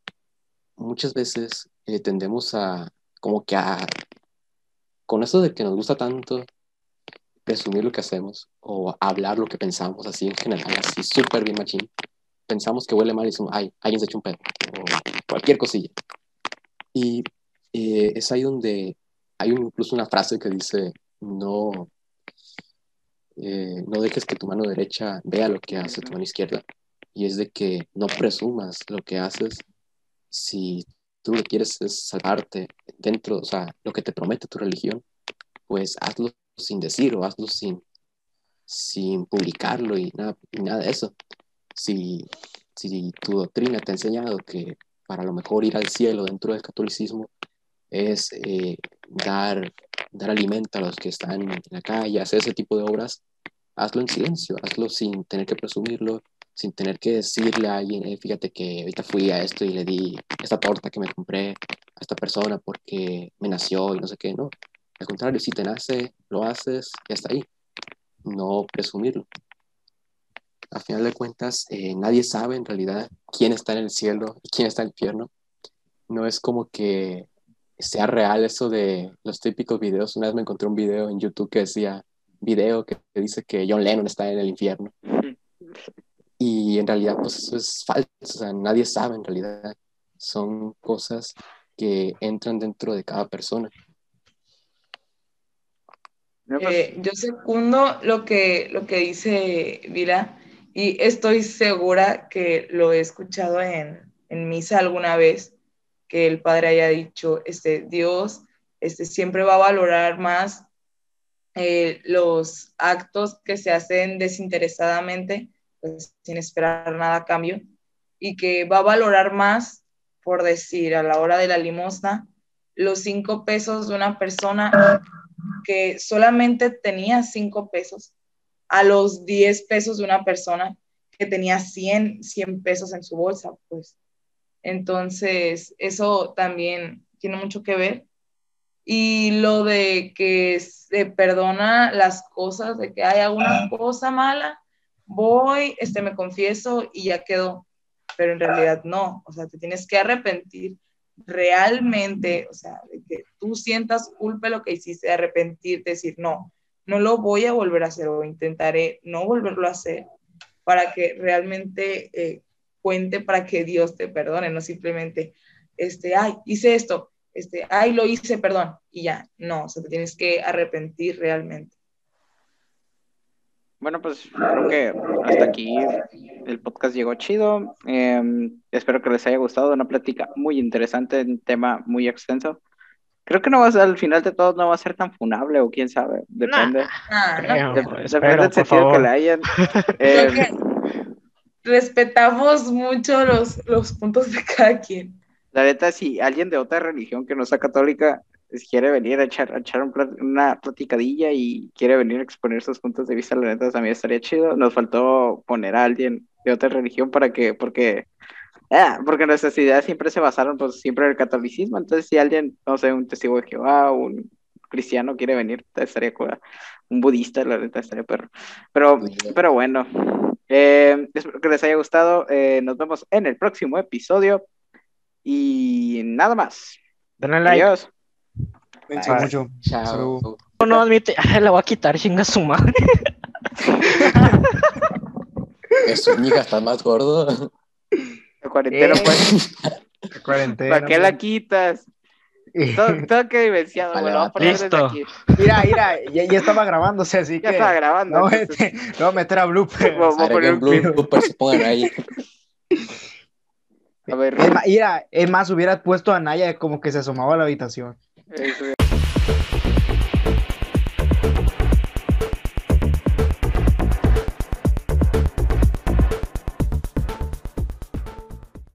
muchas veces eh, tendemos a, como que a, con eso de que nos gusta tanto presumir lo que hacemos o hablar lo que pensamos así en general, así súper bien machín, pensamos que huele mal y decimos, ay, alguien se echó un pedo, o cualquier cosilla. Y eh, es ahí donde hay incluso una frase que dice, no, eh, no dejes que tu mano derecha vea lo que hace tu mano izquierda. Y es de que no presumas lo que haces si tú lo que quieres es salvarte dentro, o sea, lo que te promete tu religión, pues hazlo sin decir o hazlo sin, sin publicarlo y nada, y nada de eso si, si tu doctrina te ha enseñado que para lo mejor ir al cielo dentro del catolicismo es eh, dar, dar alimento a los que están en la calle, hacer ese tipo de obras, hazlo en silencio, hazlo sin tener que presumirlo, sin tener que decirle a alguien, "Eh, fíjate que ahorita fui a esto y le di esta torta que me compré a esta persona porque me nació y no sé qué, no. Al contrario, si te nace, lo haces y hasta ahí. No presumirlo. A final de cuentas, eh, nadie sabe en realidad quién está en el cielo y quién está en el infierno. No es como que sea real eso de los típicos videos. Una vez me encontré un video en YouTube que decía, video que dice que John Lennon está en el infierno. Y en realidad, pues eso es falso, o sea, nadie sabe en realidad. Son cosas que entran dentro de cada persona. Pues, Eh, yo secundo lo que, lo que dice Vila y estoy segura que lo he escuchado en, en misa alguna vez, que el padre haya dicho, este, Dios este, siempre va a valorar más eh, los actos que se hacen desinteresadamente, pues, sin esperar nada a cambio, y que va a valorar más, por decir, a la hora de la limosna, los cinco pesos de una persona que solamente tenía cinco pesos a los 10 pesos de una persona que tenía 100, 100 pesos en su bolsa, pues. Entonces, eso también tiene mucho que ver. Y lo de que se perdona las cosas, de que hay alguna cosa mala, voy, este, me confieso y ya quedó. Pero en realidad no, o sea, te tienes que arrepentir realmente, o sea, que tú sientas culpa de lo que hiciste, arrepentirte, decir, no, no lo voy a volver a hacer o intentaré no volverlo a hacer para que realmente eh, cuente para que Dios te perdone, no simplemente, este, ay, hice esto, este, ay, lo hice, perdón, y ya, no, o sea, te tienes que arrepentir realmente. Bueno, pues creo que hasta aquí el podcast llegó chido. Eh, espero que les haya gustado. Una plática muy interesante, un tema muy extenso. Creo que no va a ser, al final de todo no va a ser tan funable, o quién sabe, depende. Ah, no, Creo, De- espero, depende del sentido que favor. le hayan. Eh, que respetamos mucho los, los puntos de cada quien. la neta, si alguien de otra religión que no sea católica quiere venir a echar, a echar un plat- una platicadilla y quiere venir a exponer sus puntos de vista, la neta también estaría chido. Nos faltó poner a alguien de otra religión para que, porque, ah, porque nuestras ideas siempre se basaron, pues, siempre en el catolicismo. Entonces, si alguien, no sé, un testigo de Jehová, un cristiano quiere venir, estaría cool. Un budista, la neta, estaría perro. Pero, pero bueno, eh, espero que les haya gustado. eh, nos vemos en el próximo episodio. Y nada más. Denle like. Adiós. Cuídense mucho. Chao. No, no admite. la voy a quitar, chinga su madre. Eso, mija, estás más gordo. La cuarentena, Eh, pues. Cuarentena. ¿Para qué la quitas? Todo, todo que vivenciado, Vale, me lo voy a va. poner desde Listo. aquí. Mira, mira, ya, ya estaba grabándose, así Ya que. estaba grabando. No, este, a meter a blooper. Voy- voy a poner Agreguen un blue, blooper, se pongan ahí. A ver, Es más, mira, es más, hubiera puesto a Naya como que se asomaba a la habitación. Eso-